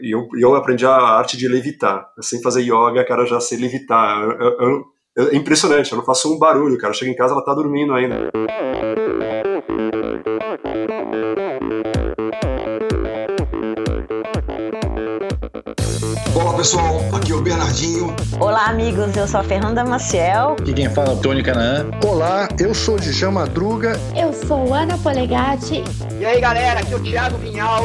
E eu, eu, aprendi a arte de levitar. Sem fazer yoga, cara, já sei levitar. Eu, eu, é impressionante, eu não faço um barulho, cara. Chega em casa, ela tá dormindo ainda. Olá pessoal, aqui é o Bernardinho. Olá amigos, eu sou a Fernanda Maciel. Aqui quem fala é o Tony Canaã. Olá, eu sou de Madruga. Eu sou Ana Polegatti. E aí galera, aqui é o Thiago Vinhal.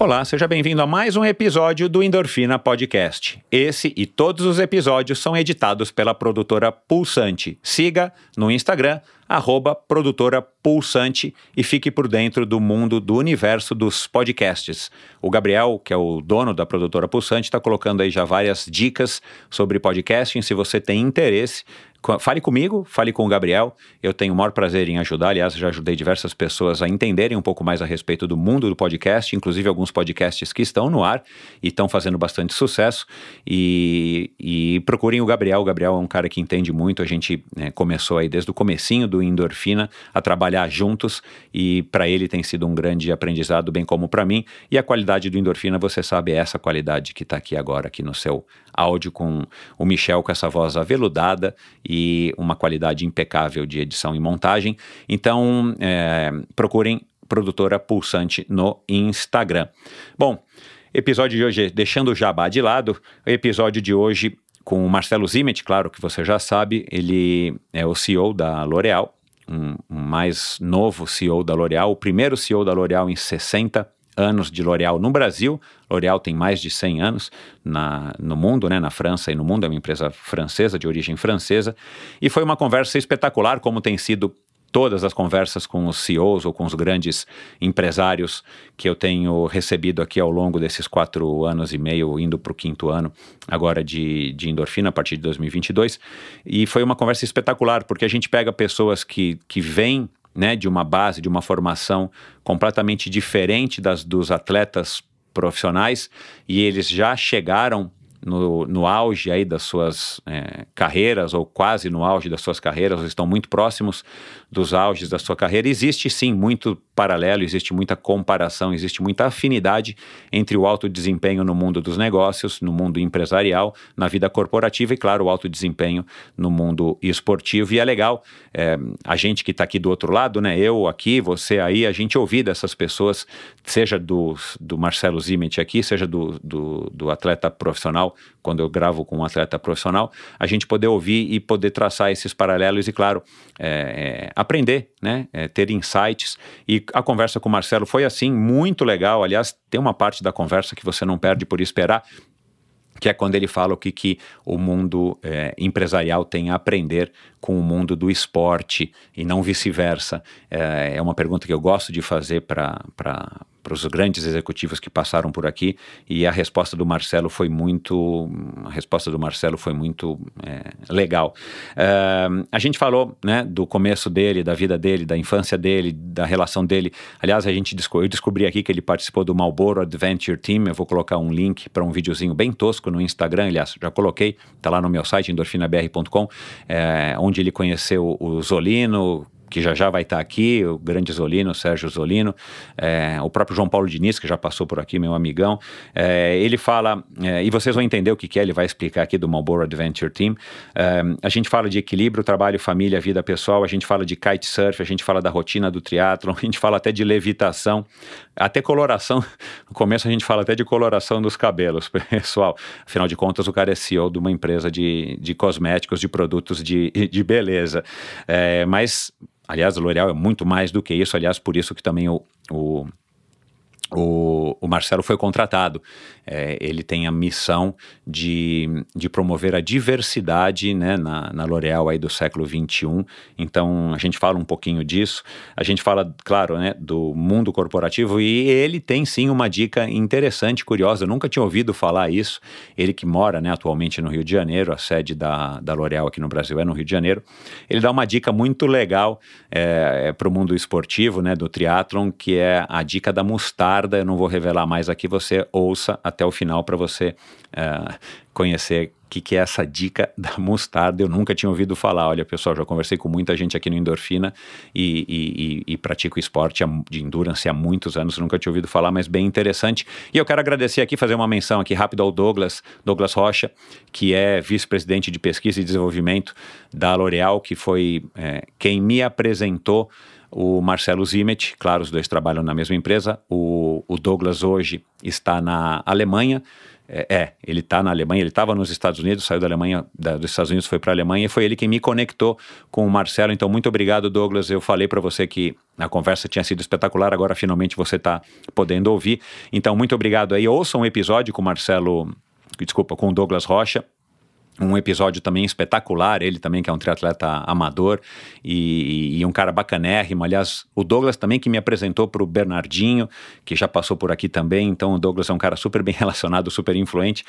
Olá, seja bem-vindo a mais um episódio do Endorfina Podcast. Esse e todos os episódios são editados pela produtora Pulsante. Siga no Instagram, arroba produtora Pulsante e fique por dentro do mundo, do universo dos podcasts. O Gabriel, que é o dono da produtora Pulsante, está colocando aí já várias dicas sobre podcasting. Se você tem interesse, Fale comigo, fale com o Gabriel. Eu tenho o maior prazer em ajudar. Aliás, já ajudei diversas pessoas a entenderem um pouco mais a respeito do mundo do podcast, inclusive alguns podcasts que estão no ar e estão fazendo bastante sucesso. E, e, procurem o Gabriel. O Gabriel é um cara que entende muito. A gente né, começou aí desde o comecinho do Endorfina a trabalhar juntos e para ele tem sido um grande aprendizado, bem como para mim. E a qualidade do Endorfina, você sabe, é essa qualidade que está aqui agora, aqui no seu áudio com o Michel com essa voz aveludada e uma qualidade impecável de edição e montagem. Então, é, procurem produtora Pulsante no Instagram. Bom, episódio de hoje, deixando o jabá de lado, episódio de hoje com o Marcelo Zimet, claro que você já sabe, ele é o CEO da L'Oréal, um, um mais novo CEO da L'Oréal, o primeiro CEO da L'Oréal em 60 anos de L'Oréal no Brasil. L'Oréal tem mais de 100 anos na, no mundo, né, na França e no mundo, é uma empresa francesa, de origem francesa. E foi uma conversa espetacular, como tem sido todas as conversas com os CEOs ou com os grandes empresários que eu tenho recebido aqui ao longo desses quatro anos e meio, indo para o quinto ano agora de, de endorfina a partir de 2022. E foi uma conversa espetacular, porque a gente pega pessoas que, que vêm né, de uma base, de uma formação completamente diferente das dos atletas profissionais e eles já chegaram no, no auge aí das suas é, carreiras, ou quase no auge das suas carreiras, ou estão muito próximos dos auges da sua carreira. Existe sim muito paralelo, existe muita comparação, existe muita afinidade entre o alto desempenho no mundo dos negócios, no mundo empresarial, na vida corporativa e, claro, o alto desempenho no mundo esportivo. E é legal é, a gente que está aqui do outro lado, né? Eu aqui, você aí, a gente ouvir dessas pessoas, seja do, do Marcelo Zimet aqui, seja do, do, do atleta profissional, quando eu gravo com um atleta profissional, a gente poder ouvir e poder traçar esses paralelos e, claro, é, aprender, né? É, ter insights e a conversa com o Marcelo foi assim, muito legal. Aliás, tem uma parte da conversa que você não perde por esperar, que é quando ele fala o que, que o mundo é, empresarial tem a aprender com o mundo do esporte e não vice-versa. É, é, uma pergunta que eu gosto de fazer para para os grandes executivos que passaram por aqui e a resposta do Marcelo foi muito a resposta do Marcelo foi muito é, legal. Uh, a gente falou né do começo dele da vida dele da infância dele da relação dele. Aliás a gente desco eu descobri aqui que ele participou do Marlboro Adventure Team. Eu vou colocar um link para um videozinho bem tosco no Instagram aliás já coloquei tá lá no meu site endorfinabr.com é, onde ele conheceu o Zolino que já já vai estar aqui, o grande Zolino, o Sérgio Zolino, é, o próprio João Paulo Diniz, que já passou por aqui, meu amigão, é, ele fala, é, e vocês vão entender o que, que é, ele vai explicar aqui do Marlboro Adventure Team, é, a gente fala de equilíbrio, trabalho, família, vida pessoal, a gente fala de kitesurf, a gente fala da rotina do triatlon, a gente fala até de levitação, até coloração, no começo a gente fala até de coloração dos cabelos, pessoal, afinal de contas o cara é CEO de uma empresa de, de cosméticos, de produtos de, de beleza, é, mas Aliás, a L'Oréal é muito mais do que isso, aliás, por isso que também o, o o, o, Marcelo foi contratado. É, ele tem a missão de, de promover a diversidade né, na, na L'Oréal aí do século XXI. Então, a gente fala um pouquinho disso. A gente fala, claro, né, do mundo corporativo e ele tem sim uma dica interessante, curiosa. Eu nunca tinha ouvido falar isso. Ele que mora né, atualmente no Rio de Janeiro, a sede da, da L'Oréal aqui no Brasil é no Rio de Janeiro. Ele dá uma dica muito legal é, é para o mundo esportivo, né, do triatlon, que é a dica da mostarda eu não vou revelar mais aqui, você ouça até o final para você uh, conhecer o que, que, é essa dica da mostarda. Eu nunca tinha ouvido falar. Olha, pessoal, já conversei com muita gente aqui no Endorfina e, e, e, e pratico esporte de endurance há muitos anos, nunca tinha ouvido falar, mas bem interessante. E eu quero agradecer aqui, fazer uma menção aqui rápida ao Douglas, Douglas Rocha, que é vice-presidente de pesquisa e desenvolvimento da L'Oréal, que foi é, quem me apresentou o Marcelo Zimet, claro, os dois trabalham na mesma empresa. O, o Douglas hoje está na Alemanha. É, é ele está na Alemanha, ele estava nos Estados Unidos, saiu da Alemanha, da, dos Estados Unidos, foi para a Alemanha e foi ele quem me conectou com o Marcelo. Então, muito obrigado, Douglas. Eu falei para você que a conversa tinha sido espetacular, agora finalmente você está podendo ouvir. Então, muito obrigado aí. Ouça um episódio com o Marcelo, desculpa, com o Douglas Rocha um episódio também espetacular, ele também que é um triatleta amador e, e, um cara bacanérrimo, aliás, o Douglas também que me apresentou para o Bernardinho, que já passou por aqui também, então o Douglas é um cara super bem relacionado, super influente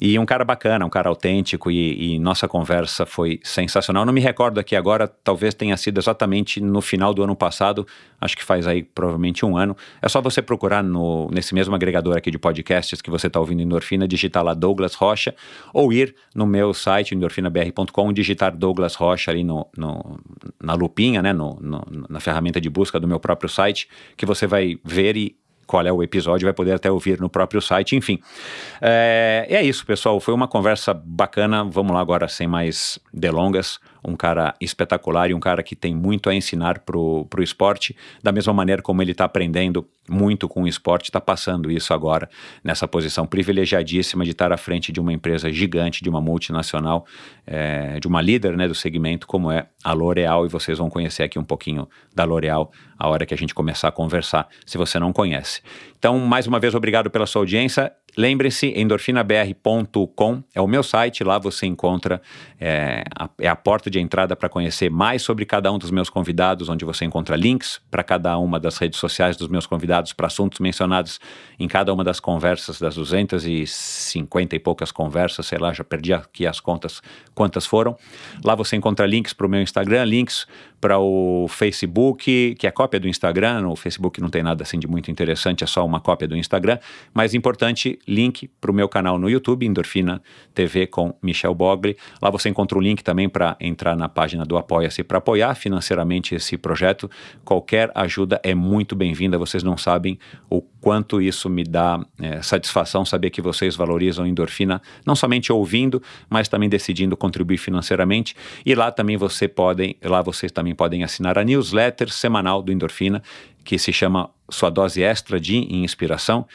e um cara bacana, um cara autêntico e, e nossa conversa foi sensacional, não me recordo aqui agora, talvez tenha sido exatamente no final do ano passado, acho que faz aí provavelmente um ano, é só você procurar no, nesse mesmo agregador aqui de podcasts que você está ouvindo Endorfina, digitar lá Douglas Rocha ou ir no meu meu site, endorfinabr.com, digitar Douglas Rocha ali no, no na lupinha, né, no, no, na ferramenta de busca do meu próprio site, que você vai ver e qual é o episódio, vai poder até ouvir no próprio site, enfim. É, é isso, pessoal. Foi uma conversa bacana. Vamos lá agora, sem mais delongas um cara espetacular e um cara que tem muito a ensinar pro, pro esporte, da mesma maneira como ele está aprendendo muito com o esporte, está passando isso agora nessa posição privilegiadíssima de estar à frente de uma empresa gigante, de uma multinacional, é, de uma líder né, do segmento como é a L'Oréal, e vocês vão conhecer aqui um pouquinho da L'Oréal a hora que a gente começar a conversar, se você não conhece. Então, mais uma vez, obrigado pela sua audiência. Lembre-se, endorfinabr.com é o meu site, lá você encontra, é a, é a porta de entrada para conhecer mais sobre cada um dos meus convidados, onde você encontra links para cada uma das redes sociais dos meus convidados, para assuntos mencionados em cada uma das conversas, das 250 e poucas conversas, sei lá, já perdi aqui as contas quantas foram. Lá você encontra links para o meu Instagram, links para o Facebook, que é cópia do Instagram. No Facebook não tem nada assim de muito interessante, é só uma cópia do Instagram. Mas importante, link para o meu canal no YouTube, Endorfina TV com Michel Bogli. Lá você encontra o link também para entrar na página do Apoia-se para apoiar financeiramente esse projeto. Qualquer ajuda é muito bem-vinda. Vocês não sabem o quanto isso me dá é, satisfação saber que vocês valorizam Endorfina, não somente ouvindo, mas também decidindo contribuir financeiramente. E lá também você podem, lá vocês também podem assinar a newsletter semanal do Endorfina, que se chama Sua Dose Extra de Inspiração.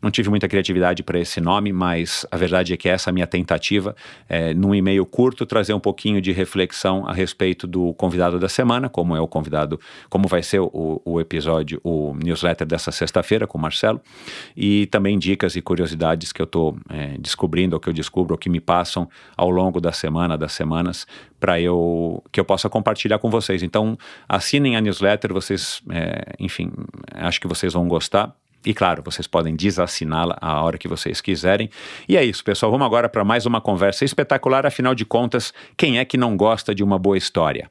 Não tive muita criatividade para esse nome, mas a verdade é que essa é a minha tentativa, é, num e-mail curto, trazer um pouquinho de reflexão a respeito do convidado da semana, como é o convidado, como vai ser o, o episódio, o newsletter dessa sexta-feira com o Marcelo, e também dicas e curiosidades que eu estou é, descobrindo, ou que eu descubro, ou que me passam ao longo da semana, das semanas, para eu que eu possa compartilhar com vocês. Então, assinem a newsletter, vocês, é, enfim, acho que vocês vão gostar. E claro, vocês podem desassiná-la a hora que vocês quiserem. E é isso, pessoal. Vamos agora para mais uma conversa espetacular. Afinal de contas, quem é que não gosta de uma boa história?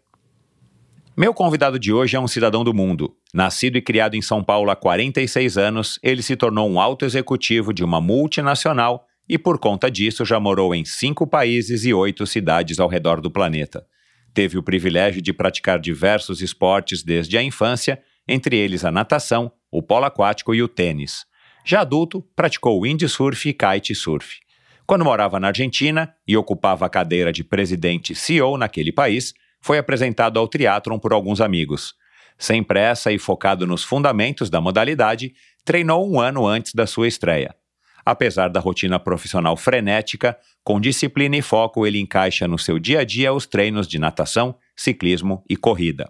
Meu convidado de hoje é um cidadão do mundo. Nascido e criado em São Paulo há 46 anos, ele se tornou um alto executivo de uma multinacional e, por conta disso, já morou em cinco países e oito cidades ao redor do planeta. Teve o privilégio de praticar diversos esportes desde a infância, entre eles a natação, o polo aquático e o tênis. Já adulto, praticou windsurf e kitesurf. Quando morava na Argentina e ocupava a cadeira de presidente CEO naquele país, foi apresentado ao triatlon por alguns amigos. Sem pressa e focado nos fundamentos da modalidade, treinou um ano antes da sua estreia. Apesar da rotina profissional frenética, com disciplina e foco ele encaixa no seu dia a dia os treinos de natação, ciclismo e corrida.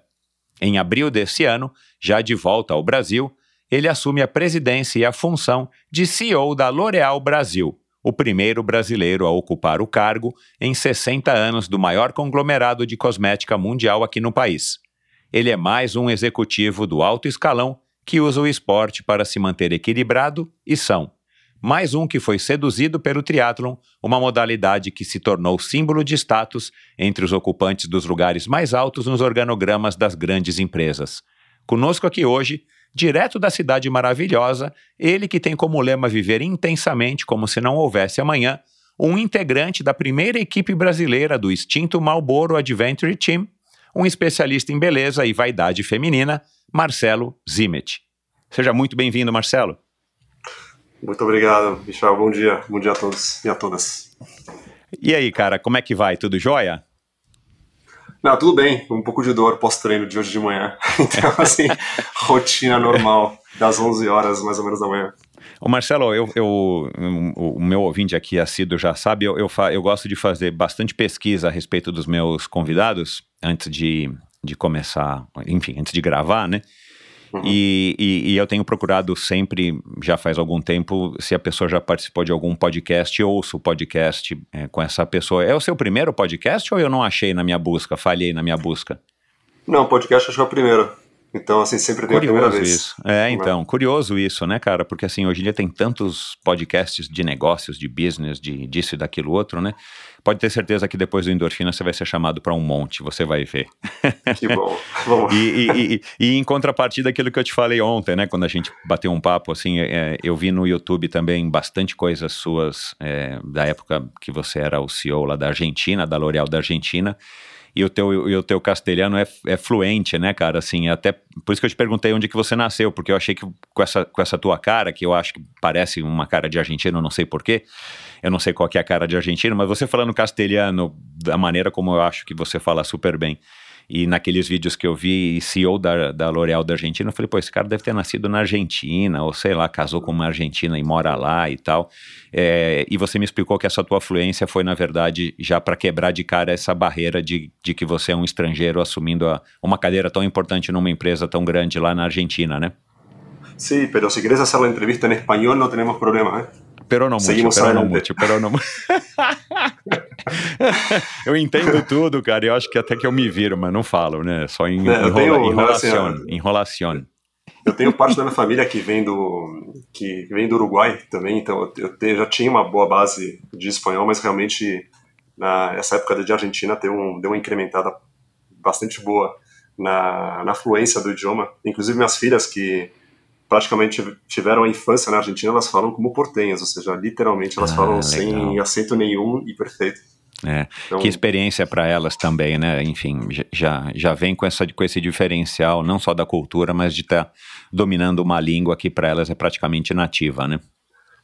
Em abril desse ano, já de volta ao Brasil, ele assume a presidência e a função de CEO da L'Oréal Brasil, o primeiro brasileiro a ocupar o cargo em 60 anos do maior conglomerado de cosmética mundial aqui no país. Ele é mais um executivo do alto escalão que usa o esporte para se manter equilibrado e são. Mais um que foi seduzido pelo triatlon, uma modalidade que se tornou símbolo de status entre os ocupantes dos lugares mais altos nos organogramas das grandes empresas. Conosco aqui hoje, direto da cidade maravilhosa, ele que tem como lema viver intensamente como se não houvesse amanhã, um integrante da primeira equipe brasileira do extinto Marlboro Adventure Team, um especialista em beleza e vaidade feminina, Marcelo Zimet. Seja muito bem-vindo, Marcelo. Muito obrigado, Michel. Bom dia. Bom dia a todos e a todas. E aí, cara, como é que vai? Tudo jóia? Não, tudo bem. Um pouco de dor pós-treino de hoje de manhã. Então, assim, rotina normal, das 11 horas mais ou menos da manhã. O Marcelo, eu, eu, o meu ouvinte aqui assíduo já sabe, eu, eu, eu, gosto de fazer bastante pesquisa a respeito dos meus convidados antes de, de começar, enfim, antes de gravar, né? Uhum. E, e, e, eu tenho procurado sempre, já faz algum tempo, se a pessoa já participou de algum podcast, ouço o podcast é, com essa pessoa. É o seu primeiro podcast ou eu não achei na minha busca, falhei na minha busca? Não, podcast acho que é o primeiro. Então, assim, sempre tem curioso a primeira vez. Isso. É, então, curioso isso, né, cara? Porque, assim, hoje em dia tem tantos podcasts de negócios, de business, de disso e daquilo outro, né? Pode ter certeza que depois do Endorfina você vai ser chamado para um monte, você vai ver. Que bom. bom. E, e, e, e, em contrapartida, aquilo que eu te falei ontem, né? Quando a gente bateu um papo, assim, é, eu vi no YouTube também bastante coisas suas é, da época que você era o CEO lá da Argentina, da L'Oréal da Argentina e o teu, e o teu castelhano é, é fluente, né, cara? Assim, até por isso que eu te perguntei onde que você nasceu, porque eu achei que com essa, com essa tua cara, que eu acho que parece uma cara de argentino, não sei porquê, eu não sei qual que é a cara de argentino, mas você falando castelhano da maneira como eu acho que você fala super bem. E naqueles vídeos que eu vi, CEO da, da L'Oréal da Argentina, eu falei, pô, esse cara deve ter nascido na Argentina, ou sei lá, casou com uma argentina e mora lá e tal. É, e você me explicou que essa tua fluência foi, na verdade, já para quebrar de cara essa barreira de, de que você é um estrangeiro assumindo a, uma cadeira tão importante numa empresa tão grande lá na Argentina, né? Sí, pero si quieres hacer la entrevista en español no tenemos problema, ¿eh? Pero não muito, pero Eu entendo tudo, cara. Eu acho que até que eu me viro, mas não falo, né? Só em é, enrola, enrolação, enrolação. Eu tenho parte da minha família que vem do que vem do Uruguai também, então eu te, já tinha uma boa base de espanhol, mas realmente nessa época de Argentina deu, um, deu uma incrementada bastante boa na, na fluência do idioma. Inclusive minhas filhas que praticamente tiveram a infância na Argentina, elas falam como portenhas, ou seja, literalmente elas ah, falam legal. sem acento nenhum e perfeito. É, então, que experiência para elas também, né? Enfim, já, já vem com, essa, com esse diferencial, não só da cultura, mas de estar tá dominando uma língua que para elas é praticamente nativa, né?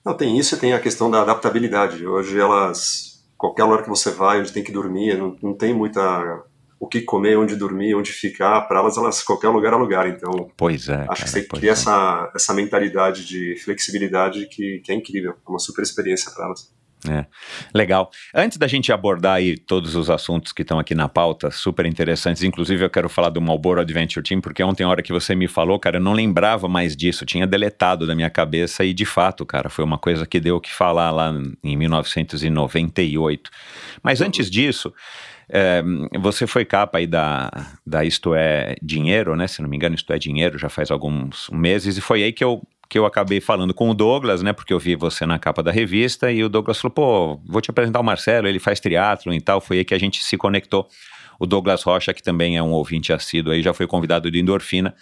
Não, tem isso e tem a questão da adaptabilidade. Hoje elas, qualquer lugar que você vai, onde tem que dormir, não, não tem muita o que comer, onde dormir, onde ficar, para elas, elas qualquer lugar é lugar. Então, pois é, acho cara, que você cria é. essa, essa mentalidade de flexibilidade que, que é incrível, é uma super experiência para elas. É, legal. Antes da gente abordar aí todos os assuntos que estão aqui na pauta, super interessantes, inclusive eu quero falar do Marlboro Adventure Team, porque ontem, a hora que você me falou, cara, eu não lembrava mais disso, tinha deletado da minha cabeça e de fato, cara, foi uma coisa que deu o que falar lá em 1998. Mas antes disso, é, você foi capa aí da, da Isto É Dinheiro, né? Se não me engano, Isto É Dinheiro já faz alguns meses, e foi aí que eu, que eu acabei falando com o Douglas, né? Porque eu vi você na capa da revista, e o Douglas falou: pô, vou te apresentar o Marcelo, ele faz triatlo e tal. Foi aí que a gente se conectou. O Douglas Rocha, que também é um ouvinte assíduo aí, já foi convidado de Endorfina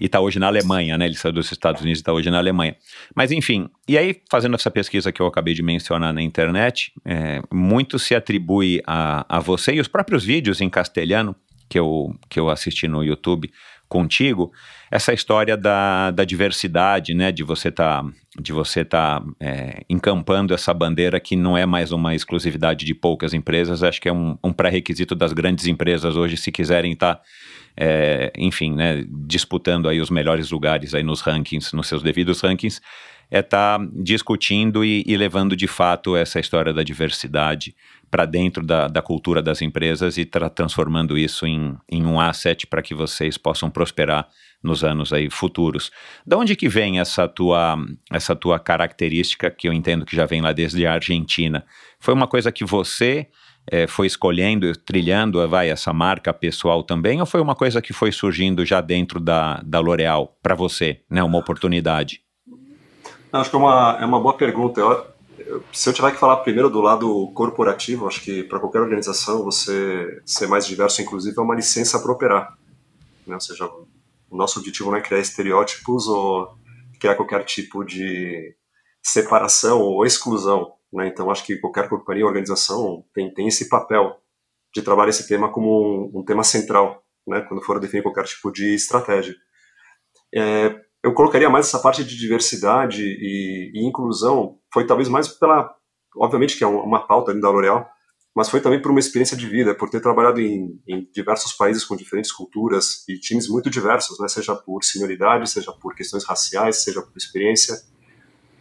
e está hoje na Alemanha, né? Ele saiu dos Estados Unidos e está hoje na Alemanha. Mas enfim, e aí fazendo essa pesquisa que eu acabei de mencionar na internet, é, muito se atribui a, a você e os próprios vídeos em castelhano que eu, que eu assisti no YouTube contigo, essa história da, da diversidade, né? De você tá, de você tá é, encampando essa bandeira que não é mais uma exclusividade de poucas empresas, acho que é um, um pré-requisito das grandes empresas hoje, se quiserem estar tá é, enfim, né, disputando aí os melhores lugares aí nos rankings, nos seus devidos rankings, é estar tá discutindo e, e, levando de fato essa história da diversidade para dentro da, da, cultura das empresas e tra transformando isso em, em um asset para que vocês possam prosperar nos anos aí futuros. Da onde que vem essa tua, essa tua característica que eu entendo que já vem lá desde a Argentina? Foi uma coisa que você é, foi escolhendo, trilhando, vai, essa marca pessoal também, ou foi uma coisa que foi surgindo já dentro da, da L'Oréal para você, né, uma oportunidade? Acho que é uma, é uma boa pergunta. Eu, se eu tiver que falar primeiro do lado corporativo, acho que para qualquer organização você ser mais diverso, inclusive, é uma licença para operar. Né? Ou seja, o nosso objetivo não é criar estereótipos ou criar qualquer tipo de separação ou exclusão. Né? Então, acho que qualquer companhia organização tem, tem esse papel de trabalhar esse tema como um, um tema central, né? quando for definir qualquer tipo de estratégia. É, eu colocaria mais essa parte de diversidade e, e, inclusão, foi talvez mais pela, obviamente que é uma pauta da L'Oréal, mas foi também por uma experiência de vida, por ter trabalhado em, em, diversos países com diferentes culturas e times muito diversos, né? seja por senioridade, seja por questões raciais, seja por experiência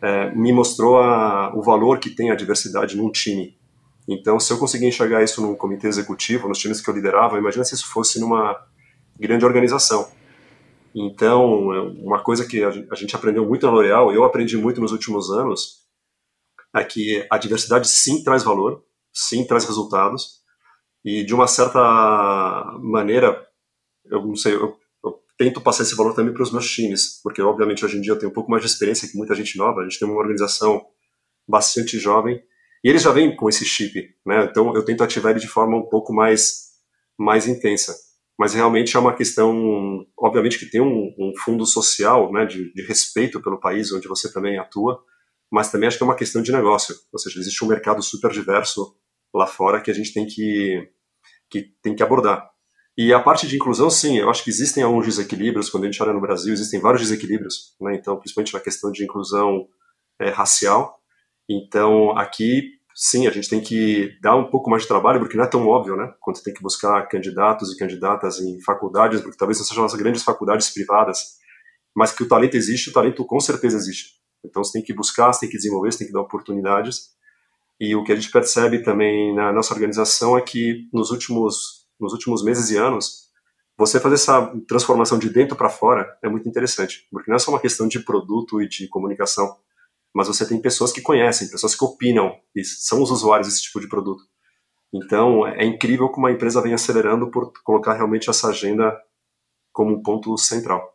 é, me mostrou a, o valor que tem a diversidade num time. Então, se eu conseguir enxergar isso no comitê executivo, nos times que eu liderava, imagina se isso fosse numa grande organização. Então, é uma coisa que a gente aprendeu muito na L'Oréal, eu aprendi muito nos últimos anos, é que a diversidade sim traz valor, sim traz resultados, e de uma certa maneira, eu não sei, eu tento passar esse valor também para os meus times, porque obviamente hoje em dia eu tenho um pouco mais de experiência que muita gente nova, a gente tem uma organização bastante jovem, e eles já vêm com esse chip, né? Então eu tento ativar ele de forma um pouco mais mais intensa. Mas realmente é uma questão, obviamente que tem um, um fundo social, né, de, de respeito pelo país onde você também atua, mas também acho que é uma questão de negócio. Ou seja, existe um mercado super diverso lá fora que a gente tem que, que, tem que abordar. E a parte de inclusão, sim, eu acho que existem alguns desequilíbrios, quando a gente olha no Brasil, existem vários desequilíbrios, né? então, principalmente na questão de inclusão é, racial. Então, aqui, sim, a gente tem que dar um pouco mais de trabalho, porque não é tão óbvio, né? Quando tem que buscar candidatos e candidatas em faculdades, porque talvez não sejam as grandes faculdades privadas, mas que o talento existe, o talento com certeza existe. Então, você tem que buscar, você tem que desenvolver, você tem que dar oportunidades. E o que a gente percebe também na nossa organização é que nos últimos nos últimos meses e anos, você fazer essa transformação de dentro para fora é muito interessante, porque não é só uma questão de produto e de comunicação, mas você tem pessoas que conhecem, pessoas que opinam e são os usuários desse tipo de produto. Então, é incrível como a empresa vem acelerando por colocar realmente essa agenda como um ponto central.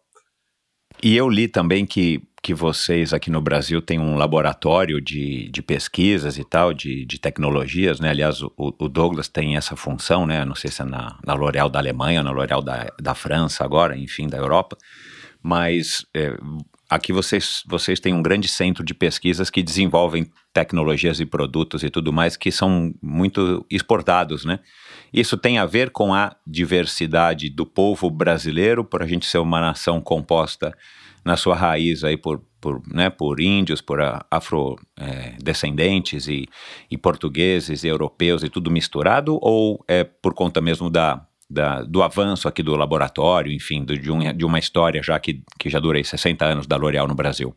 E eu li também que que vocês aqui no Brasil têm um laboratório de, de pesquisas e tal, de, de tecnologias, né? Aliás, o, o, Douglas tem essa função, né? Não sei se é na, na L'Oréal da Alemanha, na L'Oréal da, da França agora, enfim, da Europa. Mas é, aqui vocês, vocês têm um grande centro de pesquisas que desenvolvem tecnologias e produtos e tudo mais que são muito exportados, né? Isso tem a ver com a diversidade do povo brasileiro, por a gente ser uma nação composta na sua raiz aí por, por, né, por índios, por afrodescendentes é, e, e portugueses e europeus e tudo misturado, ou é por conta mesmo da, da, do avanço aqui do laboratório, enfim, do, de, um, de uma história já que, que já durei 60 anos da L'Oréal no Brasil?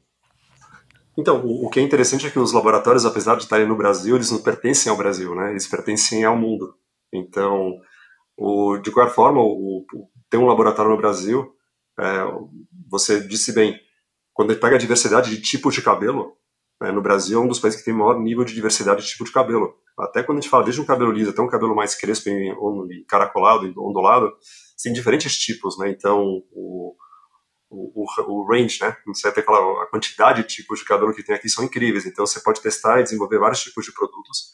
Então, o, que é interessante é que os laboratórios, apesar de estarem no Brasil, eles não pertencem ao Brasil, né? Eles pertencem ao mundo. Então, o, de qualquer forma, o, o, ter um laboratório no Brasil é, você disse bem, quando a gente pega a diversidade de tipos de cabelo, né, no Brasil é um dos países que tem maior nível de diversidade de tipo de cabelo. Até quando a gente fala desde um cabelo liso até um cabelo mais crespo encaracolado, ondulado, tem diferentes tipos, né? Então, o, o, o, range, né? Você falar a quantidade de tipos de cabelo que tem aqui são incríveis. Então, você pode testar e desenvolver vários tipos de produtos.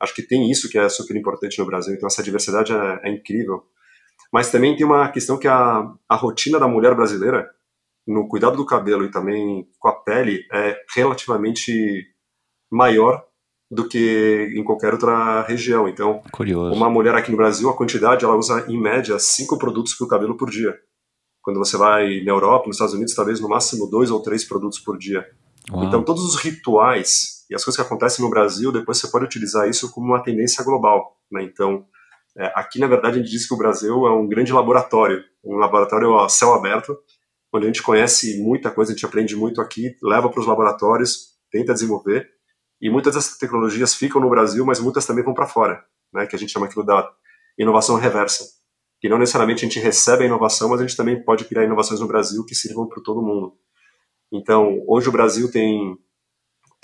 Acho que tem isso que é super importante no Brasil. Então, essa diversidade é, é incrível. Mas também tem uma questão que a, a rotina da mulher brasileira no cuidado do cabelo e também com a pele é relativamente maior do que em qualquer outra região. Então, Curioso. uma mulher aqui no Brasil, a quantidade, ela usa em média cinco produtos para o cabelo por dia. Quando você vai na Europa, nos Estados Unidos, talvez no máximo dois ou três produtos por dia. Uau. Então, todos os rituais e as coisas que acontecem no Brasil, depois você pode utilizar isso como uma tendência global. Né? Então, é, aqui, na verdade, a gente diz que o Brasil é um grande laboratório, um laboratório a céu aberto, onde a gente conhece muita coisa, a gente aprende muito aqui, leva para os laboratórios, tenta desenvolver, e muitas dessas tecnologias ficam no Brasil, mas muitas também vão para fora, né, que a gente chama aquilo da inovação reversa, que não necessariamente a gente recebe a inovação, mas a gente também pode criar inovações no Brasil que sirvam para todo mundo. Então, hoje o Brasil tem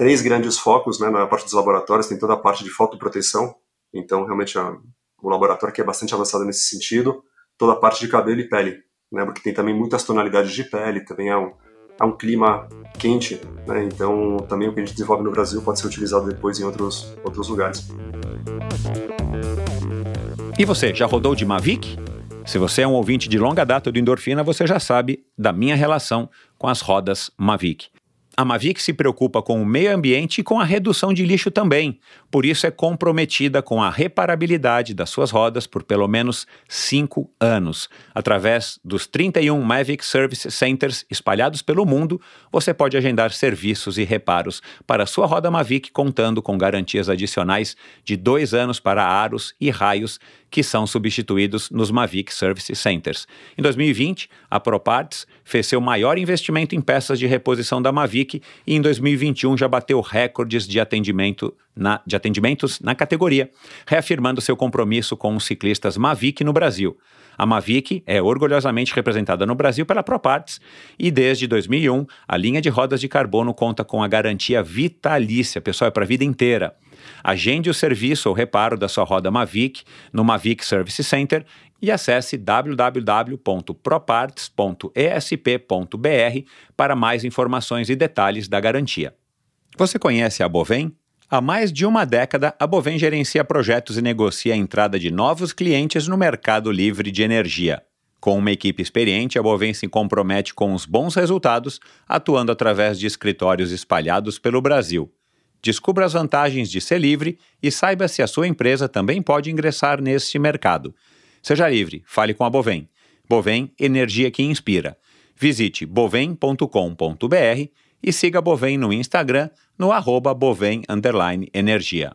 três grandes focos né, na parte dos laboratórios, tem toda a parte de fotoproteção, então realmente o laboratório que é bastante avançado nesse sentido, toda a parte de cabelo e pele, né, porque tem também muitas tonalidades de pele, também é um, é um clima quente, né, então também o que a gente desenvolve no Brasil pode ser utilizado depois em outros, outros lugares. E você, já rodou de Mavic? Se você é um ouvinte de longa data do Endorfina, você já sabe da minha relação com as rodas Mavic. A Mavic se preocupa com o meio ambiente e com a redução de lixo também, por isso é comprometida com a reparabilidade das suas rodas por pelo menos cinco anos. Através dos 31 Mavic Service Centers espalhados pelo mundo, você pode agendar serviços e reparos para a sua roda Mavic, contando com garantias adicionais de dois anos para aros e raios que são substituídos nos Mavic Service Centers. Em 2020, a ProParts fez seu maior investimento em peças de reposição da Mavic e em 2021 já bateu recordes de atendimento na, de atendimentos na categoria, reafirmando seu compromisso com os ciclistas Mavic no Brasil. A Mavic é orgulhosamente representada no Brasil pela ProParts e desde 2001 a linha de rodas de carbono conta com a garantia vitalícia, pessoal, é para a vida inteira. Agende o serviço ou reparo da sua roda Mavic no Mavic Service Center e acesse www.proparts.esp.br para mais informações e detalhes da garantia. Você conhece a Bovem? Há mais de uma década, a Bovem gerencia projetos e negocia a entrada de novos clientes no mercado livre de energia. Com uma equipe experiente, a Bovem se compromete com os bons resultados, atuando através de escritórios espalhados pelo Brasil. Descubra as vantagens de ser livre e saiba se a sua empresa também pode ingressar neste mercado. Seja livre, fale com a Bovem. Bovem, energia que inspira. Visite bovem.com.br e siga a Bovem no Instagram no arroba bovem energia.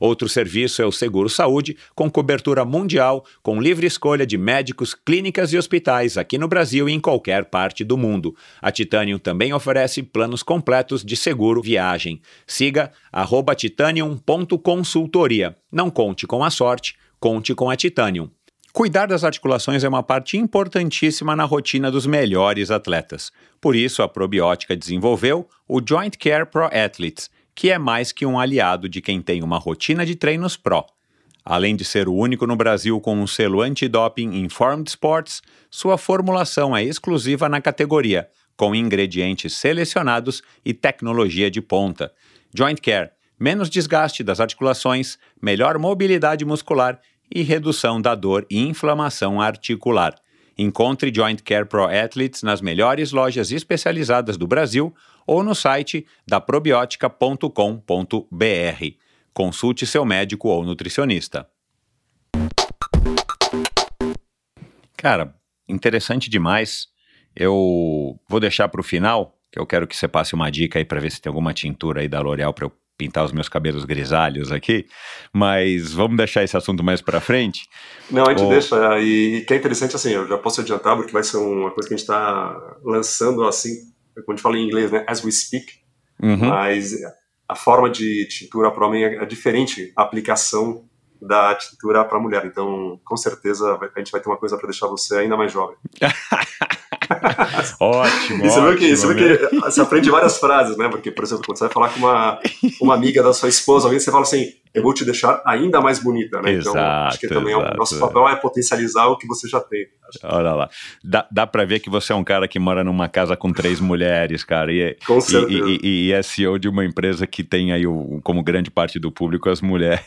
Outro serviço é o Seguro Saúde, com cobertura mundial, com livre escolha de médicos, clínicas e hospitais aqui no Brasil e em qualquer parte do mundo. A Titanium também oferece planos completos de seguro viagem. Siga titanium.consultoria. Não conte com a sorte, conte com a Titanium. Cuidar das articulações é uma parte importantíssima na rotina dos melhores atletas. Por isso, a probiótica desenvolveu o Joint Care Pro Athletes, que é mais que um aliado de quem tem uma rotina de treinos pró. Além de ser o único no Brasil com um selo antidoping Informed Sports, sua formulação é exclusiva na categoria, com ingredientes selecionados e tecnologia de ponta. Joint Care, menos desgaste das articulações, melhor mobilidade muscular e redução da dor e inflamação articular. Encontre Joint Care Pro Athletes nas melhores lojas especializadas do Brasil ou no site da probiotica.com.br. Consulte seu médico ou nutricionista. Cara, interessante demais. Eu vou deixar para o final, que eu quero que você passe uma dica aí para ver se tem alguma tintura aí da L'Oréal para eu pintar os meus cabelos grisalhos aqui, mas vamos deixar esse assunto mais para frente. Não, a gente Ou... deixa, e que é interessante assim, eu já posso adiantar, porque vai ser uma coisa que a gente está lançando assim, quando a gente fala em inglês, né, as we speak, uhum. mas a forma de tintura para homem é, diferente a aplicação da tintura para mulher. Então, com certeza, a gente vai ter uma coisa para deixar você ainda mais jovem. ótimo. E você ótimo, viu que, você, viu que você aprende várias frases, né? Porque, por exemplo, quando você vai falar com uma, uma amiga da sua esposa, alguém, você fala assim: eu vou te deixar ainda mais bonita, né? Exato, então, acho que também exato, é o nosso papel é potencializar o que você já tem. Olha lá. Dá, dá pra ver que você é um cara que mora numa casa com três mulheres, cara. E, é, com certeza. E, e, e é CEO de uma empresa que tem aí, o, como grande parte do público, as mulheres.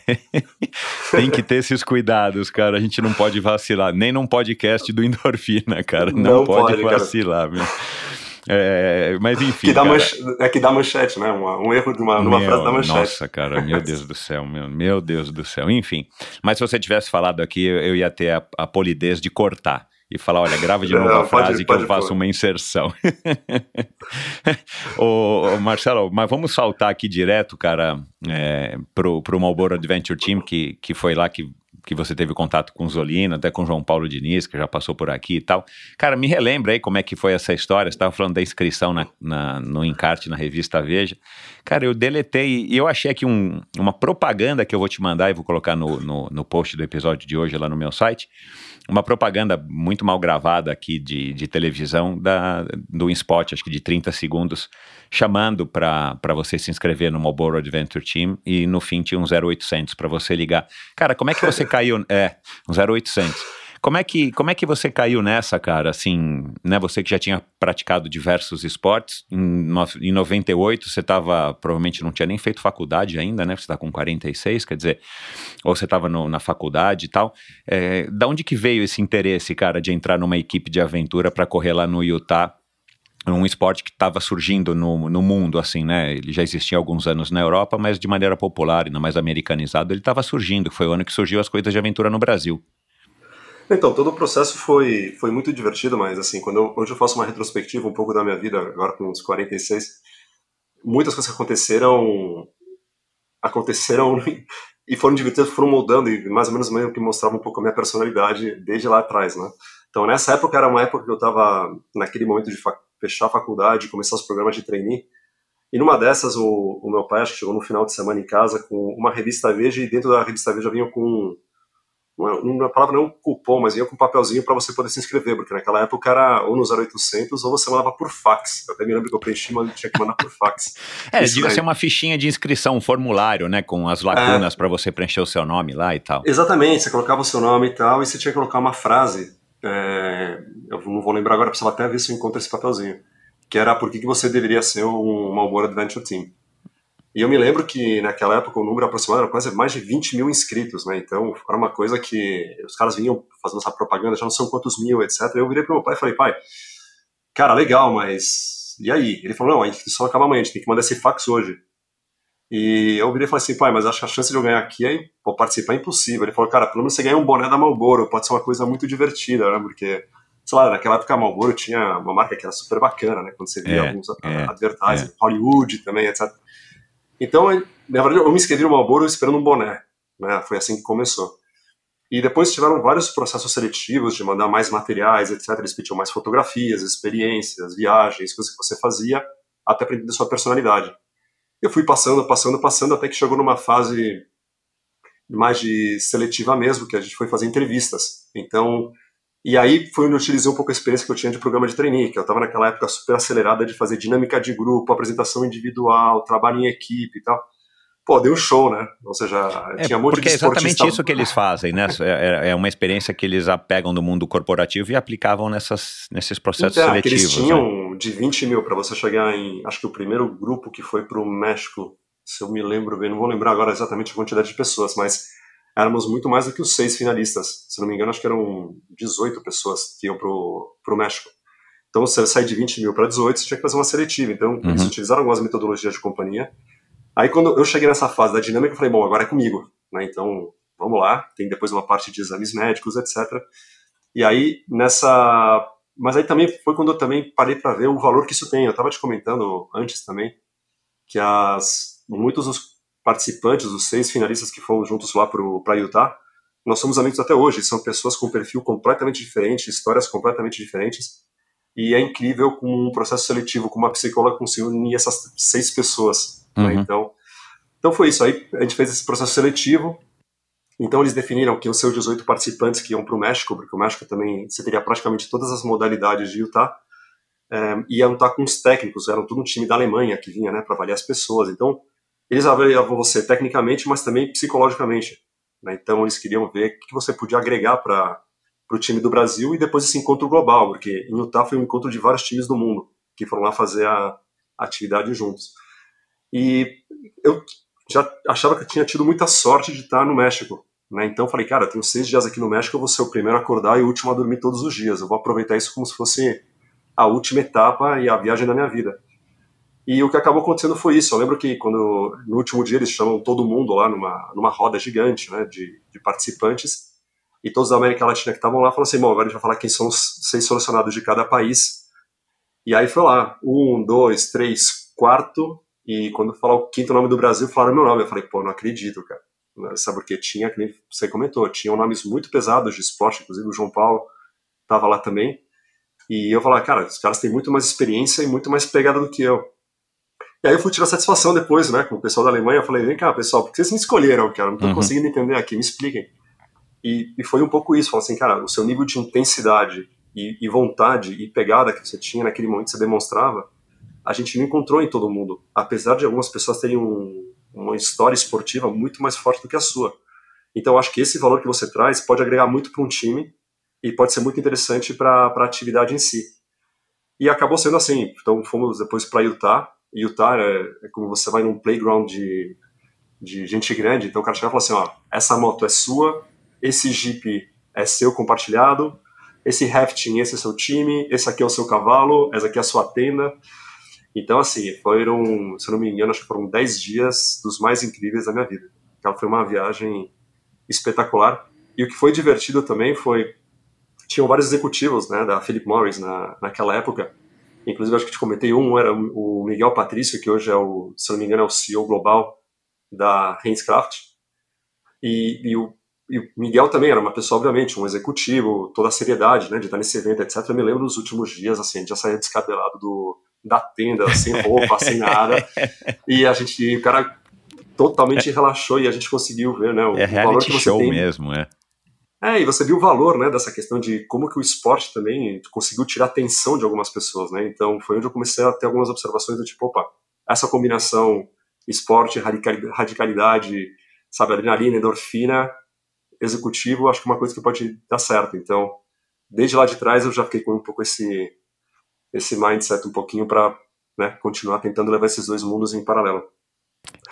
tem que ter esses cuidados, cara. A gente não pode vacilar. Nem num podcast do Endorfina, cara. Não, não pode, pode vacilar, cara. meu. É, mas enfim. Que dá cara. manche... É que dá manchete, né? Um, um erro de uma, Meu, frase da manchete. Nossa, cara, meu Deus do céu, meu, meu Deus do céu. Enfim, mas se você tivesse falado aqui, eu, eu ia ter a, a polidez de cortar e falar, olha, grava de novo Não, a pode- frase que pode eu faço pôr. uma inserção. ô, Marcelo, mas vamos saltar aqui direto, cara, é, pro, pro Marlboro Adventure Team, que, que foi lá que, que você teve contato com Zolino, até com João Paulo Diniz, que já passou por aqui e tal. Cara, me relembra aí como é que foi essa história. Você estava falando da inscrição na, na- no encarte na revista Veja. Cara, eu deletei e eu achei aqui um- uma propaganda que eu vou te mandar e vou colocar no, no, no post do episódio de hoje lá no meu site. Uma propaganda muito mal gravada aqui de, de televisão da, do spot, acho que de 30 segundos, chamando para você se inscrever no Marlboro Adventure Team e no fim tinha um 0800 para você ligar. Cara, como é que você caiu? É, um 0800. Como é, que, como é que você caiu nessa, cara? Assim, né? Você que já tinha praticado diversos esportes, em, em 98 você estava, provavelmente não tinha nem feito faculdade ainda, né? Você está com 46, quer dizer, ou você estava na faculdade e tal. É, da onde que veio esse interesse, cara, de entrar numa equipe de aventura para correr lá no Utah? Um esporte que estava surgindo no, no mundo, assim, né? Ele já existia há alguns anos na Europa, mas de maneira popular, ainda mais americanizado, ele estava surgindo. Foi o ano que surgiu as coisas de aventura no Brasil. Então, todo o processo foi, foi muito divertido, mas assim, quando eu, hoje eu faço uma retrospectiva um pouco da minha vida, agora com uns 46, muitas coisas que aconteceram aconteceram e foram divertidas, foram moldando e mais ou menos meio que mostravam um pouco a minha personalidade desde lá atrás, né? Então, nessa época era uma época que eu estava naquele momento de fechar a faculdade, começar os programas de trainee, e numa dessas o, o meu pai acho que chegou no final de semana em casa com uma revista Veja e dentro da revista Veja vinha com uma, uma palavra não cupom, mas vinha com um papelzinho para você poder se inscrever, porque naquela época era ou no 0800 ou você mandava por fax. Eu até me lembro que eu preenchi, mas tinha que mandar por fax. É, devia ser uma fichinha de inscrição, um formulário, né? Com as lacunas para você preencher o seu nome lá e tal. Exatamente, você colocava o seu nome e tal, e você tinha que colocar uma frase. é, eu não vou lembrar agora, precisava até ver se eu encontro esse papelzinho. Que era por que, que você deveria ser um Marlboro Adventure Team. E eu me lembro que naquela época o número aproximado era quase mais de 20 mil inscritos, né? Então era uma coisa que os caras vinham fazendo essa propaganda, já não são quantos mil, etc. Eu virei pro meu pai e falei, pai, cara, legal, mas e aí? Ele falou, não, a gente só acaba amanhã, a gente tem que mandar esse fax hoje. E eu virei e falei assim, pai, mas acho que a chance de eu ganhar aqui é pô, participar é impossível. Ele falou, cara, pelo menos você ganha um boné da Marlboro, pode ser uma coisa muito divertida, né? Porque, sei lá, naquela época a Marlboro tinha uma marca que era super bacana, né? Quando você via É, alguns é, advertising, Hollywood também, etc. Então, na verdade, eu me inscrevi no Marlboro esperando um boné, né? Foi assim que começou. E depois tiveram vários processos seletivos de mandar mais materiais, etc. Eles pediam mais fotografias, experiências, viagens, coisas que você fazia, até para entender sua personalidade. Eu fui passando, passando, passando, até que chegou numa fase mais de seletiva mesmo, que a gente foi fazer entrevistas. Então, e aí foi onde eu utilizei um pouco a experiência que eu tinha de programa de trainee, que eu estava naquela época super acelerada de fazer dinâmica de grupo, apresentação individual, trabalho em equipe e tal. Pô, deu um show, né? Ou seja, É, tinha um monte porque de é exatamente isso que eles fazem, né? É, é uma experiência que eles pegam do mundo corporativo e aplicavam nessas, nesses processos Então, que seletivos. eles né? tinham de 20 mil para você chegar em. Acho que o primeiro grupo que foi para o México, se eu me lembro bem, não vou lembrar agora exatamente a quantidade de pessoas, mas éramos muito mais do que os seis finalistas. Se não me engano, acho que eram 18 pessoas que iam para o México. Então, você sai de 20 mil para 18, você tinha que fazer uma seletiva. Então, eles Uhum. utilizaram algumas metodologias de companhia. Aí, quando eu cheguei nessa fase da dinâmica, eu falei, bom, agora é comigo. Né? Então, vamos lá. Tem depois uma parte de exames médicos, etc. E aí, nessa. Mas aí também foi quando eu também parei para ver o valor que isso tem. Eu estava te comentando antes também que as muitos dos participantes, os seis finalistas que foram juntos lá para Utah, nós somos amigos até hoje. São pessoas com perfil completamente diferente, histórias completamente diferentes. E é incrível como um processo seletivo, como uma psicóloga conseguiu unir essas seis pessoas. né? Uhum. Então, então foi isso. Aí a gente fez esse processo seletivo. Então eles definiram que os 18 participantes que iam para o México, porque o México também você teria praticamente todas as modalidades de Utah. É, e iam estar com os técnicos, eram tudo um time da Alemanha que vinha né, para avaliar as pessoas. Então eles avaliavam você tecnicamente, mas também psicologicamente. né? Então eles queriam ver o que você podia agregar para o time do Brasil e depois esse encontro global, porque em Utah foi um encontro de vários times do mundo que foram lá fazer a, atividade juntos. E eu já achava que eu tinha tido muita sorte de estar no México. Né? Então falei, cara, eu tenho seis dias aqui no México, eu vou ser o primeiro a acordar e o último a dormir todos os dias. Eu vou aproveitar isso como se fosse a última etapa e a viagem da minha vida. E o que acabou acontecendo foi isso. Eu lembro que quando no último dia eles chamam todo mundo lá numa, numa roda gigante né, de, de participantes, e todos da América Latina que estavam lá falaram assim: bom, agora a gente vai falar quem são os seis selecionados de cada país. E aí foi lá: um, dois, três, quarto. E quando falar o quinto nome do Brasil, falaram meu nome. Eu falei: pô, não acredito, cara. Sabe porque tinha, que nem você comentou, tinham nomes muito pesados de esporte, inclusive o João Paulo estava lá também. E eu falava, cara, os caras têm muito mais experiência e muito mais pegada do que eu. E aí eu fui tirar satisfação depois, né, com o pessoal da Alemanha. Eu falei, vem cá, pessoal, por que vocês me escolheram, cara? Não tô uhum. conseguindo entender aqui, me expliquem. E, e foi um pouco isso, falou assim, cara, o seu nível de intensidade e, e, vontade e pegada que você tinha naquele momento que você demonstrava, a gente não encontrou em todo mundo. Apesar de algumas pessoas terem um, uma história esportiva muito mais forte do que a sua. Então, acho que esse valor que você traz pode agregar muito para um time e pode ser muito interessante para a atividade em si. E acabou sendo assim. Então, fomos depois para Utah, Utah é, é, como você vai num playground de, de gente grande, então o cara chega e fala assim, ó, essa moto é sua, esse Jeep é seu compartilhado, esse rafting, esse é seu time, esse aqui é o seu cavalo, essa aqui é a sua tenda. Então, assim, foram, se eu não me engano, acho que foram 10 dias dos mais incríveis da minha vida. Ela foi uma viagem espetacular. E o que foi divertido também foi, tinham vários executivos, né, da Philip Morris na, naquela época, Inclusive, acho que te comentei um, era o Miguel Patrício, que hoje é o, se não me engano, é o CEO global da Hainscraft. E, e, o, e, o, Miguel também era uma pessoa, obviamente, um executivo, toda a seriedade, né, de estar nesse evento, etc. Eu me lembro dos últimos dias, assim, a gente já saía descabelado do, da tenda, sem roupa, sem nada. E a gente, o cara totalmente relaxou e a gente conseguiu ver, né, o, é o valor que você show tem. mesmo, é. É, e você viu o valor, né, dessa questão de como que o esporte também conseguiu tirar a atenção de algumas pessoas, né? Então foi onde eu comecei a ter algumas observações do tipo, opa, essa combinação esporte, radicalidade, sabe, adrenalina, endorfina, executivo, acho que é uma coisa que pode dar certo. Então, desde lá de trás eu já fiquei com um pouco esse esse mindset um pouquinho para né, continuar tentando levar esses dois mundos em paralelo.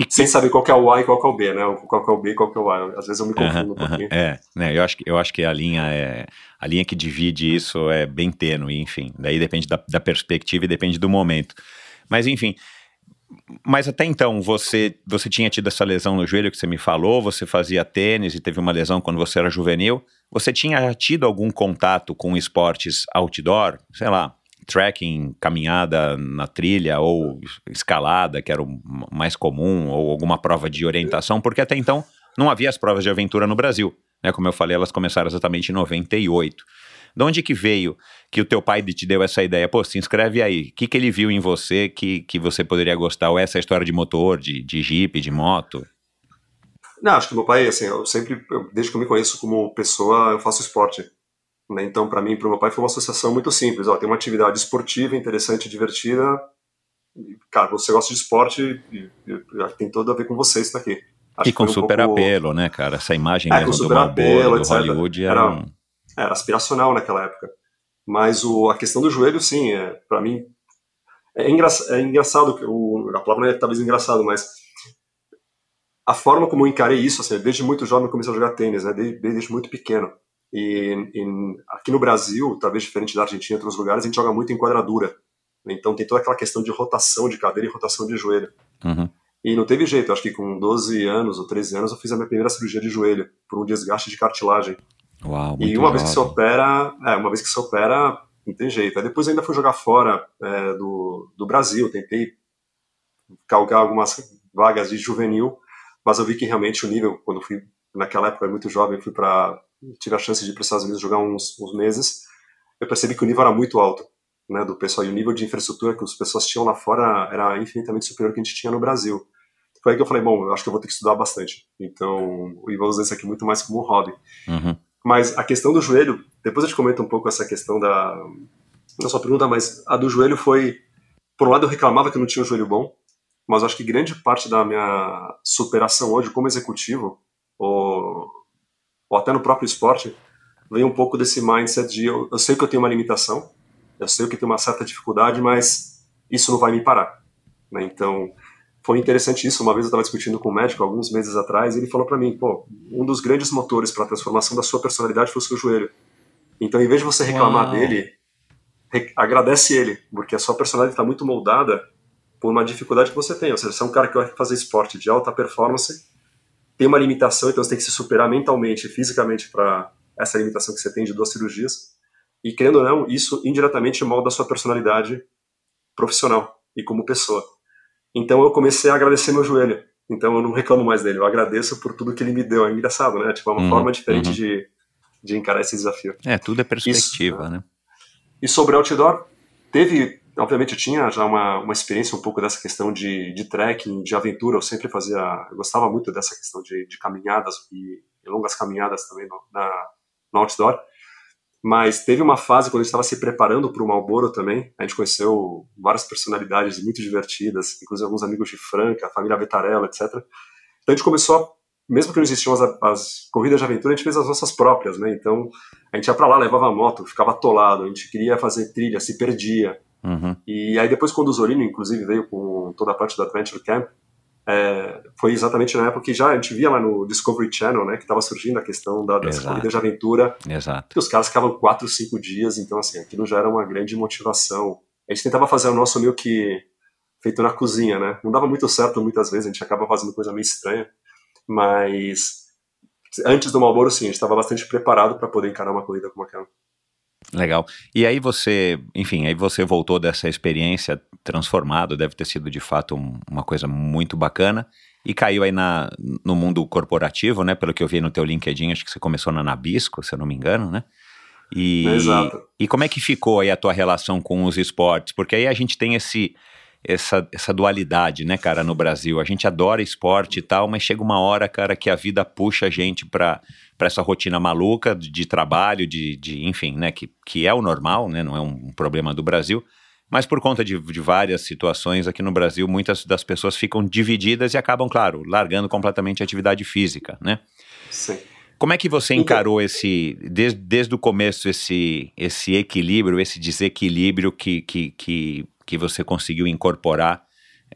Sem saber qual é o A e qual é o B, né? Qual é o B e qual é o A. Às vezes eu me confundo uh -huh, um pouquinho. Uh -huh, é, né? Eu acho, que, eu acho que a linha é a linha que divide isso é bem tênue, enfim. Daí depende da, da perspectiva e depende do momento. Mas enfim, mas até então, você, você tinha tido essa lesão no joelho que você me falou, você fazia tênis e teve uma lesão quando você era juvenil. Você tinha tido algum contato com esportes outdoor? Sei lá, trekking, caminhada na trilha ou escalada, que era o mais comum, ou alguma prova de orientação, porque até então não havia as provas de aventura no Brasil. Né? Como eu falei, elas começaram exatamente em 98. De onde que veio que o teu pai te deu essa ideia? Pô, se inscreve aí. O que, que ele viu em você que, que você poderia gostar? Ou essa história de motor, de, de jeep, de moto? Não, acho que meu pai, assim, eu sempre, eu, desde que eu me conheço como pessoa, eu faço esporte. Né? Então, para mim e para o meu pai foi uma associação muito simples. Ó, tem uma atividade esportiva interessante, divertida. Cara, você gosta de esporte, e, e, tem tudo a ver com você isso daqui. Acho e com super um pouco... apelo, né, cara? Essa imagem é, mesmo do Marlboro, do Hollywood era, era, era aspiracional naquela época. Mas o, a questão do joelho, sim, é, para mim é, engra, é engraçado, o, a palavra não é talvez engraçado, mas a forma como eu encarei isso, assim, desde muito jovem eu comecei a jogar tênis, né, desde, desde muito pequeno. E, aqui no Brasil, talvez diferente da Argentina e outros lugares, a gente joga muito em quadradura. Então tem toda aquela questão de rotação de cadeira e rotação de joelho. Uhum. E não teve jeito, acho que com 12 anos ou 13 anos eu fiz a minha primeira cirurgia de joelho, por um desgaste de cartilagem. Uau, e uma vez que você opera, é, uma vez que você opera, não tem jeito. Aí depois ainda fui jogar fora é, do, do Brasil, tentei calcar algumas vagas de juvenil, mas eu vi que realmente o nível, quando fui, naquela época, muito jovem, fui para tive a chance de ir para os Estados Unidos jogar uns, uns, meses, eu percebi que o nível era muito alto, né, do pessoal, e o nível de infraestrutura que as pessoas tinham lá fora era infinitamente superior ao que a gente tinha no Brasil. Foi aí que eu falei, bom, eu acho que eu vou ter que estudar bastante, então, e vou usar isso aqui muito mais como um hobby. Uhum. Mas a questão do joelho, depois eu te comento um pouco essa questão da, não só pergunta, mas a do joelho foi, por um lado eu reclamava que eu não tinha um joelho bom, mas acho que grande parte da minha superação hoje como executivo, ou ou até no próprio esporte, vem um pouco desse mindset de eu, eu sei que eu tenho uma limitação, eu sei que eu tenho uma certa dificuldade, mas isso não vai me parar. Né? Então, foi interessante isso. Uma vez eu estava discutindo com um médico, alguns meses atrás, e ele falou para mim: pô, um dos grandes motores para a transformação da sua personalidade foi o seu joelho. Então, em vez de você reclamar Uau. dele, agradece ele, porque a sua personalidade está muito moldada por uma dificuldade que você tem. Ou seja, você é um cara que vai fazer esporte de alta performance, tem uma limitação, então você tem que se superar mentalmente e fisicamente para essa limitação que você tem de duas cirurgias. E, querendo ou não, isso indiretamente molda a sua personalidade profissional e como pessoa. Então eu comecei a agradecer meu joelho. Então eu não reclamo mais dele, eu agradeço por tudo que ele me deu. É engraçado, né? Tipo, é uma uhum, forma diferente uhum. de, de encarar esse desafio. É, tudo é perspectiva, isso, né? E sobre outdoor, teve, obviamente eu tinha já uma, uma experiência um pouco dessa questão de, de trekking, de aventura, eu sempre fazia, eu gostava muito dessa questão de, de caminhadas e, e longas caminhadas também no, na, no outdoor. Mas teve uma fase quando a gente estava se preparando para o Malboro também. A gente conheceu várias personalidades muito divertidas, inclusive alguns amigos de Franca, a família Vetarella, etc. Então a gente começou, mesmo que não existiam as, as, corridas de aventura, a gente fez as nossas próprias, né? Então a gente ia para lá, levava a moto, ficava atolado, a gente queria fazer trilha, se perdia. Uhum. E aí depois quando o Zorino, inclusive, veio com toda a parte do Adventure Camp, é, foi exatamente na época que já a gente via lá no Discovery Channel, né, que estava surgindo a questão da, dessa corrida de aventura. Exato. Que os caras ficavam quatro, cinco dias, então assim, aquilo já era uma grande motivação. A gente tentava fazer o nosso meio que feito na cozinha, né? Não dava muito certo muitas vezes, a gente acaba fazendo coisa meio estranha, mas antes do Malboro, sim, a gente estava bastante preparado para poder encarar uma corrida como aquela. Legal. E aí você, enfim, aí você voltou dessa experiência transformado, deve ter sido de fato um, uma coisa muito bacana e caiu aí na, no mundo corporativo, né? Pelo que eu vi no teu LinkedIn, acho que você começou na Nabisco, se eu não me engano, né? E, Exato. E como é que ficou aí a tua relação com os esportes? Porque aí a gente tem esse essa, essa dualidade, né, cara, no Brasil. A gente adora esporte e tal, mas chega uma hora, cara, que a vida puxa a gente para essa rotina maluca de, de trabalho, de, de, enfim, né, que, que é o normal, né, não é um problema do Brasil, mas por conta de, de várias situações aqui no Brasil, muitas das pessoas ficam divididas e acabam, claro, largando completamente a atividade física, né? Sim. Como é que você então encarou esse, desde, desde o começo, esse, esse equilíbrio, esse desequilíbrio que, que, que, que você conseguiu incorporar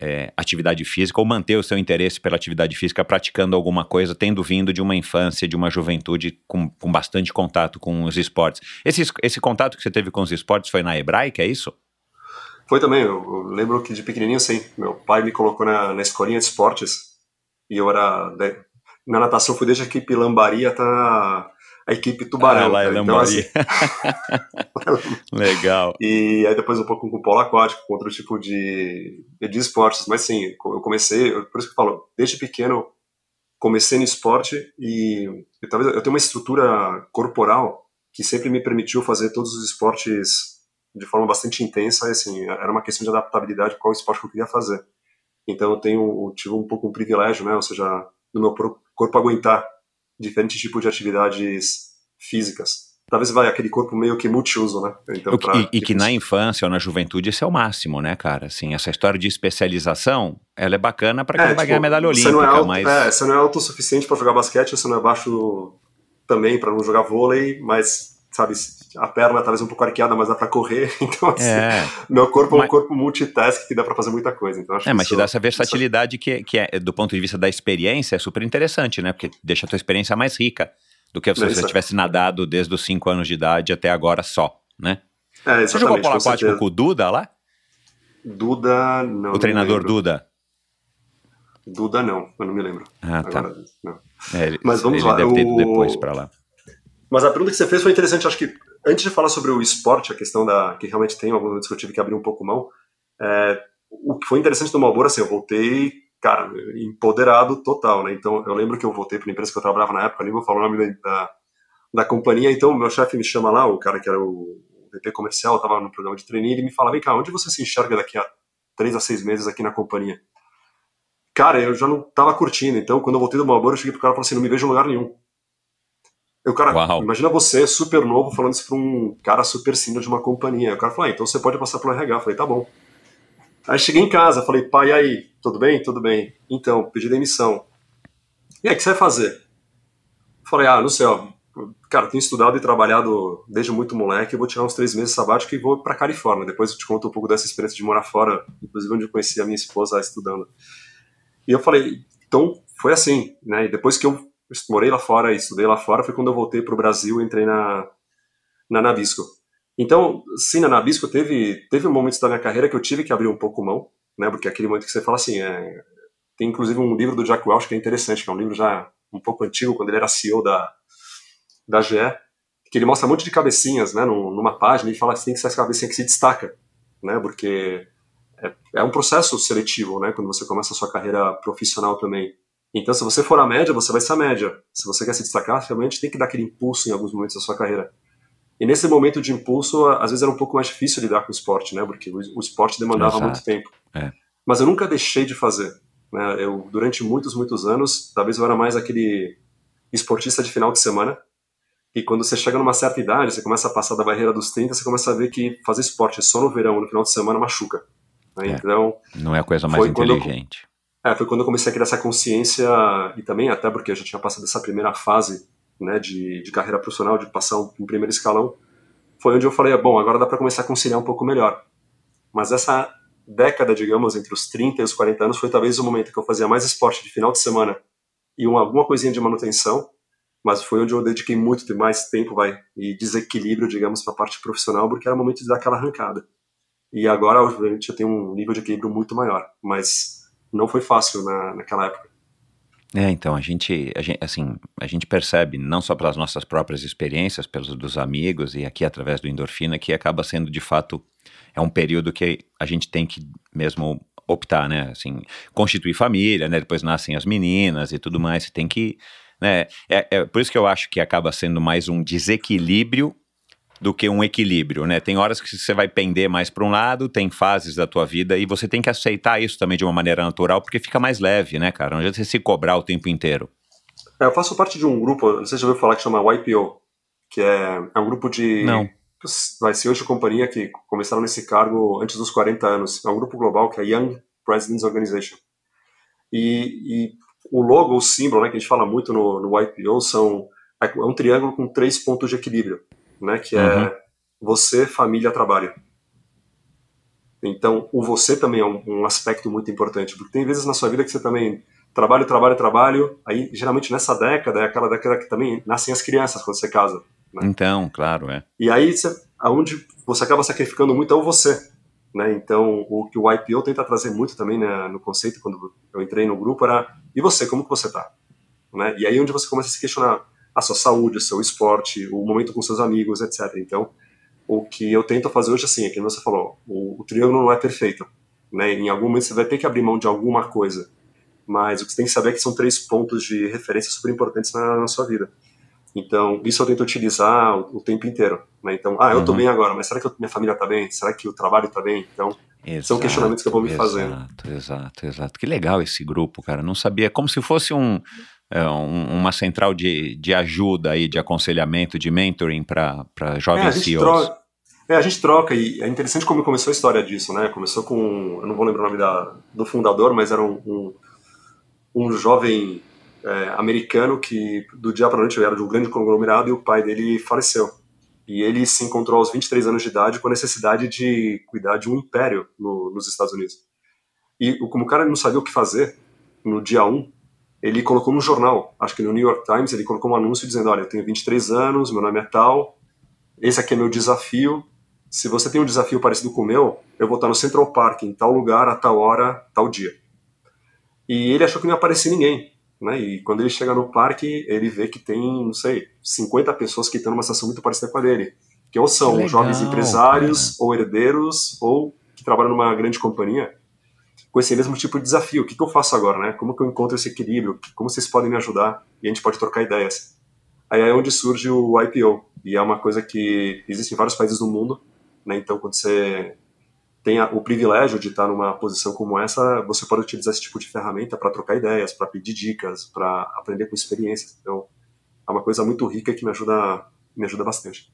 é, atividade física ou manter o seu interesse pela atividade física praticando alguma coisa, tendo vindo de uma infância, de uma juventude com, com bastante contato com os esportes. Esse, esse contato que você teve com os esportes foi na hebraica, é isso? Foi também, eu, eu lembro que de pequenininho, sim, meu pai me colocou na, na escolinha de esportes e eu era, na natação fui desde a equipe Lambaria até a, equipe Tubarão. Ah, lá é então, assim, Legal. E aí depois um pouco com polo aquático, com outro tipo de, de esportes. Mas sim, eu comecei, por isso que eu falo, desde pequeno comecei no esporte e, e talvez eu tenho uma estrutura corporal que sempre me permitiu fazer todos os esportes de forma bastante intensa. Assim, era uma questão de adaptabilidade qual esporte que eu queria fazer. Então eu tenho eu tive um pouco um privilégio, né? Ou seja, no meu corpo aguentar diferentes tipos de atividades físicas. Talvez vai aquele corpo meio que multiuso, né? Então, pra, e, e que na infância ou na juventude isso é o máximo, né, cara? Assim, essa história de especialização, ela é bacana para quem é, vai tipo, ganhar medalha olímpica, você não é alto, mas... É, você não é autossuficiente para jogar basquete, você não é baixo também para não jogar vôlei, mas, sabe, a perna talvez um pouco arqueada, mas dá para correr. Então, assim, é. meu corpo mas... é um corpo multitask que dá para fazer muita coisa. Então, é, mas te dá essa versatilidade que, que é, do ponto de vista da experiência, é super interessante, né? Porque deixa a tua experiência mais rica do que se você tivesse nadado desde os 5 anos de idade até agora só, né? É, você jogou polo aquático com o Duda lá? Duda, não. O treinador não Duda? Duda, não, eu não me lembro. Ah, tá. Agora, é, ele, Mas vamos ele lá. Deve ter ido depois para lá. Mas a pergunta que você fez foi interessante. Acho que antes de falar sobre o esporte, a questão da que realmente tem alguns momentos que eu tive que abrir um pouco mão, é, o que foi interessante do Malboro, assim, eu voltei cara, empoderado total, né? Então, eu lembro que eu voltei para a empresa que eu trabalhava na época, nem vou falar o nome da, da companhia, então meu chefe me chama lá, o cara que era o VP comercial, estava no programa de treininho, ele me fala, vem cá, onde você se enxerga daqui a três a seis meses aqui na companhia? Cara, eu já não estava curtindo, então quando eu voltei do Malboro, eu cheguei pro cara e falei assim, não me vejo em lugar nenhum. Eu, cara, Uau. imagina você, super novo, falando isso para um cara super senior de uma companhia. O cara falou, ah, então você pode passar pelo RH. Eu falei, tá bom. Aí cheguei em casa, falei, pai, e aí? Tudo bem? Tudo bem. Então, pedi demissão. E aí, o que você vai fazer? Falei, ah, não sei, ó, cara, tenho estudado e trabalhado desde muito moleque, eu vou tirar uns três meses sabático e vou para Califórnia. Depois eu te conto um pouco dessa experiência de morar fora, inclusive onde eu conheci a minha esposa estudando. E eu falei, então foi assim, né? E depois que eu morei lá fora estudei lá fora, foi quando eu voltei para o Brasil e entrei na, na Nabisco. Então, sim, na Nabisco teve, teve momentos da minha carreira que eu tive que abrir um pouco mão, né? Porque é aquele momento que você fala assim, é, tem inclusive um livro do Jack Welch que é interessante, que é um livro já um pouco antigo, quando ele era CEO da, da GE, que ele mostra um monte de cabecinhas, né, numa página, e fala que tem que ser essa cabecinha que se destaca, né, porque é, é, um processo seletivo, né, quando você começa a sua carreira profissional também. Então, se você for a média, você vai ser a média. Se você quer se destacar, realmente tem que dar aquele impulso em alguns momentos da sua carreira. E nesse momento de impulso, às vezes era um pouco mais difícil lidar com o esporte, né, porque o, esporte demandava Exato. muito tempo. É. Mas eu nunca deixei de fazer. Né? Eu, durante muitos, muitos anos, talvez eu era mais aquele esportista de final de semana, e quando você chega numa certa idade, você começa a passar da barreira dos 30, você começa a ver que fazer esporte só no verão, no final de semana, machuca. Né? É, então, não é a coisa mais inteligente. É, foi quando eu comecei a criar essa consciência, e também até porque eu já tinha passado essa primeira fase né, de, de carreira profissional, de passar um, um primeiro escalão, foi onde eu falei, ah, bom, agora dá para começar a conciliar um pouco melhor. Mas essa década, digamos, entre os 30 e os 40 anos, foi talvez o momento que eu fazia mais esporte de final de semana e uma, alguma coisinha de manutenção, mas foi onde eu dediquei muito mais tempo, vai, e desequilíbrio, digamos, para a parte profissional, porque era o momento de dar aquela arrancada. E agora, obviamente, eu tenho um nível de equilíbrio muito maior, mas não foi fácil na, naquela época. É, então a gente, a gente, assim, a gente percebe não só pelas nossas próprias experiências, pelos dos amigos e aqui através do endorfina que acaba sendo de fato é um período que a gente tem que mesmo optar, né? Assim, constituir família, né? Depois nascem as meninas e tudo mais. Você tem que. Né? É, é por isso que eu acho que acaba sendo mais um desequilíbrio do que um equilíbrio, né? Tem horas que você vai pender mais para um lado, tem fases da tua vida e você tem que aceitar isso também de uma maneira natural, porque fica mais leve, né, cara? Não adianta você se cobrar o tempo inteiro. É, eu faço parte de um grupo, não sei se você já ouviu falar, que chama YPO, que é, é um grupo de não vai ser hoje companhia que começaram nesse cargo antes dos 40 anos. É um grupo global que é a Young Presidents Organization. E, e o logo, o símbolo, né, que a gente fala muito no, no YPO, são, é um triângulo com três pontos de equilíbrio, né, que é uhum. você, família, trabalho. Então, o você também é um, um, aspecto muito importante, porque tem vezes na sua vida que você também trabalho, trabalho, trabalho, aí geralmente nessa década é aquela década que também nascem as crianças quando você casa. Né? Então, claro, é. E aí, você, aonde você acaba sacrificando muito é o você. Né? Então, o que o IPO tenta trazer muito também né, no conceito, quando eu entrei no grupo, era e você, como que você tá? Né? E aí onde você começa a se questionar a sua saúde, o seu esporte, o momento com seus amigos, etc. Então, o que eu tento fazer hoje, assim, é que você falou, o, o triângulo não é perfeito. Né? Em algum momento você vai ter que abrir mão de alguma coisa. Mas o que você tem que saber é que são três pontos de referência super importantes na, na sua vida. Então, isso eu tento utilizar o, o tempo inteiro. Né? Então, ah, eu estou uhum. bem agora, mas será que minha família está bem? Será que o trabalho está bem? Então, exato, são questionamentos que eu vou me exato, fazendo. Exato, exato, exato. Que legal esse grupo, cara. Não sabia, como se fosse um, um uma central de, de ajuda aí, de aconselhamento, de mentoring para jovens é, CEOs. É, a gente troca e é interessante como começou a história disso, né? Começou com, eu não vou lembrar o nome da, do fundador, mas era um, um, um jovem é, americano que do dia para noite era de um grande conglomerado e o pai dele faleceu. E ele se encontrou aos 23 anos de idade com a necessidade de cuidar de um império no, nos Estados Unidos. E como o cara não sabia o que fazer, no dia 1, ele colocou no jornal, acho que no New York Times, ele colocou um anúncio dizendo: Olha, eu tenho 23 anos, meu nome é tal, esse aqui é meu desafio. Se você tem um desafio parecido com o meu, eu vou estar no Central Park, em tal lugar, a tal hora, tal dia. E ele achou que não ia aparecer ninguém. Né? E quando ele chega no parque, ele vê que tem, não sei, 50 pessoas que estão numa situação muito parecida com a dele. Que ou são Legal, jovens empresários, cara. ou herdeiros, ou que trabalham numa grande companhia, com esse mesmo tipo de desafio. O que, que eu faço agora, né? Como que eu encontro esse equilíbrio? Como vocês podem me ajudar? E a gente pode trocar ideias. Aí é onde surge o IPO. E é uma coisa que existe em vários países do mundo. Né? Então, quando você tem o privilégio de estar numa posição como essa, você pode utilizar esse tipo de ferramenta para trocar ideias, para pedir dicas, para aprender com experiências. Então, é uma coisa muito rica que me ajuda, me ajuda bastante.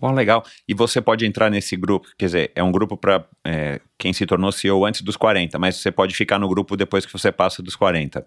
Oh, legal. E você pode entrar nesse grupo, quer dizer, é um grupo para é, quem se tornou CEO antes dos 40, mas você pode ficar no grupo depois que você passa dos 40.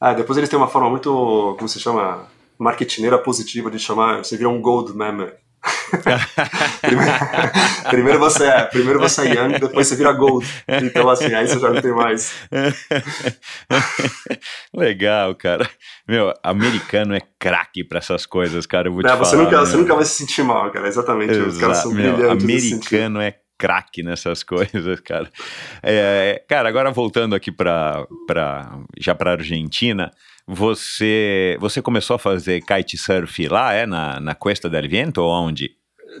Ah, depois eles têm uma forma muito, como se chama, marketineira positiva de chamar, você vira um gold member. primeiro, você é, primeiro você é Young, depois você vira Gold. Então, assim, aí você já não tem mais. Legal, cara. Meu, americano é craque pra essas coisas, cara. Eu vou te é, você falar. Nunca, meu. você nunca vai se sentir mal, cara. Exatamente. Exato, Os caras são meu, brilhantes. Americano é craque nessas coisas, cara. É, cara, agora voltando aqui para já para Argentina, você você começou a fazer kitesurf lá, é na, na Cuesta del Viento ou onde?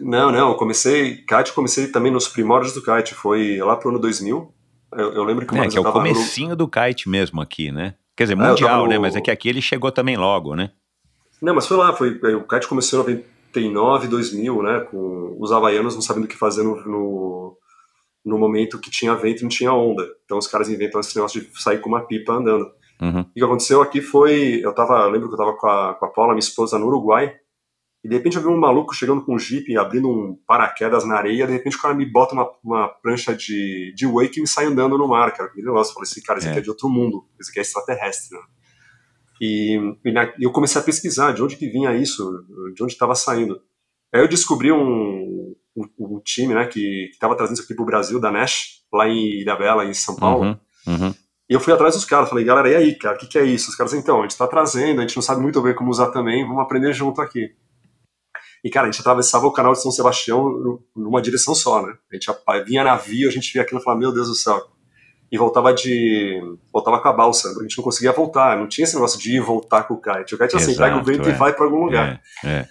Não, não, eu comecei, kite comecei também nos primórdios do kite, foi lá pro ano 2000. Eu, eu lembro que uma é, que é eu o comecinho no... do kite mesmo aqui, né? Quer dizer, É, mundial, né? no- Mas é que aqui ele chegou também logo, né? Não, mas foi lá, foi, o kite começou em 99, 2000, né, com os havaianos não sabendo o que fazer no, no, no momento que tinha vento e não tinha onda. Então os caras inventam esse negócio de sair com uma pipa andando. Uhum. O que aconteceu aqui foi, eu tava, eu lembro que eu tava com a, com a Paula, minha esposa, no Uruguai, e de repente eu vi um maluco chegando com um jeep, abrindo um paraquedas na areia, de repente o cara me bota uma, uma prancha de, de wake e me sai andando no mar, cara. Aquele negócio, eu falei assim, cara, isso aqui É. é de outro mundo, isso aqui é extraterrestre, né? E, e na- eu comecei a pesquisar de onde que vinha isso, de onde estava saindo. Aí eu descobri um, um, um time, né, que estava trazendo isso aqui pro Brasil, da Nash, lá em Ilhabela, em São Paulo. Uhum. Uhum. E eu fui atrás dos caras, falei, galera, e aí, cara, o que, que é isso? Os caras, então, a gente tá trazendo, a gente não sabe muito bem como usar também, vamos aprender junto aqui. E, cara, a gente atravessava o canal de São Sebastião nu- numa direção só, né? A gente vinha navio, a gente via aquilo e falava, meu Deus do céu. E voltava de. voltava com a balsa, a gente não conseguia voltar, não tinha esse negócio de ir e voltar com o kite. O kite é assim, Exato, pega o vento é. e vai para algum lugar. É, é.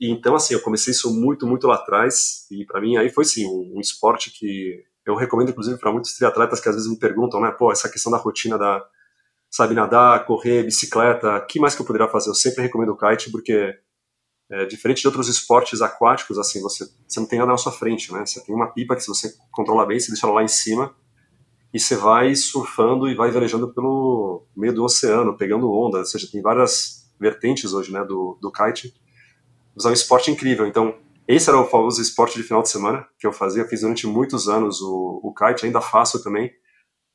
E então, assim, eu comecei isso muito, muito lá atrás, e para mim aí foi, sim, um, um esporte que eu recomendo, inclusive, para muitos triatletas que às vezes me perguntam, né, pô, essa questão da rotina da, sabe, nadar, correr, bicicleta, o que mais que eu poderia fazer? Eu sempre recomendo o kite, porque, é, diferente de outros esportes aquáticos, assim, você, você não tem nada na sua frente, né, você tem uma pipa que se você controla bem, você deixa ela lá em cima, e você vai surfando e vai velejando pelo meio do oceano, pegando onda, ou seja, tem várias vertentes hoje, né, do, do kite, mas é um esporte incrível. Então, esse era o famoso esporte de final de semana que eu fazia. Fiz durante muitos anos o, o kite, ainda faço também.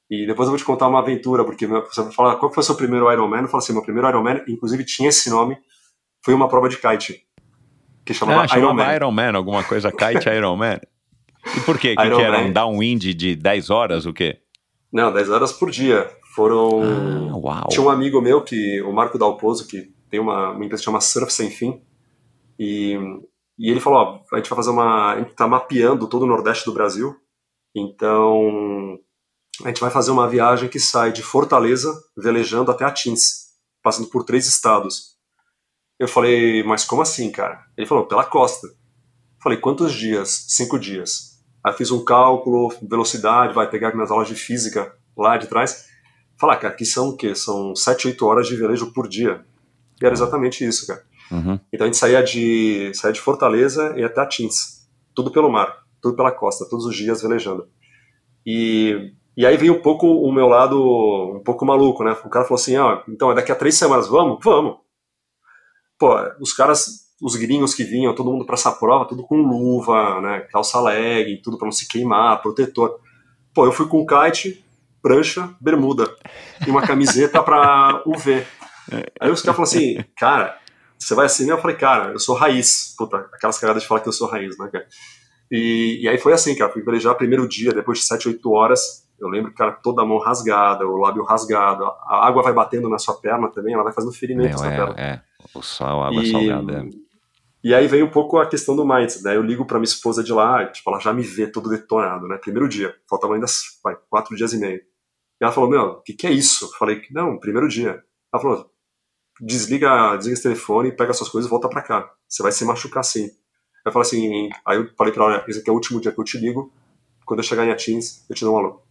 E depois eu vou te contar uma aventura, porque você vai falar qual foi o seu primeiro Ironman. Eu falo assim: meu primeiro Ironman, inclusive tinha esse nome, foi uma prova de kite, que chamava Ah, chamava Ironman. Iron Man, alguma coisa, kite Iron Man. E por quê? Que, Iron que era? Um downwind de 10 horas, o quê? Não, 10 horas por dia. Foram. Ah, uau. Tinha um amigo meu, que o Marco Dalpozo, que tem uma, uma empresa que chama Surf Sem Fim, e, e ele falou, ó, a gente vai fazer uma... A gente tá mapeando todo o Nordeste do Brasil, então a gente vai fazer uma viagem que sai de Fortaleza, velejando até Atins, passando por três estados. Eu falei, mas como assim, cara? Ele falou, pela costa. Eu falei, quantos dias? Cinco dias. Aí fiz um cálculo, velocidade, vai pegar minhas aulas de física lá de trás. Falar, cara, aqui são o quê? São sete, oito horas de velejo por dia. E era exatamente isso, cara. Uhum. Então a gente saía de, saía de Fortaleza e até Atins. Tudo pelo mar, tudo pela costa, todos os dias velejando. E, e aí veio um pouco o meu lado, um pouco maluco, né? O cara falou assim, ah, então é daqui a três semanas, vamos? Vamos! Pô, os caras, os gringos que vinham, todo mundo pra essa prova, tudo com luva, né? Calça leg, tudo pra não se queimar, protetor. Pô, eu fui com kite, prancha, bermuda e uma camiseta pra UV. Aí os caras falaram assim, cara, você vai assim? Eu falei, cara, eu sou raiz. Puta, aquelas cagadas de falar que eu sou raiz, né, cara? E, e aí foi assim, cara, fui velejar primeiro dia, depois de 7, 8 horas, eu lembro que, cara, toda a mão rasgada, o lábio rasgado, a água vai batendo na sua perna também, ela vai fazendo ferimentos na perna. é, é. O sal, a água E, salgada. e aí veio um pouco a questão do mindset, daí eu ligo pra minha esposa de lá, tipo, ela já me vê todo detonado, né, primeiro dia, faltavam ainda, vai, quatro dias e meio. E ela falou, meu, o que que é isso? Eu falei, não, primeiro dia. Ela falou, desliga, desliga esse telefone, pega suas coisas e volta pra cá. Você vai se machucar sim. Eu falei assim, aí eu falei pra ela, esse aqui é o último dia que eu te ligo, quando eu chegar em Atins, eu te dou um alô.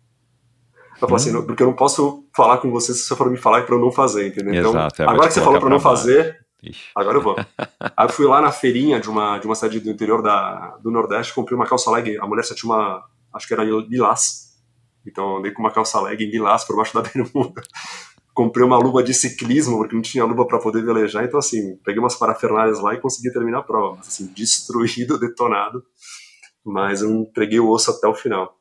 Eu falei assim, não- porque eu não posso falar com você se você for me falar pra eu não fazer, entendeu? Então, Exato, é, vai agora que você falou pra não fazer, Ixi. agora eu vou. Aí eu fui lá na feirinha de uma, de uma cidade do interior da, do Nordeste, comprei uma calça leg, a mulher só tinha uma, acho que era lilás, então eu andei com uma calça leg em lilás por baixo da bermuda. Comprei uma luva de ciclismo, porque não tinha luva para poder velejar, então assim, peguei umas parafernálias lá e consegui terminar a prova. Mas, assim, destruído, detonado, mas eu entreguei o osso até o final.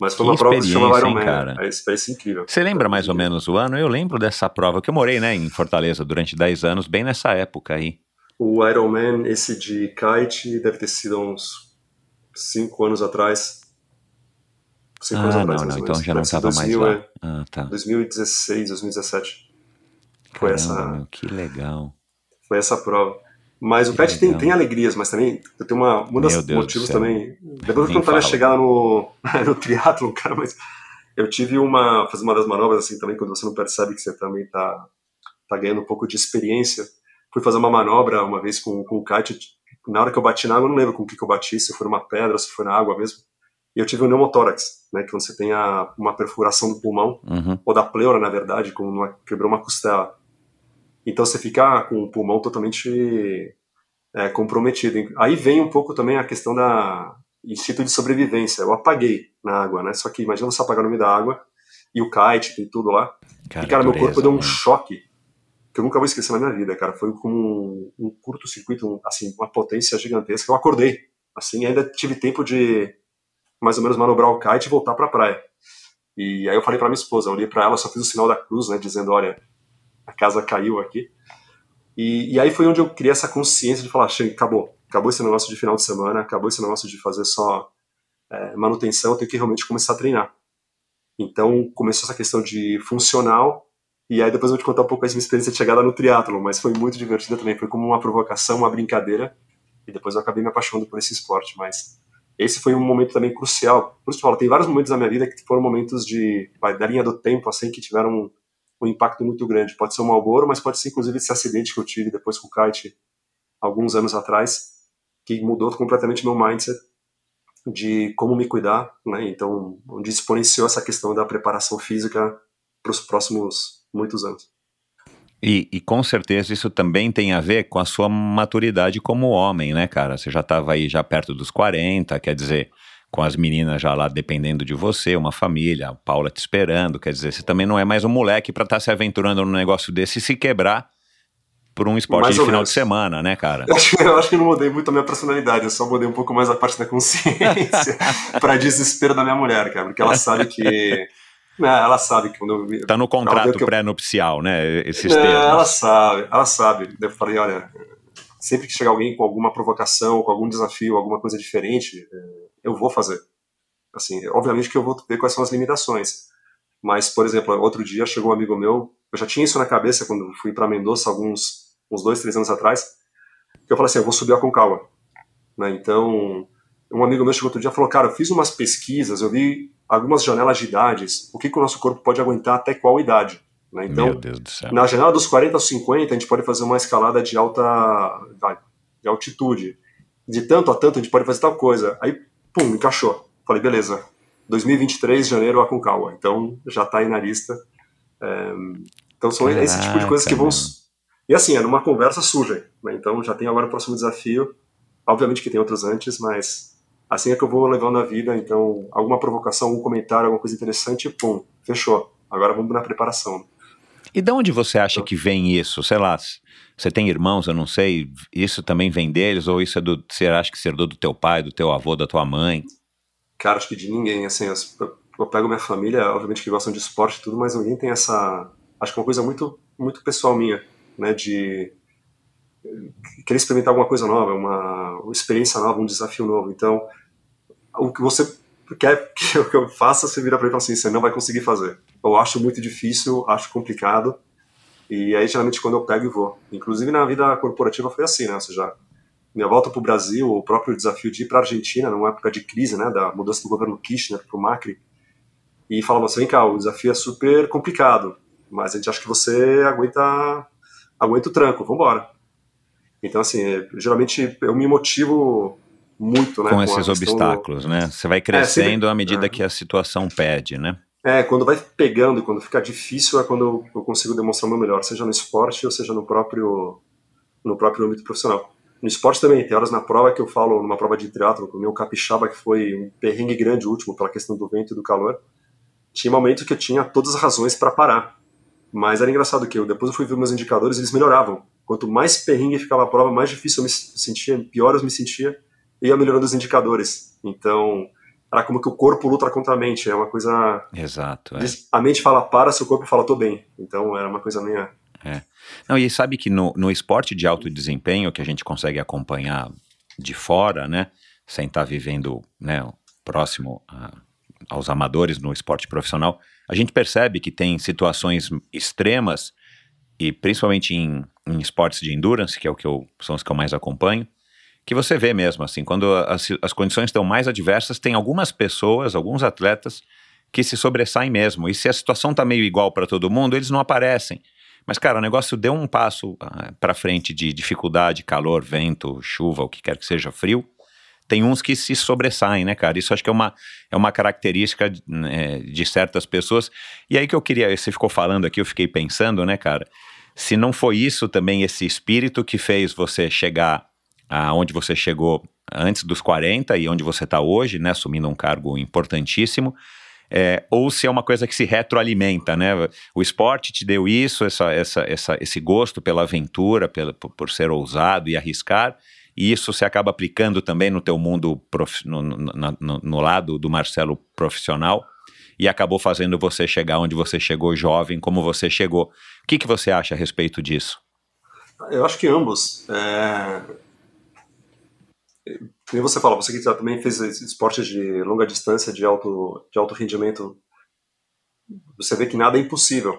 Mas foi Que uma prova que se chamava Ironman, cara? é experiência incrível. Você lembra mais ou menos o ano? Eu lembro dessa prova, que eu morei né, em Fortaleza durante 10 anos, bem nessa época aí. O Ironman, esse de kite, deve ter sido uns 5 anos atrás. Ah, anos atrás, não, não, então já não estava mais lá. É, ah, tá. 2016, 2017. Foi essa. Meu, que legal. Foi essa prova. Mas o kite tem, tem alegrias, mas também eu tenho uma, um dos motivos também. Depois eu vou contar minha chegada no, no triatlo, cara, mas eu tive uma. fazer uma das manobras assim também, quando você não percebe que você também tá, tá ganhando um pouco de experiência. Fui fazer uma manobra uma vez com, com o kite. Na hora que eu bati na água, eu não lembro com o que, que eu bati, se foi numa pedra, se foi na água mesmo. E eu tive um pneumotórax, né, que você tem a, uma perfuração do pulmão, uhum. ou da pleura, na verdade, quando uma, quebrou uma costela. Então você fica com o pulmão totalmente é, comprometido. Aí vem um pouco também a questão da instinto de sobrevivência. Eu apaguei na água, né? Só que imagina você apagar no meio da água e o kite, tem tudo lá. Cara, e, cara, meu corpo deu um choque que eu nunca vou esquecer na minha vida, cara. Foi como um, um curto-circuito, um, assim, uma potência gigantesca. Eu acordei, assim, ainda tive tempo de mais ou menos manobrar o kite e voltar para a praia. E aí eu falei para minha esposa, eu olhei para ela, só fiz o sinal da cruz, né, dizendo, olha, a casa caiu aqui. E, e aí foi onde eu criei essa consciência de falar, chega, acabou, acabou esse negócio de final de semana, acabou esse negócio de fazer só é, manutenção, eu tenho que realmente começar a treinar. Então começou essa questão de funcional, e aí depois eu vou te contar um pouco a minha experiência de chegada no triatlo, mas foi muito divertida também, foi como uma provocação, uma brincadeira, e depois eu acabei me apaixonando por esse esporte, mas esse foi um momento também crucial. Por isso que eu falo, tem vários momentos da minha vida que foram momentos de, da linha do tempo, assim, que tiveram um impacto muito grande. Pode ser um Malboro, mas pode ser inclusive esse acidente que eu tive depois com o kite alguns anos atrás, que mudou completamente meu mindset de como me cuidar, né? Então, onde exponenciou essa questão da preparação física para os próximos muitos anos. E, e, com certeza isso também tem a ver com a sua maturidade como homem, né, cara? Você já estava aí já perto dos 40, quer dizer, com as meninas já lá dependendo de você, uma família, a Paula te esperando, quer dizer, você também não é mais um moleque para estar tá se aventurando num negócio desse e se quebrar por um esporte mais de final menos. de semana, né, cara? Eu acho, eu acho, que não mudei muito a minha personalidade, eu só mudei um pouco mais a parte da consciência para desespero da minha mulher, cara, porque ela sabe que né, ela sabe que quando eu. Tá no contrato eu... pré-nupcial, né? Esses é, Ela sabe, ela sabe. Eu falei, olha, sempre que chegar alguém com alguma provocação, com algum desafio, alguma coisa diferente, é, eu vou fazer. Assim, obviamente que eu vou ver quais são as limitações. Mas, por exemplo, outro dia chegou um amigo meu, eu já tinha isso na cabeça quando fui para Mendoza alguns uns dois, três anos atrás, que eu falei assim, eu vou subir a Concagua. Né? Então, um amigo meu chegou outro dia e falou, cara, eu fiz umas pesquisas, eu vi algumas janelas de idades, o que, que o nosso corpo pode aguentar até qual idade. Né? Então, na janela dos 40 aos 50, a gente pode fazer uma escalada de alta de altitude. De tanto a tanto, a gente pode fazer tal coisa. Aí pum, encaixou. Falei, beleza, 2023, janeiro, Aconcagua. Então, já está aí na lista. É, então, são Caraca, esse tipo de coisas que vão... E assim, é numa conversa suja. Né? Então, já tem agora o próximo desafio. Obviamente que tem outros antes, mas assim é que eu vou levando a vida. Então, alguma provocação, algum comentário, alguma coisa interessante, pum, fechou. Agora vamos na preparação. E de onde você acha que vem isso? Sei lá, você tem irmãos, eu não sei, isso também vem deles, ou isso é do. Você acha que você herdou do teu pai, do teu avô, da tua mãe? Cara, acho que de ninguém, assim, eu pego minha família, obviamente que gostam de esporte e tudo, mas ninguém tem essa. Acho que é uma coisa muito, muito pessoal minha, né? De querer experimentar alguma coisa nova, uma, uma experiência nova, um desafio novo. Então, o que você quer que eu faça, você vira para mim e fala assim: você não vai conseguir fazer. Eu acho muito difícil, acho complicado. E aí, geralmente, quando eu pego e vou. Inclusive, na vida corporativa foi assim, né? Ou seja, minha volta para o Brasil, o próprio desafio de ir para a Argentina, numa época de crise, né? Da mudança do governo Kirchner para o Macri. E falava assim: vem cá, o desafio é super complicado, mas a gente acha que você aguenta, aguenta o tranco, vamos embora. Então, assim, geralmente eu me motivo muito, né? Com, com esses obstáculos, do... né? Você vai crescendo é, à medida é. que a situação pede, né? É, quando vai pegando, quando fica difícil, é quando eu consigo demonstrar o meu melhor, seja no esporte ou seja no próprio, no próprio âmbito profissional. No esporte também, tem horas na prova que eu falo, numa prova de triatlo, com o meu capixaba, que foi um perrengue grande último pela questão do vento e do calor, tinha momentos que eu tinha todas as razões para parar. Mas era engraçado que eu, depois eu fui ver meus indicadores, eles melhoravam. Quanto mais perrengue ficava a prova, mais difícil eu me sentia, pior eu me sentia, ia melhorando os indicadores. Então, era como que o corpo luta contra a mente, é uma coisa... Exato. É. A mente fala para, seu corpo fala tô bem. Então, era uma coisa minha É. Não, e sabe que no, no esporte de alto desempenho, que a gente consegue acompanhar de fora, né, sem estar vivendo né, próximo a, aos amadores no esporte profissional, a gente percebe que tem situações extremas, e principalmente em, em esportes de endurance, que é o que eu, são os que eu mais acompanho, que você vê mesmo, assim, quando as, as condições estão mais adversas, tem algumas pessoas, alguns atletas que se sobressaem mesmo. E se a situação está meio igual para todo mundo, eles não aparecem. Mas, cara, o negócio deu um passo ah, para frente de dificuldade, calor, vento, chuva, o que quer que seja, frio. Tem uns que se sobressaem, né, cara? Isso acho que é uma, é uma característica né, de certas pessoas. E aí que eu queria, você ficou falando aqui, eu fiquei pensando, né, cara? Se não foi isso também, esse espírito que fez você chegar aonde você chegou antes dos 40 e onde você está hoje, né, assumindo um cargo importantíssimo, é, ou se é uma coisa que se retroalimenta, né? O esporte te deu isso, essa, essa, essa, esse gosto pela aventura, pela, por, ser ousado e arriscar, e isso se acaba aplicando também no teu mundo, prof, no, no, no, no lado do Marcelo profissional, e acabou fazendo você chegar onde você chegou jovem, como você chegou. O que, que você acha a respeito disso? Eu acho que ambos. É como você fala, você que também fez esportes de longa distância, de alto, de alto rendimento, você vê que nada é impossível.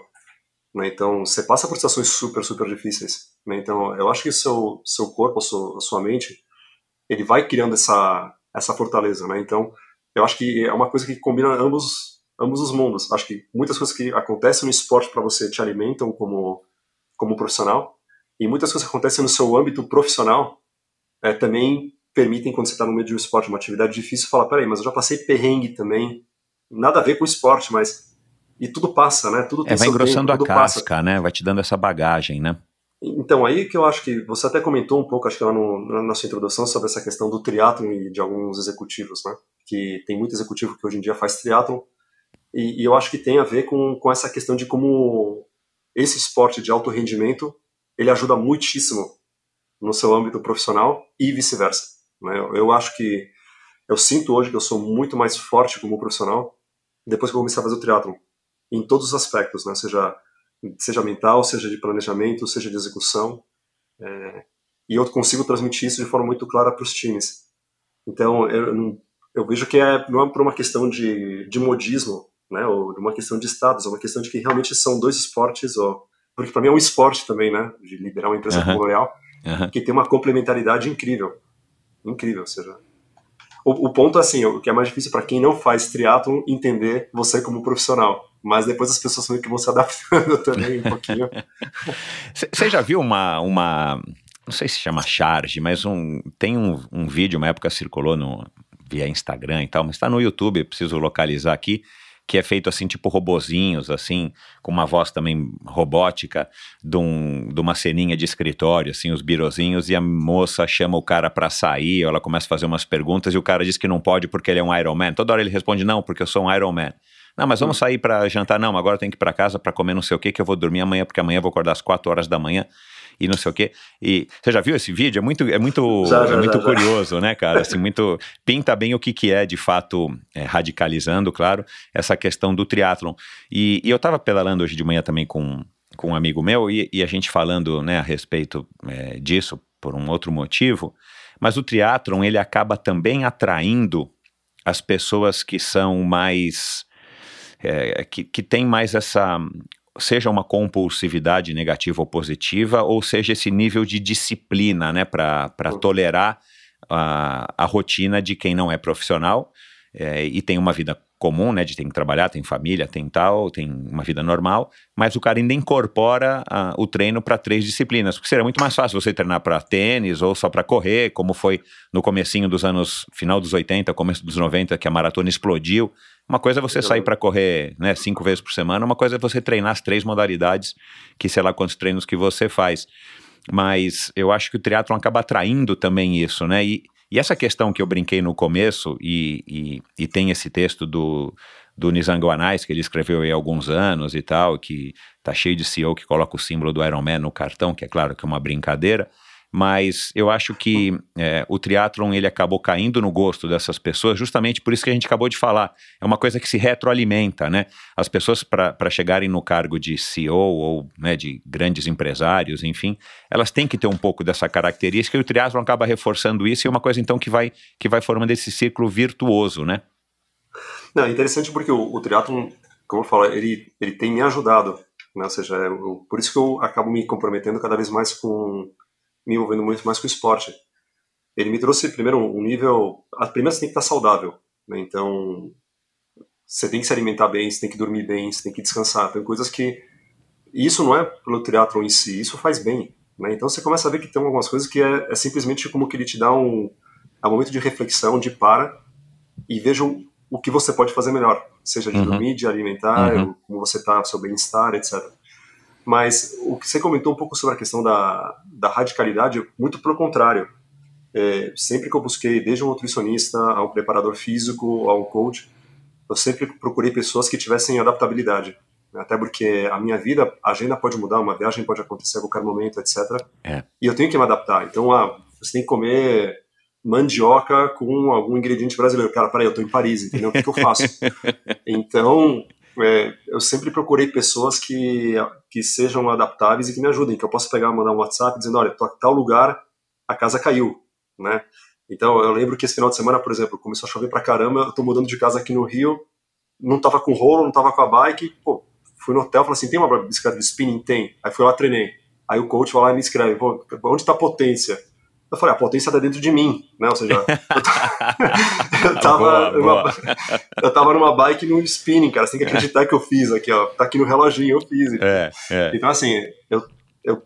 Né? Então, você passa por situações super, super difíceis. Né? Então, eu acho que seu, seu corpo, a sua, sua mente, ele vai criando essa, essa fortaleza. Né? Então, eu acho que é uma coisa que combina ambos, ambos os mundos. Acho que muitas coisas que acontecem no esporte para você te alimentam como, como profissional, e muitas coisas que acontecem no seu âmbito profissional é, também permitem, quando você está no meio de um esporte, uma atividade difícil, falar, peraí, mas eu já passei perrengue também, nada a ver com o esporte, mas... E tudo passa, né? Tudo é, vai engrossando tempo, a casca, passa. né? Vai te dando essa bagagem, né? Então, aí que eu acho que você até comentou um pouco, acho que lá no, na sua introdução, sobre essa questão do triatlon e de alguns executivos, né? Que tem muito executivo que hoje em dia faz triatlon, e, e, eu acho que tem a ver com, com essa questão de como esse esporte de alto rendimento, ele ajuda muitíssimo no seu âmbito profissional e vice-versa. Né? Eu acho que eu sinto hoje que eu sou muito mais forte como profissional depois que eu comecei a fazer o triatlon, em todos os aspectos, né? seja, seja mental, seja de planejamento, seja de execução. É, e eu consigo transmitir isso de forma muito clara para os times. Então, eu, eu vejo que é, não é por uma questão de, de modismo, né, ou de uma questão de status, é uma questão de que realmente são dois esportes, ou, porque para mim é um esporte também, né, de liderar uma empresa uhum. colonial, uhum. que tem uma complementaridade incrível incrível, ou seja. O, o ponto é assim, o que é mais difícil para quem não faz triatlon entender você como profissional. Mas depois as pessoas meio que vão se adaptando também um pouquinho. Você já viu uma, uma. Não sei se chama charge, mas um, tem um, um vídeo, uma época circulou no, via Instagram e tal, mas está no YouTube, preciso localizar aqui que é feito assim, tipo robozinhos, assim, com uma voz também robótica, de, um, de uma ceninha de escritório, assim, os birozinhos, e a moça chama o cara para sair, ela começa a fazer umas perguntas, e o cara diz que não pode porque ele é um Iron Man. Toda hora ele responde, não, porque eu sou um Iron Man. Não, mas vamos hum. sair para jantar. Não, agora eu tenho que ir para casa para comer não sei o que, que eu vou dormir amanhã, porque amanhã eu vou acordar às 4 horas da manhã e não sei o quê. E você já viu esse vídeo? É muito, é muito, já, já, é muito já, curioso, né, cara? Assim, muito pinta bem o que, que é de fato é, radicalizando, claro, essa questão do triatlon. E, e eu estava pedalando hoje de manhã também com, com um amigo meu e, e a gente falando, né, a respeito é, disso por um outro motivo. Mas o triatlon ele acaba também atraindo as pessoas que são mais é, que, que tem mais essa seja uma compulsividade negativa ou positiva, ou seja esse nível de disciplina, né, para tolerar a, a rotina de quem não é profissional é, e tem uma vida comum, né, de tem que trabalhar, tem família, tem tal, tem uma vida normal, mas o cara ainda incorpora uh, o treino para três disciplinas, porque seria muito mais fácil você treinar para tênis ou só para correr, como foi no comecinho dos anos, final dos 80, começo dos 90, que a maratona explodiu. Uma coisa é você sair para correr, né, cinco vezes por semana, uma coisa é você treinar as três modalidades, que sei lá quantos treinos que você faz. Mas eu acho que o triatlon acaba atraindo também isso, né? E, e essa questão que eu brinquei no começo, e, e, e tem esse texto do, do Nizango Anais, que ele escreveu há alguns anos e tal, que tá cheio de CEO que coloca o símbolo do Iron Man no cartão, que é claro que é uma brincadeira, mas eu acho que é, o triatlon ele acabou caindo no gosto dessas pessoas, justamente por isso que a gente acabou de falar. É uma coisa que se retroalimenta, né? As pessoas, para chegarem no cargo de CEO ou né, de grandes empresários, enfim, elas têm que ter um pouco dessa característica e o triatlon acaba reforçando isso e é uma coisa, então, que vai, que vai formando esse círculo virtuoso, né? Não, é interessante porque o, o triatlon, como eu falo, ele, ele tem me ajudado, né? Ou seja, eu, por isso que eu acabo me comprometendo cada vez mais com me envolvendo muito mais com o esporte. Ele me trouxe, primeiro, um nível. A primeira, você tem que estar saudável. Né? Então, você tem que se alimentar bem, você tem que dormir bem, você tem que descansar. Tem coisas que. Isso não é pelo triatlo em si, isso faz bem. Né? Então, você começa a ver que tem algumas coisas que é, é simplesmente como que ele te dá um, é um momento de reflexão, de para e veja o, o que você pode fazer melhor. Seja de uhum. dormir, de alimentar, uhum. como você está, seu bem-estar, etc. Mas o que você comentou um pouco sobre a questão da, da radicalidade, muito pelo contrário. É, sempre que eu busquei, desde um nutricionista, a um preparador físico, a um coach, eu sempre procurei pessoas que tivessem adaptabilidade. Né? Até porque a minha vida, a agenda pode mudar, uma viagem pode acontecer a qualquer momento, etc. É. E eu tenho que me adaptar. Então, ah, você tem que comer mandioca com algum ingrediente brasileiro. Cara, peraí, eu estou em Paris, entendeu? O que, que eu faço? então, é, eu sempre procurei pessoas que, que sejam adaptáveis e que me ajudem, que eu possa pegar, mandar um WhatsApp dizendo, olha, tô tal lugar, a casa caiu, né? Então, eu lembro que esse final de semana, por exemplo, começou a chover pra caramba, eu tô mudando de casa aqui no Rio, não tava com rolo, não tava com a bike, pô, fui no hotel, falei assim, tem uma bicicleta de spinning? Tem. Aí fui lá, treinei. Aí o coach vai lá e me escreve, pô, onde tá a potência? Eu falei, a potência está dentro de mim, né? Ou seja, eu, tava, boa, boa. eu tava numa bike no spinning, cara. Você tem que acreditar que eu fiz aqui, ó. Tá aqui no reloginho, eu fiz. É, é. Então, assim, eu, eu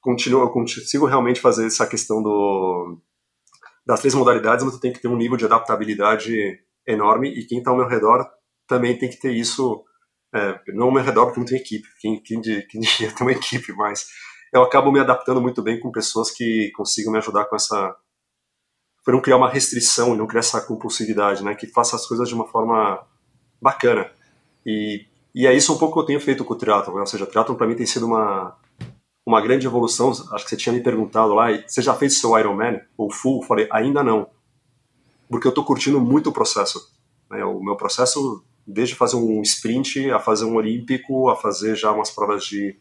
continuo, eu consigo realmente fazer essa questão do, das três modalidades, mas eu tenho que ter um nível de adaptabilidade enorme e quem está ao meu redor também tem que ter isso. É, não ao meu redor, porque não tem equipe. Quem, quem, quem diria ter uma equipe, mas eu acabo me adaptando muito bem com pessoas que consigam me ajudar com essa para não criar uma restrição e não criar essa compulsividade, né, que faça as coisas de uma forma bacana. E, e é isso um pouco que eu tenho feito com o triatlo, ou seja, o triatlo para mim tem sido uma uma grande evolução. Acho que você tinha me perguntado lá, você já fez seu Ironman ou full? Eu falei, ainda não, porque eu estou curtindo muito o processo. Né, o meu processo, desde fazer um sprint, a fazer um olímpico, a fazer já umas provas de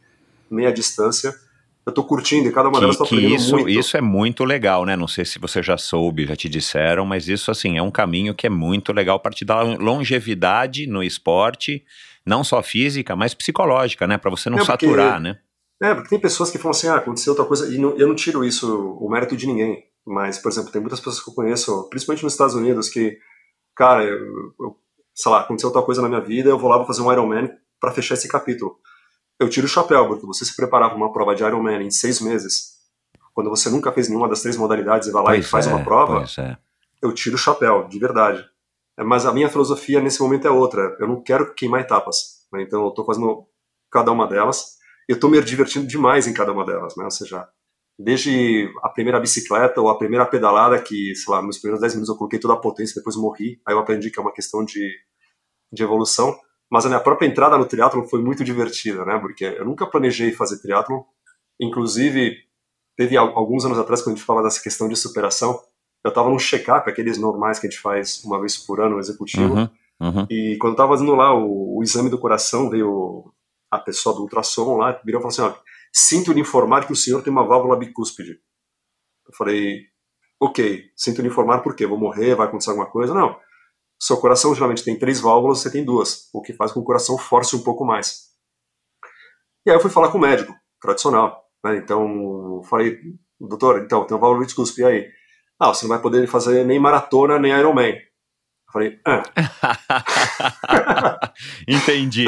meia distância, eu tô curtindo e cada uma que, delas tô aprendendo isso, muito. Isso é muito legal, né? Não sei se você já soube, já te disseram, mas isso, assim, é um caminho que é muito legal para te dar longevidade no esporte, não só física, mas psicológica, né? Para você não é porque, saturar, né? É, porque tem pessoas que falam assim, ah, aconteceu outra coisa, e não, eu não tiro isso, o mérito de ninguém, mas, por exemplo, tem muitas pessoas que eu conheço, principalmente nos Estados Unidos, que, cara, eu, eu sei lá, aconteceu outra coisa na minha vida, eu vou lá, vou fazer um Ironman para fechar esse capítulo eu tiro o chapéu, porque você se preparar para uma prova de Ironman em seis meses, quando você nunca fez nenhuma das três modalidades e vai lá pois e faz é, uma prova, é. eu tiro o chapéu, de verdade. É, mas a minha filosofia nesse momento é outra. Eu não quero queimar etapas. Né? Então eu estou fazendo cada uma delas. Eu estou me divertindo demais em cada uma delas. Né? Ou seja, desde a primeira bicicleta ou a primeira pedalada, que, sei lá, nos primeiros 10 minutos eu coloquei toda a potência, depois morri. Aí eu aprendi que é uma questão de, de evolução. Mas a minha própria entrada no triatlon foi muito divertida, né? Porque eu nunca planejei fazer triatlon. Inclusive, teve alguns anos atrás, quando a gente fala dessa questão de superação, eu estava num check-up, aqueles normais que a gente faz uma vez por ano, executivo. Uhum, uhum. E quando eu estava fazendo lá o, o, exame do coração, veio a pessoa do ultrassom lá, virou e falou assim: ó, sinto lhe informar que o senhor tem uma válvula bicúspide. Eu falei, ok, sinto lhe informar por quê? Vou morrer, vai acontecer alguma coisa? Não seu coração geralmente tem três válvulas, você tem duas, o que faz com que o coração force um pouco mais. E aí eu fui falar com o médico, tradicional. Né? Então, falei, doutor, então, tem uma válvula de cuspe, e aí? Ah, você não vai poder fazer nem maratona, nem Ironman. Eu falei, ah. Entendi.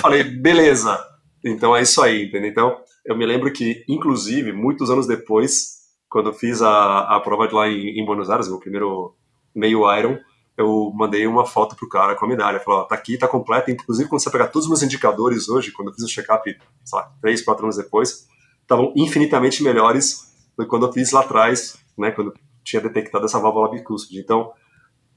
falei, beleza. Então é isso aí, entendeu? Então, eu me lembro que, inclusive, muitos anos depois, quando eu fiz a, a prova de lá em, em Buenos Aires, meu primeiro meio Iron, eu mandei uma foto pro cara com a medalha. Falei, ó, tá aqui, tá completa. Inclusive, quando você pegar todos os meus indicadores hoje, quando eu fiz o check-up, sei lá, três, quatro anos depois, estavam infinitamente melhores do que quando eu fiz lá atrás, né, quando tinha detectado essa válvula bicúspide. Então,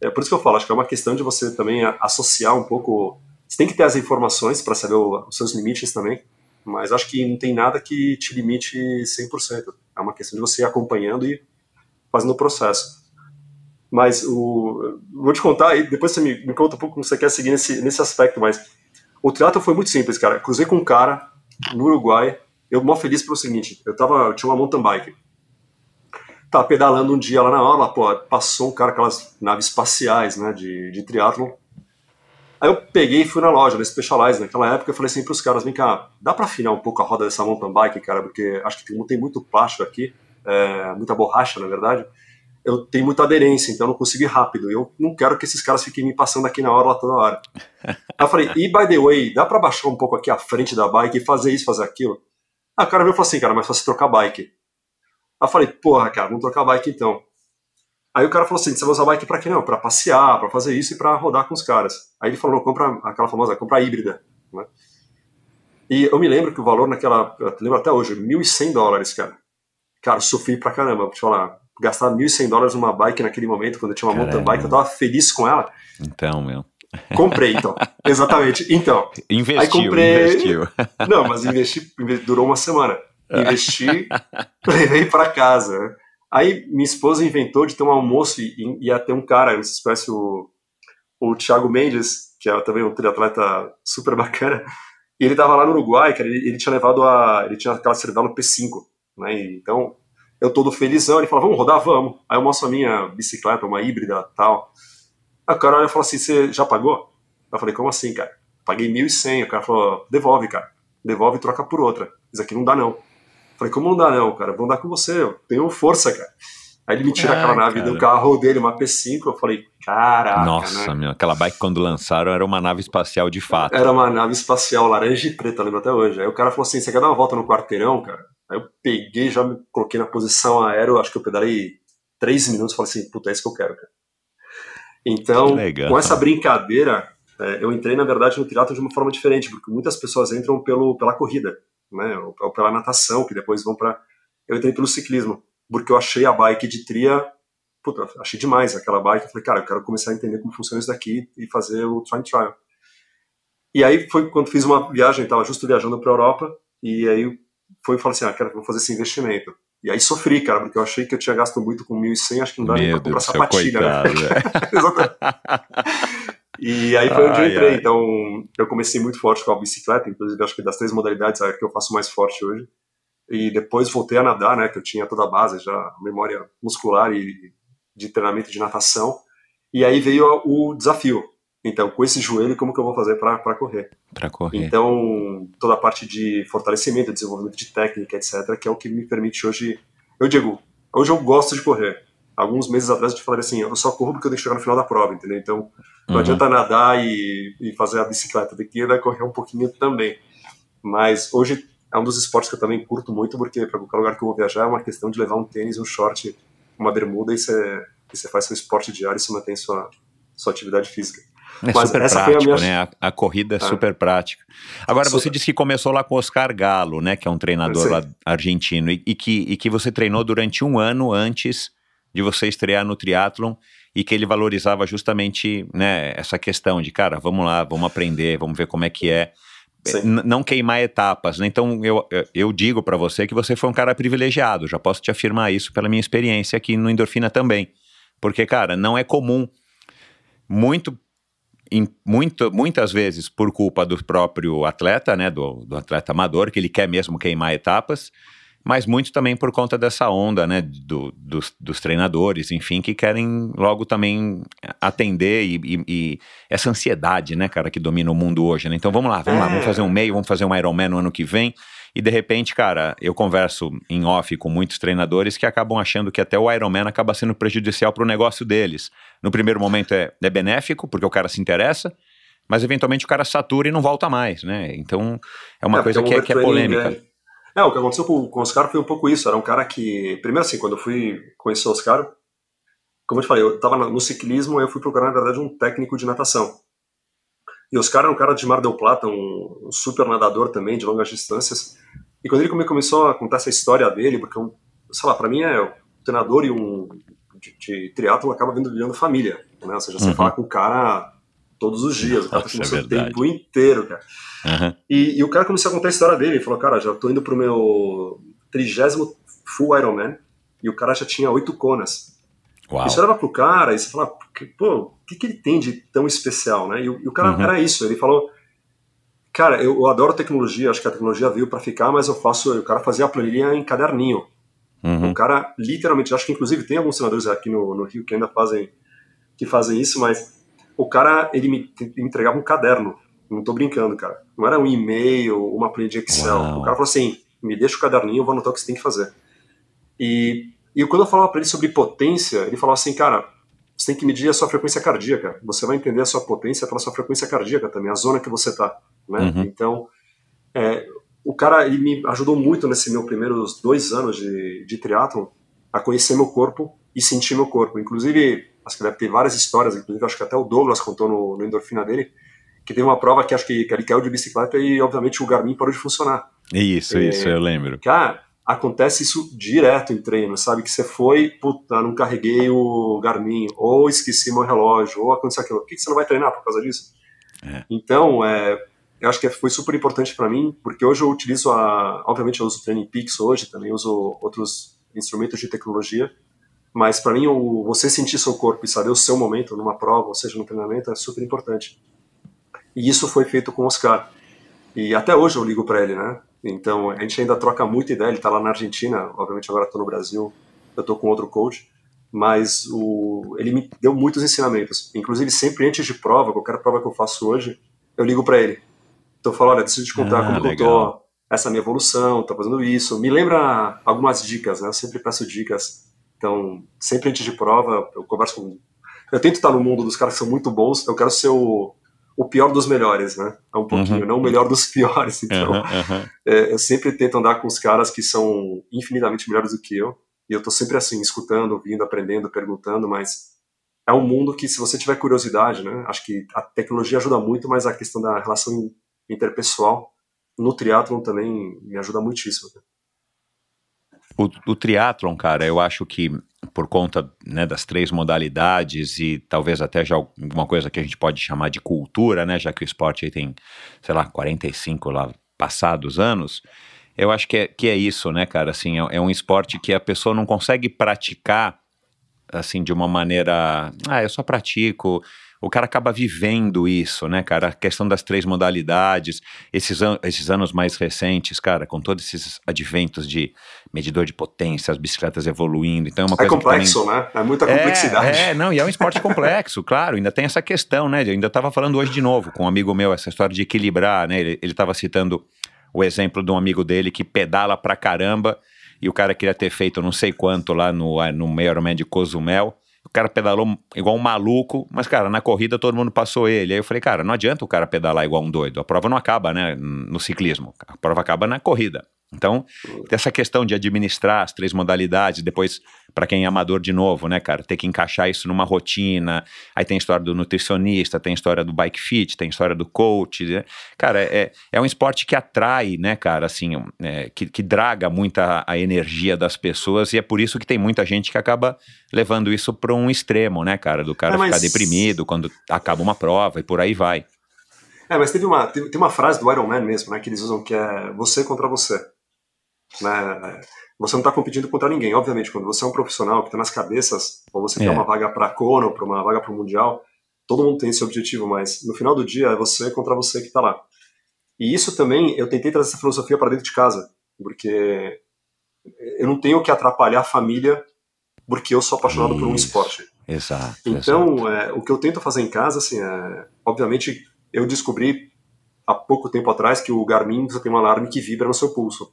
é por isso que eu falo, acho que é uma questão de você também associar um pouco. Você tem que ter as informações para saber os seus limites também, mas acho que não tem nada que te limite 100%. É uma questão de você ir acompanhando e fazendo o processo. Mas o, vou te contar aí, depois você me, me conta um pouco como você quer seguir nesse, nesse aspecto, mas o triatlo foi muito simples, cara. Cruzei com um cara no Uruguai, eu mó feliz pelo seguinte, eu tava, eu tinha uma mountain bike. Tava pedalando um dia lá na hora, pô, passou um cara aquelas naves espaciais, né, de, de triatlon. Aí eu peguei e fui na loja, na Specialized, naquela época eu falei assim pros caras, vem cá, dá pra afinar um pouco a roda dessa mountain bike, cara, porque acho que tem, tem muito plástico aqui, é, muita borracha, na verdade. Eu tenho muita aderência, então eu não consigo ir rápido. Eu não quero que esses caras fiquem me passando aqui na hora, lá toda hora. Aí eu falei, e by the way, dá pra baixar um pouco aqui a frente da bike e fazer isso, fazer aquilo? Aí o cara veio e falou assim, cara, mas se trocar bike. Aí eu falei, porra, cara, vamos trocar bike então. Aí o cara falou assim: você vai usar bike pra quê? Não, pra passear, pra fazer isso e pra rodar com os caras. Aí ele falou: compra aquela famosa, compra híbrida. Né? E eu me lembro que o valor naquela, eu lembro até hoje, 1.100 dólares, cara. Cara, sofri pra caramba, vou te falar. Gastar 1.100 dólares numa bike naquele momento, quando eu tinha uma caramba. mountain bike, eu tava feliz com ela. Então, meu. Comprei, então. Exatamente. Então. Investiu, aí comprei... investiu. Não, mas investi, durou uma semana. Investi, levei para casa. Né? Aí minha esposa inventou de ter um almoço e ia ter um cara, não sei se conhece o, o Thiago Mendes, que é também um triatleta super bacana, e ele tava lá no Uruguai, cara, ele, ele tinha levado a. ele tinha aquela Cervelo P5, né? E, então, eu todo felizão, ele falou, vamos rodar? Vamos. Aí eu mostro a minha bicicleta, uma híbrida tal. Aí o cara olha e falou assim, você já pagou? Eu falei, como assim, cara? Paguei 1.100. O cara falou, devolve, cara. Devolve e troca por outra. Isso aqui não dá, não. Falei, como não dá não, cara? Vou andar com você, eu tenho força, cara. Aí ele me tira Ai, aquela nave cara. do carro dele, uma P5, eu falei, caraca, Nossa, né? meu, aquela bike quando lançaram era uma nave espacial de fato. Era uma nave espacial laranja e preta, lembro até hoje. Aí o cara falou assim, você quer dar uma volta no quarteirão, cara? Aí eu peguei, já me coloquei na posição aérea, acho que eu pedalei três minutos, falei assim, puta, é isso que eu quero, cara. Então, com essa brincadeira, é, eu entrei, na verdade, no triatlo de uma forma diferente, porque muitas pessoas entram pelo, pela corrida né, ou pela natação, que depois vão para. Eu entrei pelo ciclismo, porque eu achei a bike de tria, puta, achei demais aquela bike. Eu falei, cara, eu quero começar a entender como funciona isso daqui e fazer o try and trial. E aí foi quando fiz uma viagem, estava justo viajando para Europa, e aí foi e falei assim, ah, quero vou fazer esse investimento. E aí sofri, cara, porque eu achei que eu tinha gasto muito com 1.100, acho que não dá nem pra comprar sapatilha, né? coitado, né? E aí foi onde ai, eu entrei. Ai. Então, eu comecei muito forte com a bicicleta, inclusive acho que das três modalidades é a que eu faço mais forte hoje. E depois voltei a nadar, né, que eu tinha toda a base já, memória muscular e de treinamento de natação. E aí veio o desafio. Então, com esse joelho, como que eu vou fazer para correr? Para correr. Então, toda a parte de fortalecimento, desenvolvimento de técnica, etc., que é o que me permite hoje. Eu digo, hoje eu gosto de correr alguns meses atrás eu te falaria assim, eu só corro porque eu tenho que chegar no final da prova, entendeu? Então, não uhum. adianta nadar e, e, fazer a bicicleta, que ir correr um pouquinho também. Mas hoje é um dos esportes que eu também curto muito, porque para qualquer lugar que eu vou viajar é uma questão de levar um tênis, um short, uma bermuda e e você faz seu esporte diário e você mantém sua, sua atividade física. É Mas super prático, a minha... né? A, a corrida é, é super prática. Agora, super. você disse que começou lá com o Oscar Galo, né? Que é um treinador lá argentino, e, e, que, e que você treinou durante um ano antes de você estrear no triatlon e que ele valorizava justamente né, essa questão de, cara, vamos lá, vamos aprender, vamos ver como é que é. Não queimar etapas, né? Então eu, eu digo para você que você foi um cara privilegiado, já posso te afirmar isso pela minha experiência aqui no Endorfina também. Porque, cara, não é comum, muito, em, muito muitas vezes por culpa do próprio atleta, né, do, do atleta amador, que ele quer mesmo queimar etapas, mas muito também por conta dessa onda, né, do, dos, dos, treinadores, enfim, que querem logo também atender e, e, e, essa ansiedade, né, cara, que domina o mundo hoje, né? Então vamos lá, vamos é. lá, vamos fazer um meio, vamos fazer um Ironman no ano que vem. E de repente, cara, eu converso em off com muitos treinadores que acabam achando que até o Ironman acaba sendo prejudicial para o negócio deles. No primeiro momento é, é benéfico, porque o cara se interessa, mas eventualmente o cara satura e não volta mais, né? Então é uma é, coisa que é, que é polêmica. Né? É, o que aconteceu com, com o Oscar foi um pouco isso. Era um cara que, primeiro assim, quando eu fui conhecer o Oscar, como eu te falei, eu estava no ciclismo e eu fui procurar, na verdade, um técnico de natação. E o Oscar era um cara de Mar del Plata, um, um super nadador também, de longas distâncias. E quando ele começou a contar essa história dele, porque, sei lá, para mim é um treinador e um de, de triatlo acaba vindo virando família, né? Ou seja, você uhum. fala com o cara todos os dias, o cara Nossa, tá é o tempo inteiro, cara. Uhum. E, e, o cara começou a contar a história dele, ele falou, cara, já tô indo pro meu trigésimo full Ironman, e o cara já tinha oito conas. Uau. E você olhava pro cara e você falava, pô, o que, que ele tem de tão especial, né? E, o, e o cara Uhum. era isso, ele falou, cara, eu, eu adoro tecnologia, acho que a tecnologia veio para ficar, mas eu faço, o cara fazia a planilha em caderninho. Uhum. O cara, literalmente, acho que inclusive tem alguns senadores aqui no, no Rio que ainda fazem, que fazem isso, mas o cara, ele me, me entregava um caderno, não tô brincando, cara. Não era um e-mail, uma planilha de Excel. Uau. O cara falou assim, me deixa o caderninho, eu vou anotar o que você tem que fazer. E, e quando eu falava para ele sobre potência, ele falava assim, cara, você tem que medir a sua frequência cardíaca. Você vai entender a sua potência pela sua frequência cardíaca também, a zona que você tá, né? Uhum. Então, é, o cara ele me ajudou muito nesse meu primeiros dois anos de, de triatlon a conhecer meu corpo e sentir meu corpo. Inclusive, acho que deve ter várias histórias, inclusive acho que até o Douglas contou no, no endorfina dele, que teve uma prova que acho que, que ele caiu de bicicleta e obviamente o Garmin parou de funcionar. Isso, É. isso, eu lembro. Cara, acontece isso direto em treino, sabe? Que você foi, puta, não carreguei o Garmin, ou esqueci meu relógio, ou aconteceu aquilo. Por que você não vai treinar por causa disso? É. Então, é, eu acho que foi super importante para mim, porque hoje eu utilizo a. Obviamente, eu uso o Training Peaks hoje, também uso outros instrumentos de tecnologia, mas para mim, o, você sentir seu corpo e saber o seu momento numa prova, ou seja, no treinamento, é super importante. E isso foi feito com o Oscar. E até hoje eu ligo para ele, né? Então a gente ainda troca muita ideia. Ele tá lá na Argentina, obviamente agora estou no Brasil, eu tô com outro coach, mas o, ele me deu muitos ensinamentos. Inclusive sempre antes de prova, qualquer prova que eu faço hoje, eu ligo para ele. Então eu falo, olha, eu te contar Ah, como que eu legal. tô, essa minha evolução, tô fazendo isso. Me lembra algumas dicas, né? Eu sempre peço dicas. Então sempre antes de prova eu converso com, eu tento estar no mundo dos caras que são muito bons. Eu quero ser o o pior dos melhores, né? É um pouquinho, não o melhor dos piores. Então, Uhum, uhum. é, eu sempre tento andar com os caras que são infinitamente melhores do que eu. E eu tô sempre assim, escutando, ouvindo, aprendendo, perguntando, mas é um mundo que, se você tiver curiosidade, né? Acho que a tecnologia ajuda muito, mas a questão da relação in- interpessoal no triatlon também me ajuda muitíssimo. O, o triatlon, cara, eu acho que por conta né, das três modalidades e talvez até já alguma coisa que a gente pode chamar de cultura, né, já que o esporte tem, sei lá, 45 lá passados anos, eu acho que é, que é isso, né, cara, assim, é, é um esporte que a pessoa não consegue praticar assim de uma maneira, ah, eu só pratico, o cara acaba vivendo isso, né, cara? A questão das três modalidades, esses, an esses anos mais recentes, cara, com todos esses adventos de medidor de potência, as bicicletas evoluindo, então é uma É coisa complexo, também... né? É muita complexidade. É, é, não, e é um esporte complexo, claro, ainda tem essa questão, né? Eu ainda estava falando hoje de novo com um amigo meu, essa história de equilibrar, né? Ele estava citando o exemplo de um amigo dele que pedala pra caramba e o cara queria ter feito não sei quanto lá no, no meio Ironman de Cozumel. O cara pedalou igual um maluco, mas, cara, na corrida todo mundo passou ele. Aí eu falei, cara, não adianta o cara pedalar igual um doido. A prova não acaba, né, no ciclismo. A prova acaba na corrida. Então, essa questão de administrar as três modalidades, depois, para quem é amador de novo, né, cara, ter que encaixar isso numa rotina. Aí tem a história do nutricionista, tem a história do bike fit, tem a história do coach. Né? Cara, é, é um esporte que atrai, né, cara, assim, é, que, que draga muita a energia das pessoas e é por isso que tem muita gente que acaba levando isso para um extremo, né, cara, do cara É, mas- ficar deprimido quando acaba uma prova e por aí vai. É, mas teve uma, teve- tem uma frase do Iron Man mesmo, né, que eles usam que é você contra você. Né? Você não está competindo contra ninguém. Obviamente, quando você é um profissional que está nas cabeças, ou você quer É. uma vaga para a Kona ou para uma vaga para o Mundial, todo mundo tem esse objetivo, mas no final do dia é você contra você que está lá. E isso também, eu tentei trazer essa filosofia para dentro de casa, porque eu não tenho que atrapalhar a família porque eu sou apaixonado por um Isso. esporte. Exato. exato. Então, é, o que eu tento fazer em casa, assim, é, obviamente, eu descobri há pouco tempo atrás que o Garmin você tem um alarme que vibra no seu pulso.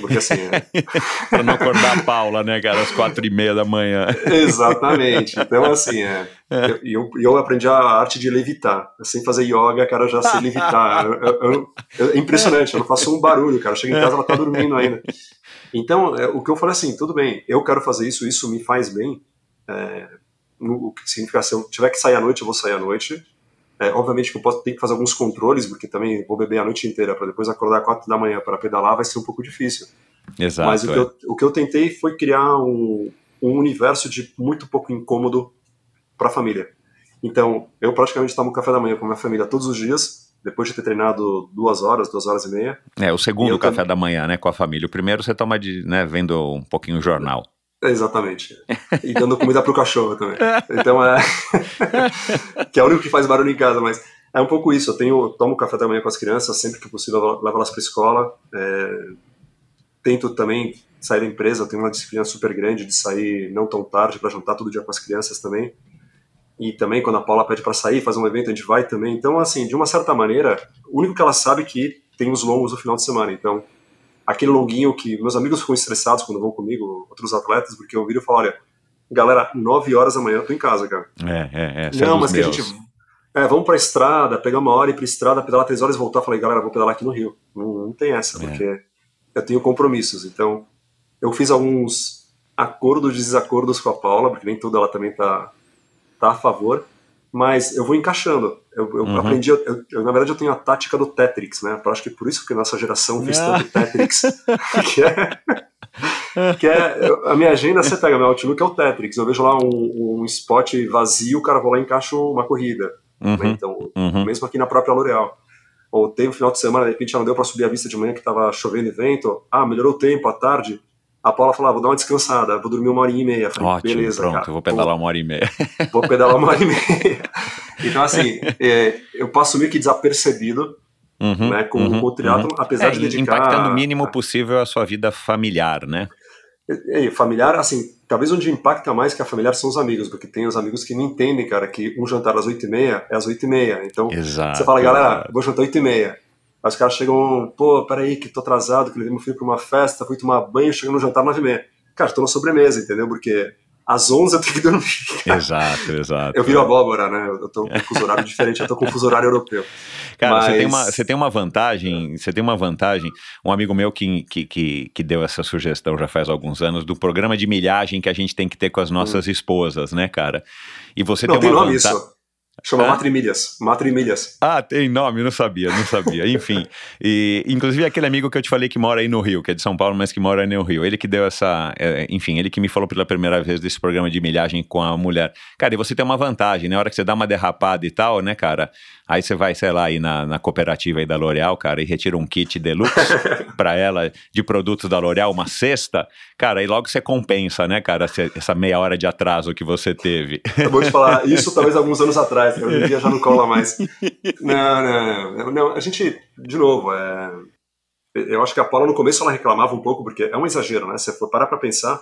Porque assim, é, pra não acordar a Paula, né, cara, às quatro e meia da manhã. exatamente. Então, assim, é, eu, eu, eu aprendi a arte de levitar. Sem fazer yoga, cara, já sei levitar. Eu- eu- eu- é impressionante, eu não faço um barulho, cara. Chega em casa, ela tá dormindo ainda. Então, é, o que eu falei assim, tudo bem, eu quero fazer isso, isso me faz bem. É, no- o que significa, se eu tiver que sair à noite, eu vou sair à noite. É, obviamente que eu posso ter que fazer alguns controles, porque também vou beber a noite inteira para depois acordar às quatro da manhã para pedalar, vai ser um pouco difícil. Exato. Mas o que, é. eu, o que eu tentei foi criar um, um universo de muito pouco incômodo para a família. Então, eu praticamente tomo café da manhã com a minha família todos os dias, depois de ter treinado duas horas, duas horas e meia. É, o segundo café também. da manhã, né, com a família. O primeiro você toma de, né, vendo um pouquinho o jornal. Exatamente. E dando comida pro cachorro também. Então é. que é o único que faz barulho em casa, mas é um pouco isso. Eu tenho, tomo café da manhã com as crianças, sempre que possível levo elas para escola. É, Tento também sair da empresa, tenho uma disciplina super grande de sair não tão tarde para jantar todo dia com as crianças também. E também quando a Paula pede para sair, fazer um evento, a gente vai também. Então, assim, de uma certa maneira, o único que ela sabe é que tem os longos no final de semana. Então, aquele longuinho que meus amigos ficam estressados quando vão comigo, outros atletas, porque eu viro e falo, olha, galera, 9 horas da manhã eu tô em casa, cara. É, é, é. Não, mas que a meus. gente. É, vamos pra estrada, pegar uma hora, ir pra estrada, pedalar três horas e voltar. Falei, galera, vou pedalar aqui no Rio. Não, não tem essa, É. porque eu tenho compromissos. Então, eu fiz alguns acordos e desacordos com a Paula, porque nem tudo ela também tá, tá a favor, mas eu vou encaixando. Eu, eu Uhum. aprendi, eu, eu- na verdade, eu tenho a tática do Tetrix, né? Eu acho que por isso que a nossa geração fez Ah. tanto Tetrix, que é. Que é a minha agenda, você pega meu Outlook, é o Tetrix. Eu vejo lá um, um spot vazio, o cara vou lá e encaixo uma corrida. né? Uhum, Então, uhum. mesmo aqui na própria L'Oréal. Ou teve um final de semana, de repente já não deu para subir a vista de manhã que estava chovendo e vento. Ah, melhorou o tempo, à tarde. A Paula falou, ah, vou dar uma descansada, vou dormir uma horinha e meia. Falei, Ótimo, beleza, pronto, cara. eu vou pedalar uma hora e meia. Vou, pedalar uma hora e meia. Então, assim, é, eu passo meio que desapercebido Uhum, né, com, uhum, o triatlo, uhum. apesar É, de dedicar... impactando o mínimo possível a sua vida familiar, né? E, e familiar, assim, talvez onde impacta mais que a familiar são os amigos, porque tem os amigos que não entendem, cara, que um jantar às 8h30 é às 8h30. Então, Exato. você fala, galera, vou jantar 8h30. Aí os caras chegam, pô, peraí, que tô atrasado, que levei meu filho pra uma festa, fui tomar banho, chegando no jantar 9h30. Cara, tô na sobremesa, entendeu? Porque às 11 eu tenho que dormir. Exato, exato. Eu viro abóbora, né? Eu tô com fuso horário diferente, eu tô com fuso horário europeu. Cara, você, Mas- tem uma, você tem uma vantagem, você tem uma vantagem. Um amigo meu que, que, que, que deu essa sugestão já faz alguns anos do programa de milhagem que a gente tem que ter com as nossas esposas, né, cara? E você Hum. Não, tem tem uma nome vantagem. isso. Chama? Matrimilhas. Matrimilhas. Ah, tem nome, não sabia, não sabia. Enfim, e inclusive aquele amigo que eu te falei que mora aí no Rio, que é de São Paulo, mas que mora aí no Rio, ele que deu essa, é, enfim, ele que me falou pela primeira vez desse programa de milhagem com a mulher. Cara, e você tem uma vantagem, né? A hora que você dá uma derrapada e tal, né, cara? Aí você vai, sei lá, aí na, na cooperativa aí da L'Oréal, cara, e retira um kit deluxe pra ela de produtos da L'Oréal, uma cesta, cara, e logo você compensa, né, cara, essa- meia hora de atraso que você teve. Eu vou te falar, isso talvez alguns anos atrás, que hoje em dia já não cola mais. Não, não, não. A gente, de novo, é... eu acho que a Paula no começo ela reclamava um pouco, porque é um exagero, né? Se você for parar pra pensar,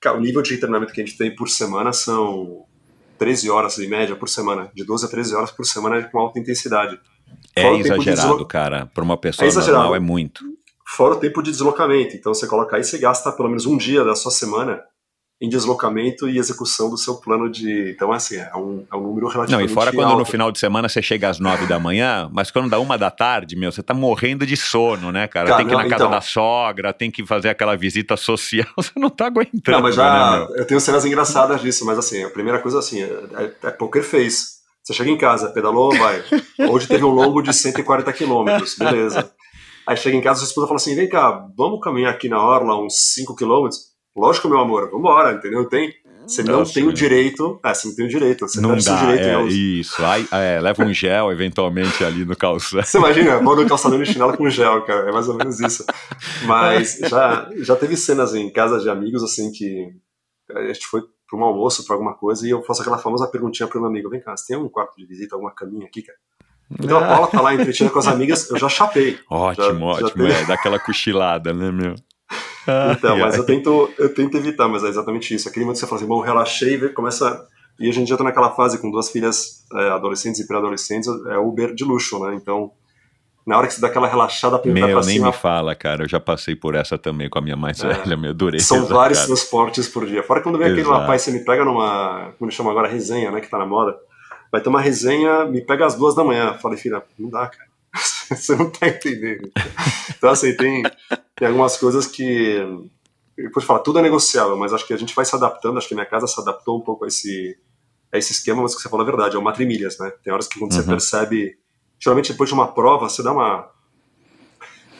cara, o nível de treinamento que a gente tem por semana são 13 horas em média por semana, de 12 a 13 horas por semana com alta intensidade. É Fora de exagerado, cara. Pra uma pessoa É normal é muito. Fora o tempo de deslocamento. Então você coloca aí, você gasta pelo menos um dia da sua semana em deslocamento e execução do seu plano de. Então, assim, é um, é um número Não, relativamente e fora quando alto. no final de semana você chega às nove da manhã, mas quando dá uma da tarde, meu, você tá morrendo de sono, né, cara? Cara, tem que ir na não, casa então. da sogra, tem que fazer aquela visita social, você não tá aguentando. Não, mas né, já. meu? eu tenho cenas engraçadas disso, mas assim, a primeira coisa assim, é, é, é poker face. Você chega em casa, pedalou, vai. Hoje teve um longo de 140 quilômetros, beleza. Aí chega em casa, sua esposa fala assim: vem cá, vamos caminhar aqui na orla uns 5 quilômetros? Lógico, meu amor, vambora, entendeu? Tem, você não Nossa, tem o direito. É, você não tem o direito. Você Não dá, direito é, isso. Aí, é, leva um gel eventualmente ali no calçado. Você imagina, vou no calçadão de chinelo com gel, cara. É mais ou menos isso. Mas já, já teve cenas em casas de amigos, assim, que a gente foi para um almoço, para alguma coisa, e eu faço aquela famosa perguntinha pro meu amigo: vem cá, você tem um quarto de visita, alguma caminha aqui, cara? Então a Paula tá lá entretida com as amigas, eu já chapei. Ótimo, Já- já ótimo. teve- É, dá aquela cochilada, né, meu? Então, Ai, mas eu tento, eu tento evitar, mas é exatamente isso. Aquele momento que você fala assim, bom, relaxei, vê, começa. E a gente já tá naquela fase com duas filhas é, adolescentes e pré-adolescentes, é Uber de luxo, né? Então, na hora que você dá aquela relaxada, vai Meu, pra nem cima, me fala, cara. Eu já passei por essa também com a minha mais É. velha, meu. Dureza, São vários cara. transportes por dia. Fora quando vem aquele Exato. rapaz, você me pega numa. Como ele chama agora? Resenha, né? Que tá na moda. Vai ter uma resenha, me pega às duas da manhã. Falei, filha, não dá, cara. você não tá entendendo. Então, assim, tem, tem algumas coisas que. Depois falar, tudo é negociável, mas acho que a gente vai se adaptando. Acho que a minha casa se adaptou um pouco a esse, a esse esquema, mas o que você falou é verdade, é uma trimilhas, né? Tem horas que quando você Uhum. percebe. Geralmente depois de uma prova, você dá uma.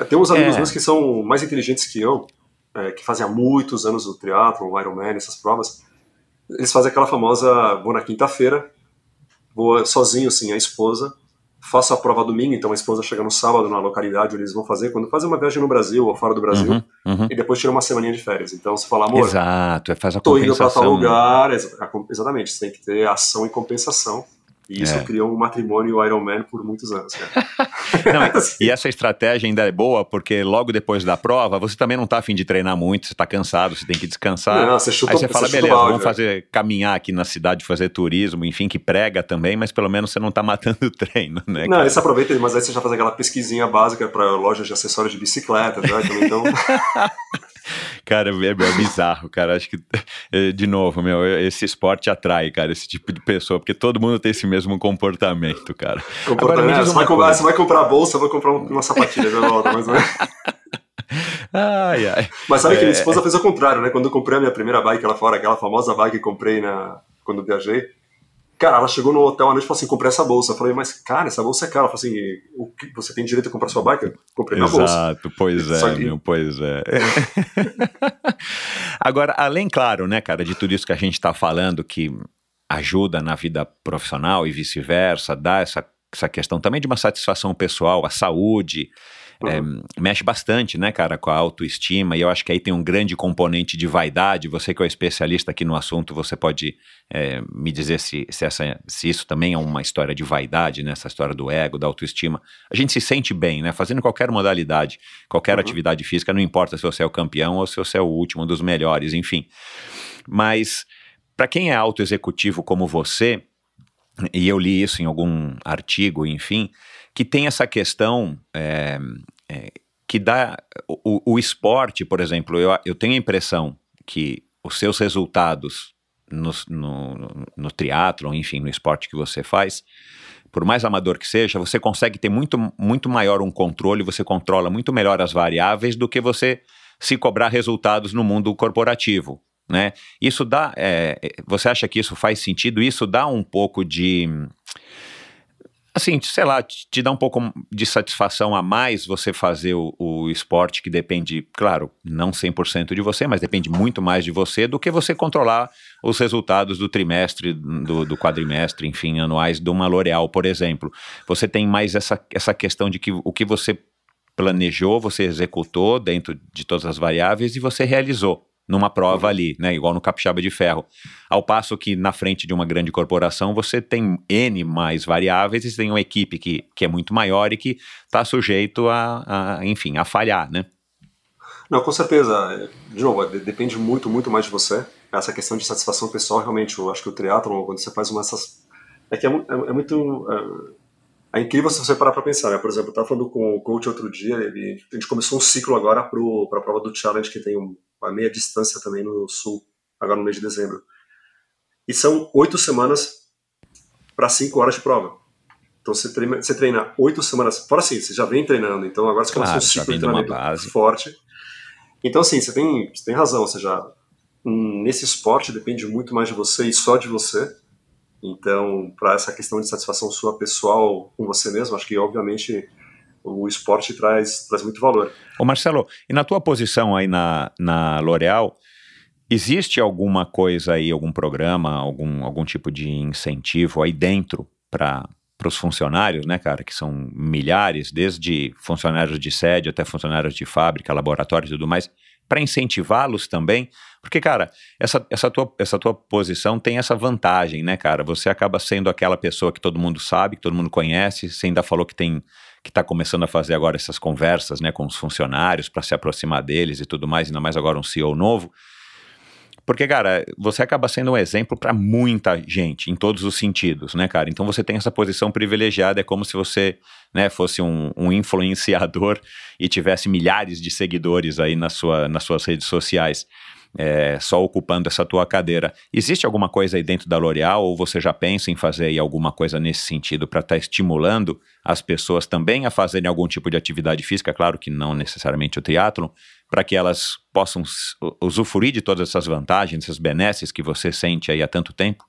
Tem uns amigos É. meus que são mais inteligentes que eu, é, que fazem há muitos anos o triatlon, o Ironman, essas provas, eles fazem aquela famosa, vou na quinta-feira, vou sozinho, assim, a esposa, faço a prova domingo, então a esposa chega no sábado na localidade onde eles vão fazer, quando fazem uma viagem no Brasil ou fora do Brasil, Uhum, uhum. e depois tira uma semaninha de férias. Então você fala, amor, Exato, é, faz a tô indo pra tal lugar, exatamente, você tem que ter ação e compensação. E isso É. criou um matrimônio Iron Man por muitos anos. Não, e essa estratégia ainda é boa, porque logo depois da prova, você também não tá afim de treinar muito, você tá cansado, você tem que descansar. Não, você chuta- Aí você fala, você beleza, balde, vamos né?" fazer caminhar aqui na cidade, fazer turismo, enfim, que prega também, mas pelo menos você não tá matando o treino, né? Não, cara? você aproveita, mas aí você já faz aquela pesquisinha básica para lojas de acessórios de bicicleta, também, então... Cara, é, é bizarro, cara. Acho que, eh, de novo, meu, esse esporte atrai, cara, esse tipo de pessoa, porque todo mundo tem esse mesmo comportamento, cara. Agora, me Comportamento, diz você, vai comprar, você vai comprar a bolsa, eu vou comprar um- uma sapatilha de volta, mas, né? Ai, ai. mas sabe que É. minha esposa fez o contrário, né? Quando eu comprei a minha primeira bike lá fora, aquela famosa bike que comprei na... quando viajei, cara, ela chegou no hotel à noite e falou assim, comprei essa bolsa. Eu falei, mas cara, essa bolsa é cara. Ela falou assim, o que, você tem direito a comprar sua bike? Eu comprei na bolsa. Exato, pois é, que- meu, pois é. Agora, além, claro, né, cara, de tudo isso que a gente está falando, que ajuda na vida profissional e vice-versa, dá essa, essa questão também de uma satisfação pessoal, a saúde, é, mexe bastante, né, cara, com a autoestima, e eu acho que aí tem um grande componente de vaidade. Você que é o especialista aqui no assunto, você pode é, me dizer se, se, essa, se isso também é uma história de vaidade, né, essa história do ego, da autoestima. A gente se sente bem, né, fazendo qualquer modalidade, qualquer atividade física, não importa se você é o campeão ou se você é o último dos melhores, enfim. Mas para quem é autoexecutivo como você, e eu li isso em algum artigo, enfim, que tem essa questão é, é, que dá. O, o esporte, por exemplo, eu, eu tenho a impressão que os seus resultados no, no, no, enfim, no esporte que você faz, por mais amador que seja, você consegue ter muito, muito maior um controle, você controla muito melhor as variáveis do que você se cobrar resultados no mundo corporativo. Né? Isso dá. é, você acha que isso faz sentido? Isso dá um pouco de. Assim, sei lá, te te dá um pouco de satisfação a mais você fazer o, o esporte que depende, claro, não 100% de você, mas depende muito mais de você do que você controlar os resultados do trimestre, do, do quadrimestre, enfim, anuais de uma L'Oréal, por exemplo. Você tem mais essa, essa questão de que o que você planejou, você executou dentro de todas as variáveis e você realizou numa prova ali, né? Igual no capixaba de ferro. Ao passo que na frente de uma grande corporação você tem N mais variáveis e você tem uma equipe que, que é muito maior e que está sujeito a, a, enfim, a falhar, né? Não, com certeza. De novo, de- depende muito, muito mais de você. Essa questão de satisfação pessoal, realmente, eu acho que o triatlon, quando você faz uma dessas... É que é, é- é muito... É, é incrível se você parar para pensar, né? Por exemplo, eu estava falando com o coach outro dia, ele, a gente começou um ciclo agora para a prova do Challenge, que tem um- uma meia distância também no Sul, agora no mês de dezembro. E são oito semanas para cinco horas de prova. Então você treina, você treina oito semanas, fora assim, você já vem treinando, então agora você Claro, começa um ciclo de treinamento forte. Então assim, você tem, você tem razão, ou seja, hum, nesse esporte depende muito mais de você e só de você. Então, para essa questão de satisfação sua pessoal com você mesmo, acho que obviamente o esporte traz, traz muito valor. Ô Marcelo, e na tua posição aí na, na L'Oréal, existe alguma coisa aí, algum programa, algum, algum tipo de incentivo aí dentro para os funcionários, né, cara, que são milhares, desde funcionários de sede até funcionários de fábrica, laboratório e tudo mais, para incentivá-los também? Porque, cara, essa, essa, tua, essa tua posição tem essa vantagem, né, cara? Você acaba sendo aquela pessoa que todo mundo sabe, que todo mundo conhece, você ainda falou que tem que está começando a fazer agora essas conversas né, com os funcionários para se aproximar deles e tudo mais, ainda mais agora um CEO novo. Porque, cara, você acaba sendo um exemplo para muita gente, em todos os sentidos, né, cara? Então você tem essa posição privilegiada, é como se você né, fosse um, um influenciador e tivesse milhares de seguidores aí na sua, nas suas redes sociais. É, só ocupando essa tua cadeira. Existe alguma coisa aí dentro da L'Oréal ou você já pensa em fazer alguma coisa nesse sentido para estar tá estimulando as pessoas também a fazerem algum tipo de atividade física, claro que não necessariamente o triatlon, para que elas possam usufruir de todas essas vantagens, esses benesses que você sente aí há tanto tempo?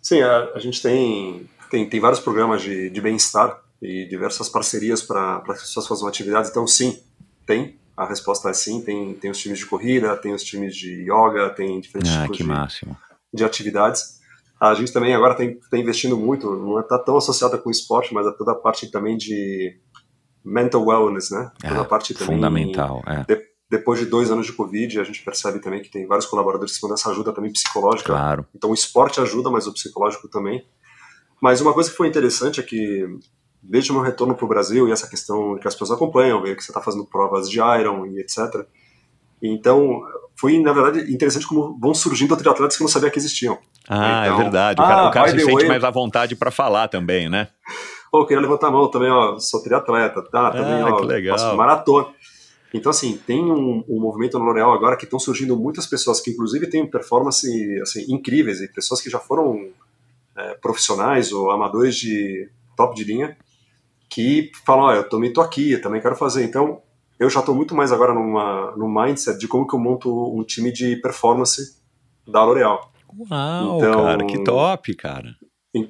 Sim, a, a gente tem, tem, tem vários programas de, de bem-estar e diversas parcerias para as pessoas fazerem atividades, então sim, tem, a resposta é sim, tem, tem os times de corrida, tem os times de yoga, tem diferentes ah, tipos de, de atividades. a gente também agora está investindo muito, não está tão associada com o esporte, mas a toda a parte também de mental wellness, né? Toda a parte também. Fundamental, é. De, depois de dois anos de Covid, a gente percebe também que tem vários colaboradores que estão nessa ajuda também psicológica. Claro. Então o esporte ajuda, mas o psicológico também. Mas uma coisa que foi interessante é que, desde o meu retorno para o Brasil e essa questão que as pessoas acompanham, ver que você está fazendo provas de Iron e etc. Então, foi, na verdade, interessante como vão surgindo outros atletas que eu não sabia que existiam. Ah, então, é verdade. O cara, ah, o cara se sente way, mais à vontade para falar também, né? Pô, queria levantar a mão também, ó, sou triatleta, tá? Também, ah, ó, que legal. faço maratona. Então, assim, tem um, um movimento no L'Oréal agora que estão surgindo muitas pessoas que, inclusive, têm performance assim, incríveis e pessoas que já foram é, profissionais ou amadores de top de linha que falam, ó, eu também tô aqui, eu também quero fazer. Então, eu já estou muito mais agora numa, no mindset de como que eu monto um time de performance da L'Oréal. Uau, então, cara, que top, cara.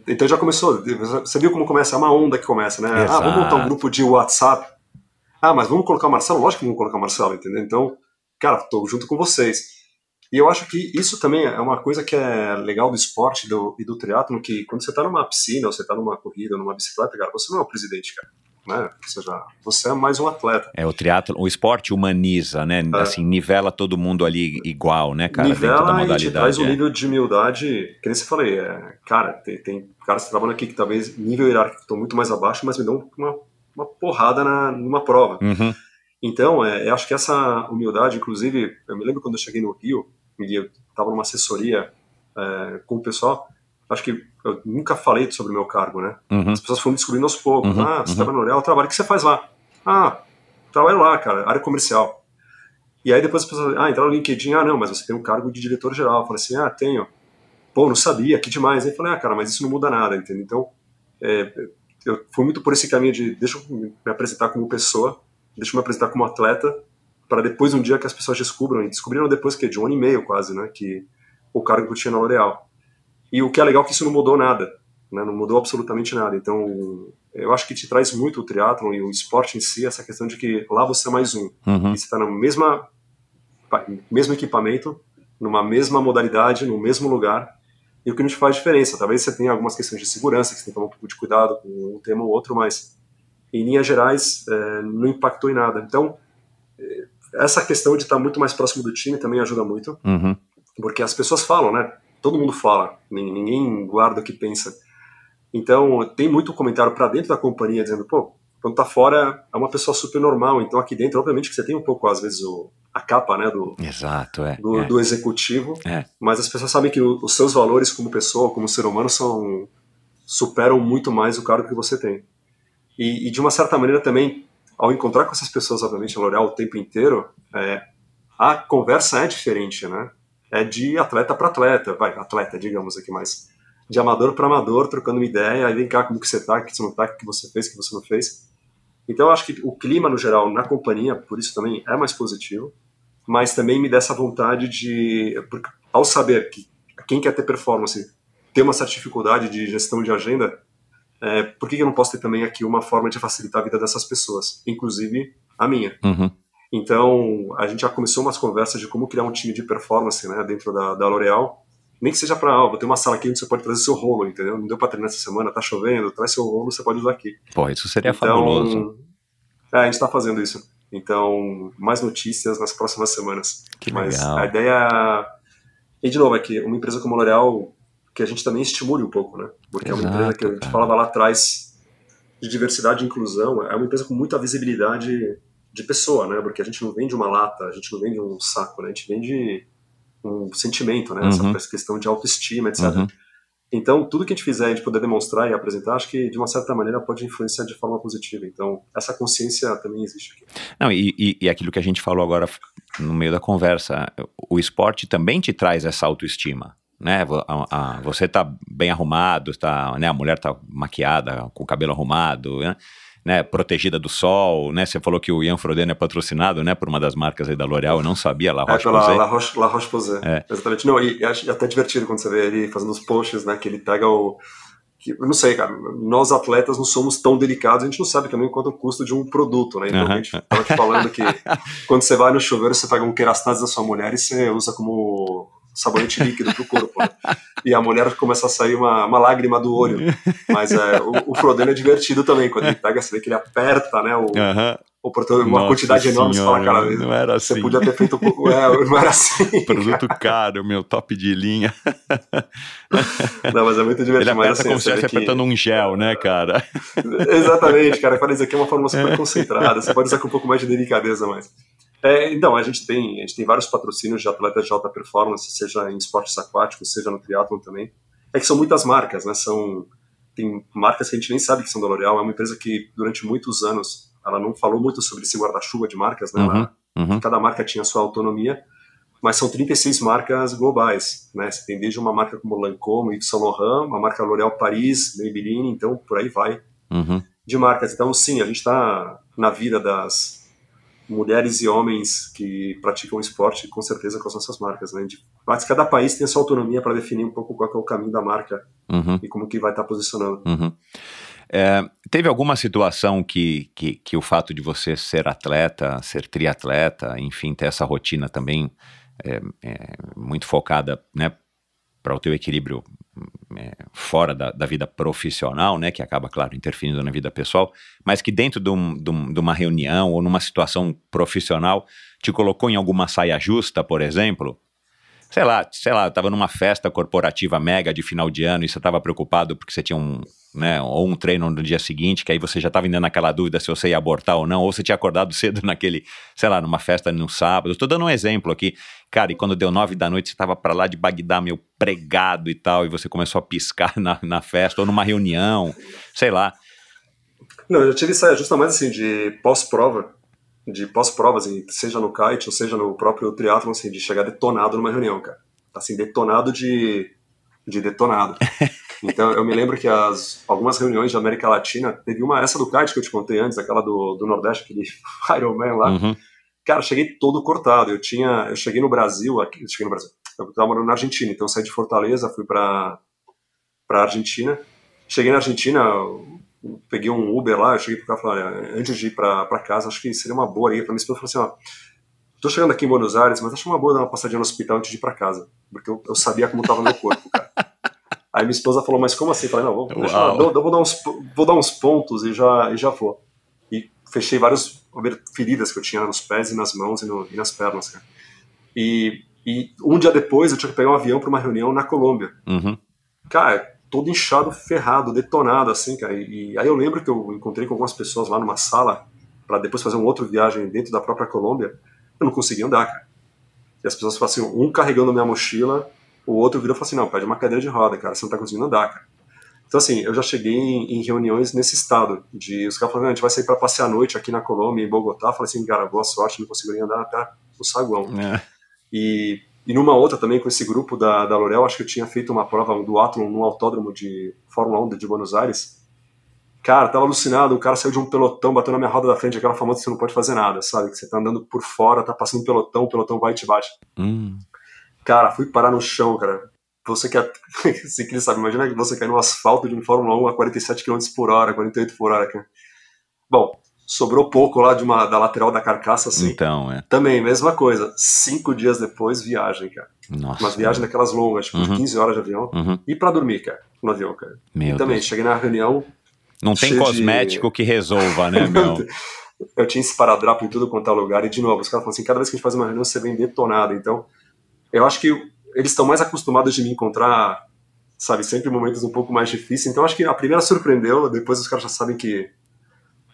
Então já começou, você viu como começa, é uma onda que começa, né? Exato. Ah, vamos montar um grupo de WhatsApp. Ah, mas vamos colocar o Marcelo? Lógico que vamos colocar o Marcelo, entendeu? Então, cara, tô junto com vocês. E eu acho que isso também é uma coisa que é legal do esporte do, e do triatlo, que quando você tá numa piscina, ou você tá numa corrida, numa bicicleta, cara, você não é o presidente, cara. Né? Ou seja, você é mais um atleta. É, o triatlo, o esporte humaniza, né? É. Assim, nivela todo mundo ali igual, né, cara? Nivela dentro da e modalidade. traz um é. nível de humildade, que nem você falei, é, cara, tem, tem caras que trabalham aqui que talvez nível hierárquico estão muito mais abaixo, mas me dão uma, uma porrada na, numa prova. Uhum. Então, é, eu acho que essa humildade, inclusive, eu me lembro quando eu cheguei no Rio, e eu estava numa assessoria é, com o pessoal, acho que eu nunca falei sobre o meu cargo, né? Uhum. As pessoas foram descobrindo aos poucos. Uhum, Ah, você uhum. trabalha no L'Oréal, trabalho. O que você faz lá? Ah, trabalho lá, cara, área comercial. E aí depois as pessoas, ah, entrar no LinkedIn, ah, não, mas você tem um cargo de diretor-geral. Eu falei assim, ah, tenho. Pô, não sabia, que demais. Aí eu falei, ah, cara, mas isso não muda nada, entendeu? Então, é, eu fui muito por esse caminho de, deixa eu me apresentar como pessoa, deixa eu me apresentar como atleta, para depois um dia que as pessoas descubram, e descobriram depois que de um ano e meio quase, né, que o cargo que eu tinha na L'Oréal. E o que é legal é que isso não mudou nada, né, não mudou absolutamente nada. Então, eu acho que te traz muito o triatlon e o esporte em si, essa questão de que lá você é mais um. Uhum. E você está no mesma, mesmo equipamento, numa mesma modalidade, no mesmo lugar, e o que não te faz diferença. Talvez você tenha algumas questões de segurança, que você tem que tomar um pouco de cuidado com um tema ou outro, mas em linhas gerais é, não impactou em nada. Então, é, essa questão de estar muito mais próximo do time também ajuda muito, Uhum. porque as pessoas falam, né? Todo mundo fala, nin- ninguém guarda o que pensa. Então, tem muito comentário para dentro da companhia dizendo, pô, quando tá fora é uma pessoa super normal, então aqui dentro, obviamente que você tem um pouco, às vezes, o, a capa, né, do, Exato, é. do, é. do executivo, É. mas as pessoas sabem que o- os seus valores como pessoa, como ser humano, são superam muito mais o cargo que você tem. E, e, de uma certa maneira também, ao encontrar com essas pessoas, obviamente, na L'Oréal o tempo inteiro, é, a conversa é diferente, né? É de atleta para atleta, vai, atleta, digamos aqui mais, de amador para amador, trocando uma ideia, aí vem cá como que você tá, que você não tá, que você fez, que você não fez. Então eu acho que o clima no geral na companhia, por isso também é mais positivo, mas também me dá essa vontade de, ao saber que quem quer ter performance tem uma certa dificuldade de gestão de agenda, é, por que eu não posso ter também aqui uma forma de facilitar a vida dessas pessoas, inclusive a minha? Uhum. Então, a gente já começou umas conversas de como criar um time de performance né, dentro da, da L'Oréal. Nem que seja para, vou ter uma sala aqui onde você pode trazer seu rolo, entendeu? Não deu para treinar essa semana, tá chovendo, traz seu rolo, você pode usar aqui. Pô, isso seria então, fabuloso. É, a gente está fazendo isso. Então, mais notícias nas próximas semanas. Que Mas legal. a ideia. E de novo, é que uma empresa como a L'Oréal, que a gente também estimule um pouco, né? Porque é uma Exato, empresa que a gente cara. falava lá atrás de diversidade e inclusão, é uma empresa com muita visibilidade de pessoa, né? Porque a gente não vende uma lata, a gente não vende um saco, né? A gente vende um sentimento, né? Uhum. Essa questão de autoestima, etc. Uhum. Então, tudo que a gente fizer, a gente poder demonstrar e apresentar, acho que de uma certa maneira pode influenciar de forma positiva. Então, essa consciência também existe aqui. Não, e, e, e aquilo que a gente falou agora no meio da conversa, o esporte também te traz essa autoestima. Né? A- a- você tá bem arrumado, tá, né? a mulher tá maquiada, com o cabelo arrumado, né? né? protegida do sol. Né? Você falou que o Ian Frodeno é patrocinado né? por uma das marcas aí da L'Oréal, eu não sabia, La É Roche pela Posay. La Roche, La Roche Posay. É. Exatamente. Não, e, e acho até divertido quando você vê ele fazendo os posts, né? Que ele pega o. Eu não sei, cara. Nós atletas não somos tão delicados, a gente não sabe também quanto é o custo de um produto, né? Então Aham. a gente tava te falando que quando você vai no chuveiro, você pega um querastase da sua mulher e você usa como sabonete líquido pro corpo. Né? E a mulher começa a sair uma, uma lágrima do olho. Mas é, o, o Frodeno é divertido também, quando ele pega, você vê que ele aperta, né? O, portão, uma Nossa quantidade enorme, senhora, você fala, cara, não era você assim. podia ter feito um pouco. É, não era assim. Produto caro, meu, top de linha. Não, mas é muito divertido. Ele mas, aperta assim, como se você estivesse que- apertando um gel, né, cara? Exatamente, cara. Fala, isso aqui é uma forma super concentrada. Você pode usar com um pouco mais de delicadeza, mas. É, então, a gente, tem, a gente tem vários patrocínios de atletas de alta performance, seja em esportes aquáticos, seja no triatlon também. É que são muitas marcas, né? São, tem marcas que a gente nem sabe que são da L'Oréal. É uma empresa que, durante muitos anos, ela não falou muito sobre esse guarda-chuva de marcas, né? Ela- Uhum. cada marca tinha sua autonomia, mas são 36 marcas globais, né? Você tem desde uma marca como Lancôme, Yves Saint Laurent, uma marca L'Oréal Paris, Maybelline, então por aí vai Uhum. de marcas. Então, sim, a gente está na vida das mulheres e homens que praticam esporte, com certeza com as nossas marcas. Né? De, cada país tem a sua autonomia para definir um pouco qual é o caminho da marca Uhum. e como que vai estar posicionando. Uhum. É, teve alguma situação que, que, que o fato de você ser atleta, ser triatleta, enfim, ter essa rotina também é, é, muito focada né, para o teu equilíbrio é, fora da, da vida profissional, né, que acaba, claro, interferindo na vida pessoal, mas que dentro de, um- de um- de uma reunião ou numa situação profissional te colocou em alguma saia justa, por exemplo? Sei lá, sei lá, tava numa festa corporativa mega de final de ano e você tava preocupado porque você tinha um, né, ou um treino no dia seguinte, que aí você já tava ainda naquela dúvida se você ia abortar ou não, ou você tinha acordado cedo naquele, sei lá, numa festa no sábado. Estou dando um exemplo aqui. Cara, e quando deu nove da noite, você tava pra lá de Bagdá, meio pregado e tal, e você começou a piscar na, na festa, ou numa reunião, sei lá. Não, eu tive saia justa mais assim, de pós-prova, de pós-provas, seja no kite ou seja no próprio triatlon, assim, de chegar detonado numa reunião, cara. Assim, detonado de, de detonado. Então, eu me lembro que as, algumas reuniões de América Latina, teve uma, essa do kite que eu te contei antes, aquela do, do Nordeste, aquele Ironman lá, Uhum. Cara, eu cheguei todo cortado. Eu tinha, eu cheguei no Brasil, aqui, eu cheguei no Brasil. Eu tava morando na Argentina, então eu saí de Fortaleza, fui pra para Argentina. Cheguei na Argentina, peguei um Uber lá, eu cheguei pro cara e falei, olha, antes de ir pra, pra casa, acho que seria uma boa aí. Pra minha esposa, eu falei assim, ó, tô chegando aqui em Buenos Aires, mas acho uma boa dar uma passadinha no hospital antes de ir pra casa, porque eu, eu sabia como tava meu corpo, cara. Aí minha esposa falou, mas como assim? Eu falei, não, vou, deixa, Uau. eu, eu vou, dar uns, vou dar uns pontos e já, e já vou. E fechei várias feridas que eu tinha nos pés e nas mãos e, no- e nas pernas, cara. E, e um dia depois eu tinha que pegar um avião para uma reunião na Colômbia. Uhum. Cara, todo inchado, ferrado, detonado, assim, cara. E, e aí eu lembro que eu encontrei com algumas pessoas lá numa sala para depois fazer uma outra viagem dentro da própria Colômbia. Eu não conseguia andar, cara. E as pessoas falavam assim, um carregando minha mochila, o outro virou e falou assim, não, pede uma cadeira de roda, cara, você não tá conseguindo andar, cara. Então, assim, eu já cheguei em, em reuniões nesse estado, de os caras falando, "Não, a gente vai sair para passear à noite aqui na Colômbia, em Bogotá. Eu falei assim, cara, boa sorte, não consigo nem andar até o saguão. É. E, e numa outra também, com esse grupo da, da L'Oréal, acho que eu tinha feito uma prova um duatlon no autódromo de Fórmula 1 de Buenos Aires. Cara, tava alucinado, o cara saiu de um pelotão, bateu na minha roda da frente, aquela famosa que você não pode fazer nada, sabe? Que você tá andando por fora, tá passando um pelotão, o pelotão vai e te bate. Hum. Cara, fui parar no chão, cara. Você que é ciclista, sabe? Imagina que você cair no asfalto de um Fórmula 1 a 47 km por hora, 48 por hora, cara. Bom, sobrou pouco lá de uma, da lateral da carcaça, assim. Então, é. Também, mesma coisa. Cinco dias depois, viagem, cara. Nossa. Umas viagens daquelas longas, tipo, Uhum. de 15 horas de avião. Uhum. E pra dormir, cara, no avião, cara. Meu e também, Deus. cheguei na reunião, Não tem cheio de- cosmético que resolva, né, meu? eu tinha esparadrapo em tudo quanto é lugar. E, de novo, os caras falam assim, cada vez que a gente faz uma reunião, você vem detonado. Então, eu acho que eles estão mais acostumados de me encontrar, sabe, sempre em momentos um pouco mais difíceis. Então, acho que a primeira surpreendeu, depois os caras já sabem que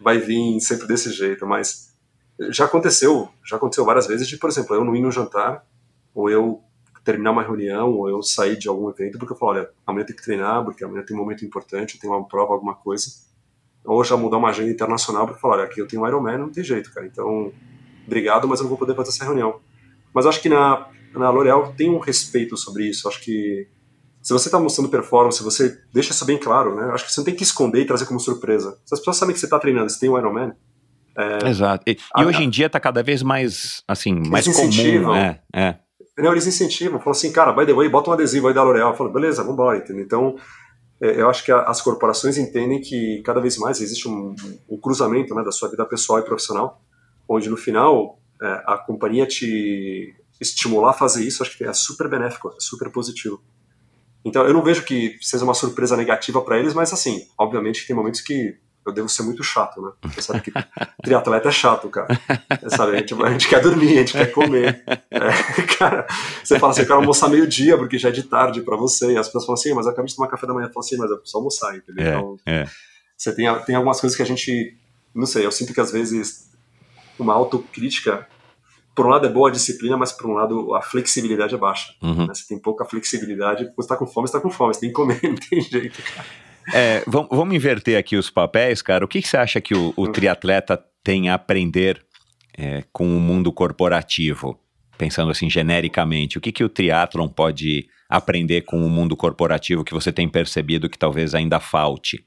vai vir sempre desse jeito. Mas já aconteceu, já aconteceu várias vezes de, por exemplo, eu não ir no jantar, ou eu terminar uma reunião, ou eu sair de algum evento, porque eu falo, olha, amanhã tem que treinar, porque amanhã tem um momento importante, tem uma prova, alguma coisa. Ou já mudar uma agenda internacional, porque falar, olha, aqui eu tenho um Ironman, não tem jeito, cara. Então, obrigado, mas eu não vou poder fazer essa reunião. Mas eu acho que na, na L'Oréal tem um respeito sobre isso. Eu acho que se você está mostrando performance, você deixa isso bem claro, né? Acho que você não tem que esconder e trazer como surpresa. Se as pessoas sabem que você está treinando, você tem um Ironman, Exato. E, e Ah, hoje em dia tá cada vez mais, assim, mais comum, incentivam. é, é. Não, eles incentivam, falam assim, cara, by the way, bota um adesivo aí da L'Oréal. Eu falo, beleza, vambora, entendeu? Então, é, eu acho que a- as corporações entendem que cada vez mais existe um, um cruzamento né, da sua vida pessoal e profissional, onde no final é, a companhia te, estimular a fazer isso, acho que é super benéfico, é super positivo. Então, eu não vejo que seja uma surpresa negativa para eles, mas assim, obviamente que tem momentos que eu devo ser muito chato, né? Você sabe que triatleta é chato, cara. Sabe, a gente, a gente quer dormir, a gente quer comer. É, cara, você fala assim, eu quero almoçar meio-dia, porque já é de tarde para você. E as pessoas falam assim, mas eu acabei de tomar café da manhã. Eu falo assim, mas é só almoçar, entendeu? É, então, é. você tem, tem algumas coisas que a gente, não sei, eu sinto que às vezes uma autocrítica, por um lado é boa a disciplina, mas por um lado a flexibilidade é baixa. Uhum. Né? Você tem pouca flexibilidade, você está com fome, você está com fome, você tem que comer, não tem jeito, cara. É, vamos, vamos inverter aqui os papéis, cara. O que, que você acha que o, o triatleta tem a aprender é, com o mundo corporativo? Pensando assim genericamente, o que, que o triatlon pode aprender com o mundo corporativo que você tem percebido que talvez ainda falte?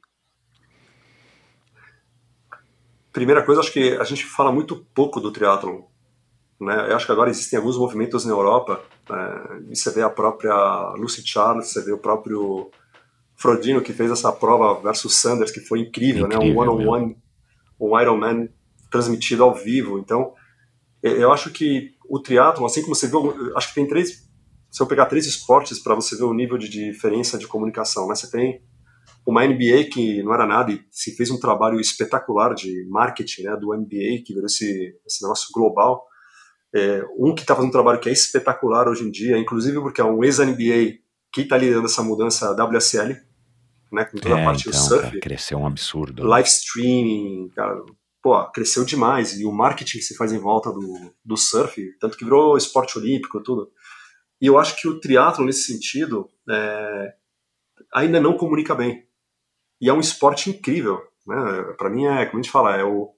Primeira coisa, acho que a gente fala muito pouco do triatlon. Né? Eu acho que agora existem alguns movimentos na Europa, é, e você vê a própria Lucy Charles, você vê o próprio Frodino que fez essa prova versus Sanders, que foi incrível, incrível né? Um one-on-one, um Ironman transmitido ao vivo. Então, eu acho que o triatlo, assim como você viu, acho que tem três, se eu pegar três esportes para você ver o nível de diferença de comunicação, né? Você tem uma NBA que não era nada e se fez um trabalho espetacular de marketing, né? Do NBA que virou esse, esse negócio global. É, um que está fazendo um trabalho que é espetacular hoje em dia, inclusive porque é um ex-NBA que está liderando essa mudança WSL, né, com toda é, a parte então, do surf. Cara, cresceu um absurdo. Live streaming, cara, pô, cresceu demais. E o marketing que se faz em volta do, do surf, tanto que virou esporte olímpico tudo. E eu acho que o triatlo nesse sentido é, ainda não comunica bem. E é um esporte incrível, né? Para mim é, como a gente fala, é o,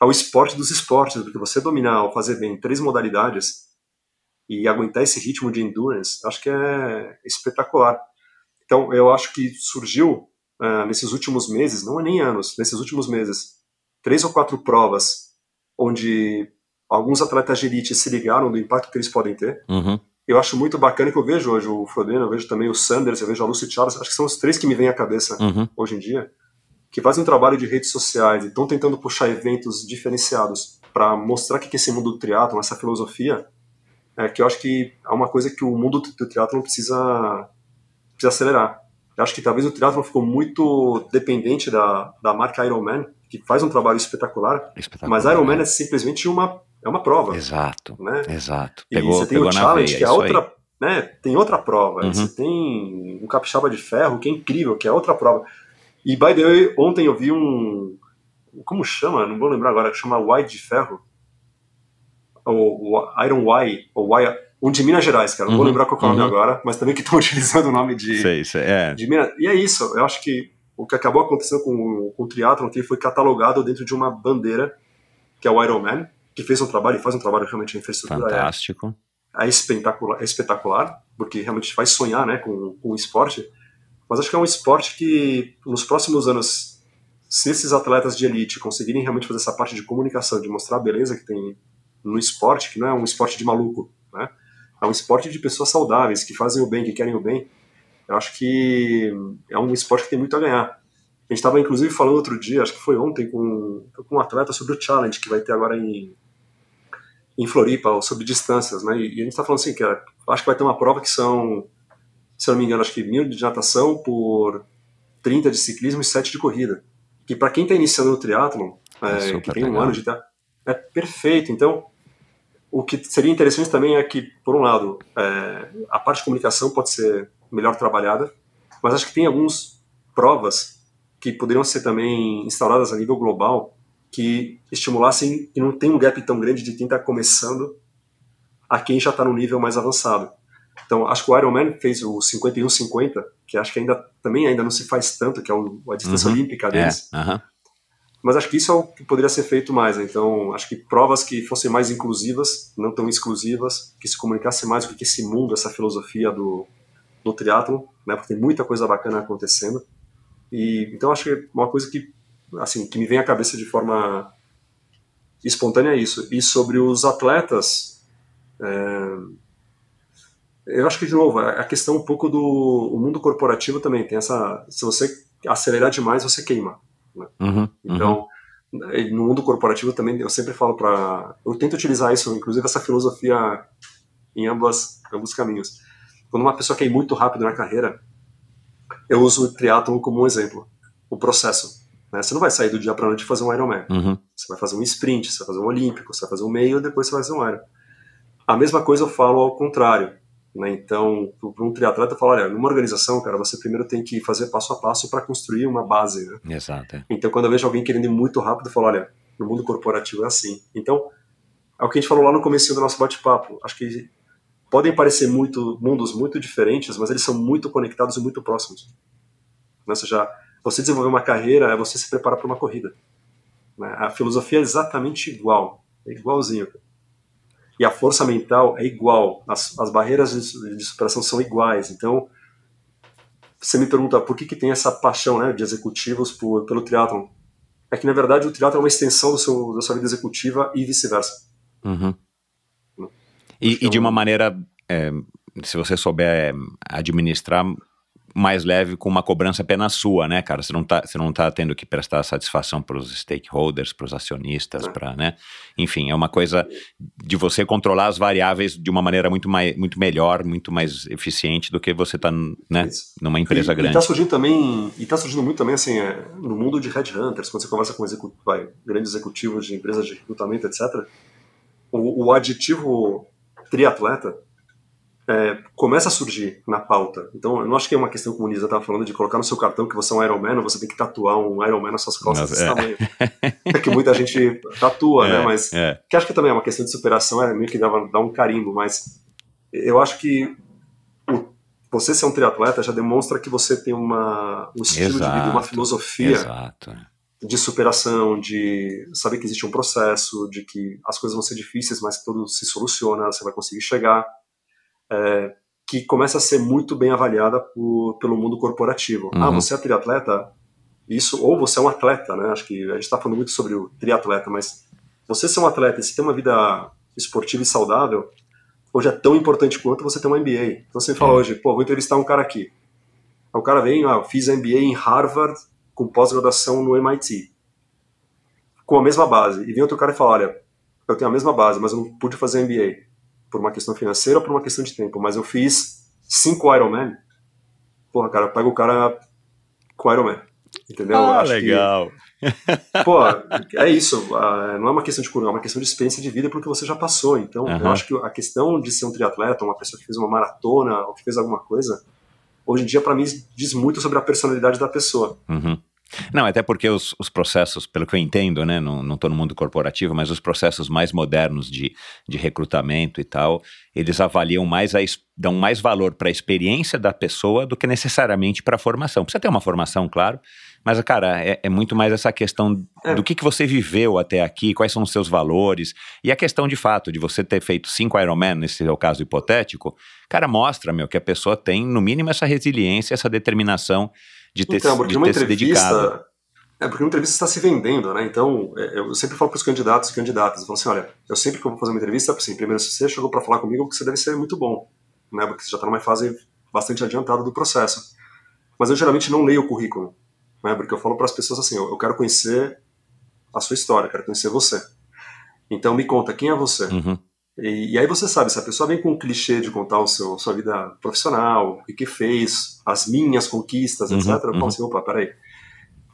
é o esporte dos esportes, porque você dominar ou fazer bem três modalidades e aguentar esse ritmo de endurance, acho que é espetacular. Então, eu acho que surgiu uh, nesses últimos meses, não é nem anos, nesses últimos meses, três ou quatro provas onde alguns atletas de elite se ligaram do impacto que eles podem ter. Uhum. Eu acho muito bacana que eu vejo hoje o Frodeno, eu vejo também o Sanders, eu vejo a Lucy Charles, acho que são os três que me vêm à cabeça uhum. hoje em dia, que fazem um trabalho de redes sociais e estão tentando puxar eventos diferenciados para mostrar que, que esse mundo do triatlon, essa filosofia, é, que eu acho que é uma coisa que o mundo do triatlon precisa, precisa acelerar. Eu acho que talvez o triatlon ficou muito dependente da, da marca Ironman, que faz um trabalho espetacular, espetacular mas Ironman é simplesmente uma, é uma prova. Exato, né? exato. Pegou, e você tem o Challenge, que é outra, né, tem outra prova. Uhum. Você tem um capixaba de ferro, que é incrível, que é outra prova. E, by the way, ontem eu vi um... Como chama? Não vou lembrar agora. Chama Wide de Ferro o, o Iron Y, ou y, um de Minas Gerais, cara. Não vou Uhum, lembrar qual é o nome uhum. agora, mas também que estão utilizando o nome de, Sei, sei, é. de Minas. E é isso, eu acho que o que acabou acontecendo com, com o triatlon que foi catalogado dentro de uma bandeira, que é o Ironman, que fez um trabalho, e faz um trabalho realmente a infraestrutura. é- Fantástico. é espetacular, é espetacular, porque realmente faz sonhar né, com, com o esporte. Mas acho que é um esporte que, nos próximos anos, se esses atletas de elite conseguirem realmente fazer essa parte de comunicação, de mostrar a beleza que tem no esporte, que não é um esporte de maluco, né? é um esporte de pessoas saudáveis, que fazem o bem, que querem o bem, eu acho que é um esporte que tem muito a ganhar. A gente estava, inclusive, falando outro dia, acho que foi ontem, com, com um atleta sobre o challenge que vai ter agora em, em Floripa, sobre distâncias, né? E, e a gente está falando assim, que acho que vai ter uma prova que são, se eu não me engano, acho que mil de natação por 30 de ciclismo e 7 de corrida. Que para quem está iniciando no triatlon, É é, que tem um legal. ano de é perfeito. Então, o que seria interessante também é que, por um lado, é, a parte de comunicação pode ser melhor trabalhada, mas acho que tem algumas provas que poderiam ser também instauradas a nível global que estimulassem e não tem um gap tão grande de quem está começando a quem já está no nível mais avançado. Então, acho que o Ironman fez o 51-50, que acho que ainda também ainda não se faz tanto, que é o- a distância Uhum. olímpica É, deles. aham. Mas acho que isso é o que poderia ser feito mais. né? Então, acho que provas que fossem mais inclusivas, não tão exclusivas, que se comunicasse mais é esse mundo, essa filosofia do, do triatlon, né? Porque tem muita coisa bacana acontecendo. E então acho que uma coisa que assim que me vem à cabeça de forma espontânea é isso. E sobre os atletas, é, eu acho que de novo a questão um pouco do mundo corporativo também tem essa. Se você acelerar demais, você queima. Uhum, uhum. Então, no mundo corporativo também, eu sempre falo para. Eu tento utilizar isso, inclusive essa filosofia em ambas, ambos caminhos. Quando uma pessoa quer ir muito rápido na carreira, eu uso o triatlon como um exemplo, o processo. Né? Você não vai sair do dia para noite e fazer um Ironman. Uhum. Você vai fazer um sprint, você vai fazer um olímpico, você vai fazer um meio e depois você vai fazer um Iron. A mesma coisa eu falo ao contrário. Né? Então, para um triatleta, falo, olha, numa organização, cara, você primeiro tem que fazer passo a passo para construir uma base. Né? Exato. é. Então, quando eu vejo alguém querendo ir muito rápido, eu falo, olha, no mundo corporativo é assim. Então, é o que a gente falou lá no começo do nosso bate-papo. Acho que podem parecer muito mundos muito diferentes, mas eles são muito conectados e muito próximos. Né? Ou seja, você desenvolver uma carreira é você se preparar para uma corrida. Né? A filosofia é exatamente igual, é igualzinho. E a força mental é igual, as, as barreiras de, de superação são iguais. Então, você me pergunta por que, que tem essa paixão né, de executivos por, pelo triatlon. É que, na verdade, o triatlon é uma extensão do seu, da sua vida executiva e vice-versa. Uhum. E, e de é uma um- maneira, é, se você souber administrar, mais leve com uma cobrança apenas sua, né, cara? Você não tá, você não tá tendo que prestar satisfação para os stakeholders, para os acionistas, para, né? Enfim, é uma coisa de você controlar as variáveis de uma maneira muito, mais, muito melhor, muito mais eficiente do que você tá, né, Isso. numa empresa e, grande. E tá surgindo também, e tá surgindo muito também, assim, é, no mundo de headhunters, quando você conversa com vai, grandes executivos de empresas de recrutamento, etc., o, o aditivo triatleta é, começa a surgir na pauta. Então, eu não acho que é uma questão como o Nisa estava falando de colocar no seu cartão que você é um Ironman ou você tem que tatuar um Ironman nas suas costas Mas, desse é. tamanho. É que muita gente tatua, né? É, Mas é. que acho que também é uma questão de superação, é meio que dá, dá um carimbo, mas eu acho que o- você ser um triatleta já demonstra que você tem uma, um estilo de vida, uma Exato, filosofia Exato. de superação, de saber que existe um processo, de que as coisas vão ser difíceis, mas que tudo se soluciona, você vai conseguir chegar, é, que começa a ser muito bem avaliada por- pelo mundo corporativo. Ah, Uhum. você é triatleta? Isso, ou você é um atleta, né? Acho que a gente está falando muito sobre o triatleta, mas você ser um atleta e se ter uma vida esportiva e saudável, hoje é tão importante quanto você ter uma MBA. Então você fala hoje, pô, vou entrevistar um cara aqui. Aí o cara vem, ah, fiz MBA em Harvard com pós-graduação no MIT. Com a mesma base. E vem outro cara e fala, olha, eu tenho a mesma base, mas eu não pude fazer MBA. Por uma questão financeira ou por uma questão de tempo. Mas eu fiz cinco Ironman. Porra, cara, pega o cara com Ironman. Entendeu? Eu Ah, acho que- legal. Pô, é isso. Não é uma questão de cura, é uma questão de experiência de vida porque você já passou. Então, eu Aham. acho que a questão de ser um triatleta, uma pessoa que fez uma maratona ou que fez alguma coisa, hoje em dia, para mim, diz muito sobre a personalidade da pessoa. Uhum. Não, até porque os, os processos, pelo que eu entendo, né, não estou no mundo corporativo, mas os processos mais modernos de, de recrutamento e tal, eles avaliam mais, a, dão mais valor para a experiência da pessoa do que necessariamente para a formação. Precisa ter uma formação, claro, mas, cara, é, é muito mais essa questão É. do que, que você viveu até aqui, quais são os seus valores, e a questão de fato de você ter feito cinco Ironman, nesse é o caso hipotético, cara, mostra, meu, que a pessoa tem, no mínimo, essa resiliência, essa determinação de ter, Então, porque de uma ter se dedicado. entrevista. É porque uma entrevista está se vendendo, né? Então, é, eu sempre falo para os candidatos e candidatas, eu falo assim, olha, eu sempre que eu vou fazer uma entrevista, assim, primeiro, se você chegou para falar comigo, porque você deve ser muito bom, né? Porque você já está numa fase bastante adiantada do processo. Mas eu geralmente não leio o currículo, né? Porque eu falo para as pessoas assim, eu, eu quero conhecer a sua história, quero conhecer você. Então, me conta, quem é você? Uhum. E, e aí você sabe, se a pessoa vem com um clichê de contar o seu, sua vida profissional, o que, fez, as minhas conquistas, Uhum, etc., eu uhum. falo assim, opa, peraí.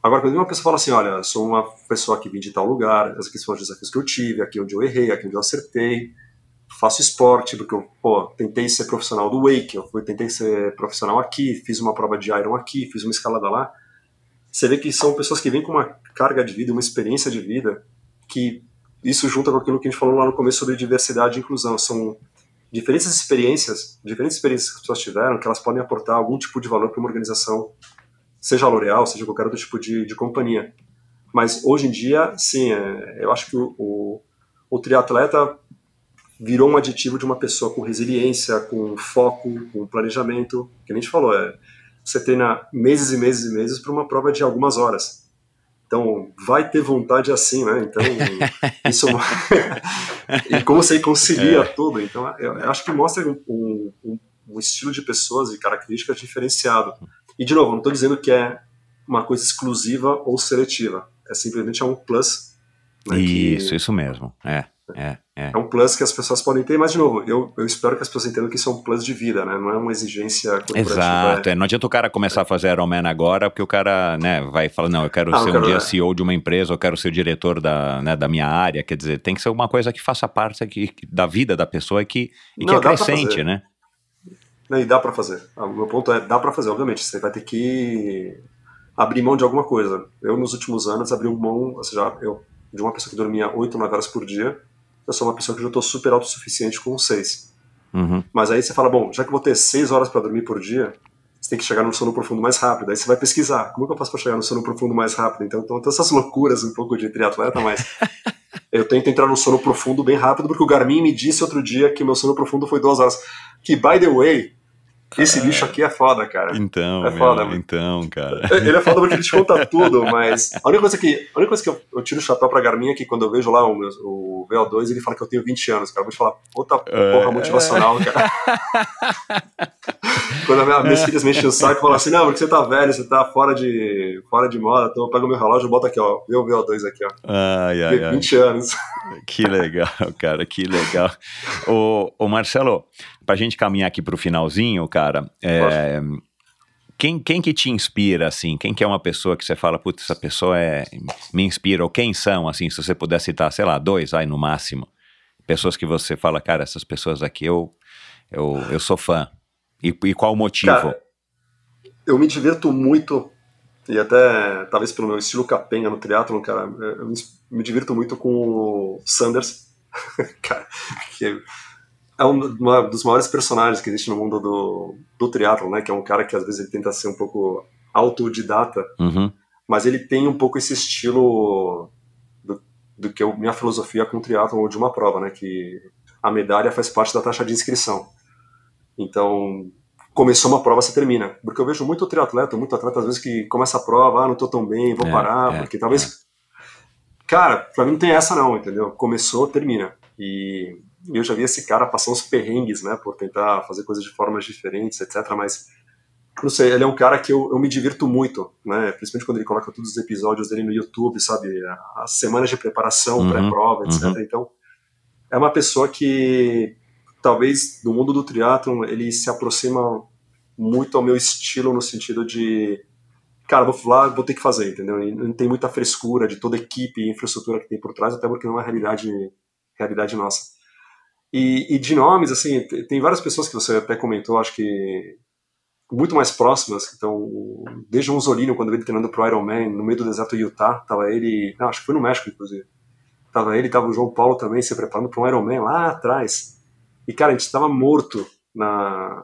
Agora, quando uma pessoa fala assim, olha, sou uma pessoa que vim de tal lugar, aqui são os desafios que eu tive, aqui onde eu errei, aqui onde eu acertei, faço esporte, porque eu, pô, tentei ser profissional do Wake, eu fui, tentei ser profissional aqui, fiz uma prova de Iron aqui, fiz uma escalada lá. Você vê que são pessoas que vêm com uma carga de vida, uma experiência de vida, que isso junta com aquilo que a gente falou lá no começo sobre diversidade e inclusão. São diferentes experiências, diferentes experiências que as pessoas tiveram, que elas podem aportar algum tipo de valor para uma organização, seja a L'Oréal, seja qualquer outro tipo de, de companhia. Mas hoje em dia, sim, é, eu acho que o, o, o triatleta virou um aditivo de uma pessoa com resiliência, com foco, com planejamento, que a gente falou, é, você treina meses e meses e meses para uma prova de algumas horas. Então, vai ter vontade assim, né? Então, isso. e como você concilia tudo. Então, eu, acho que mostra um, um, um estilo de pessoas e características diferenciado. E, de novo, não estou dizendo que é uma coisa exclusiva ou seletiva. É simplesmente é um plus. né, que- Isso, isso mesmo. É. é, é. É um plus que as pessoas podem ter, mas de novo, eu, eu espero que as pessoas entendam que isso é um plus de vida, né? Não é uma exigência corporativa. Exato, é. não adianta o cara começar a fazer Ironman agora, porque o cara, né, vai falar, não, eu quero Ah, ser um dia CEO de uma empresa, eu quero ser o diretor da, né, da minha área, quer dizer, tem que ser uma coisa que faça parte aqui, da vida da pessoa e que, e que Não, pra acrescente, fazer. né? Não, e dá pra fazer. Ah, O meu ponto é, dá pra fazer, obviamente. Você vai ter que abrir mão de alguma coisa. Eu, nos últimos anos, abri mão, ou seja, eu, de uma pessoa que dormia 8, 9 horas por dia, eu sou uma pessoa que já estou super autossuficiente com 6. Uhum. Mas aí você fala, bom, já que eu vou ter 6 horas para dormir por dia, você tem que chegar no sono profundo mais rápido. Aí você vai pesquisar, como que eu faço para chegar no sono profundo mais rápido? Então, então tem essas loucuras um pouco de triatleta, mas eu tento entrar no sono profundo bem rápido, porque o Garmin me disse outro dia que meu sono profundo foi 2 horas. Que, by the way, esse bicho aqui é foda, cara. Então, É meu, foda, mano. então, cara. Ele é foda porque ele te conta tudo, mas a única coisa que, a única coisa que eu, eu tiro o chapéu pra Garmin é que quando eu vejo lá o, meu- o VO2, ele fala que eu tenho 20 anos, cara. Eu vou te falar, puta porra motivacional, cara. quando a minha, minhas filhas me enchem o saco e falam assim, não, porque você tá velho, você tá fora de, fora de moda, então eu pego meu relógio e boto aqui, ó, vê o VO2 aqui, ó. Ai, ai, ai. 20 anos. Que legal, cara, que legal. Ô, ô Marcelo, pra gente caminhar aqui pro finalzinho, cara, é, quem, quem que te inspira, assim? Quem que é uma pessoa que você fala, putz, essa pessoa é, me inspira? Ou quem são, assim, se você puder citar, sei lá, dois, aí no máximo. Pessoas que você fala, cara, essas pessoas aqui eu, eu, eu sou fã. E, e qual o motivo? Cara, eu me divirto muito, e até talvez pelo meu estilo capenga no triatlon, cara, eu me, me divirto muito com o Sanders, cara, que é um uma dos maiores personagens que existe no mundo do, do triatlon, né, que é um cara que às vezes ele tenta ser um pouco autodidata, Uhum, mas ele tem um pouco esse estilo do, do que eu, minha filosofia com o triatlon ou de uma prova, né, que a medalha faz parte da taxa de inscrição. Então, começou uma prova, você termina. Porque eu vejo muito triatleta, muito atleta às vezes que começa a prova, ah, não tô tão bem, vou É, parar, é, porque talvez... Cara, pra mim não tem essa não, entendeu? Começou, termina. E eu já vi esse cara passar uns perrengues, né, por tentar fazer coisas de formas diferentes, etc, mas não sei, ele é um cara que eu, eu me divirto muito, né? Principalmente quando ele coloca todos os episódios dele no YouTube, sabe? As semanas de preparação, Uhum, pré-prova, etc. uhum. Então, é uma pessoa que talvez no mundo do triatlon ele se aproxima muito ao meu estilo no sentido de cara, vou lá, vou ter que fazer, entendeu? E não tem muita frescura de toda a equipe e infraestrutura que tem por trás, até porque não é uma realidade, realidade nossa. E, e de nomes, assim, te- tem várias pessoas que você até comentou, acho que muito mais próximas, que estão desde o Mussolini, quando ele treinando pro Ironman, no meio do deserto do Utah, tava ele, não, acho que foi no México, inclusive. Tava ele, tava o João Paulo também se preparando para um Ironman lá atrás. E, cara, a gente tava morto na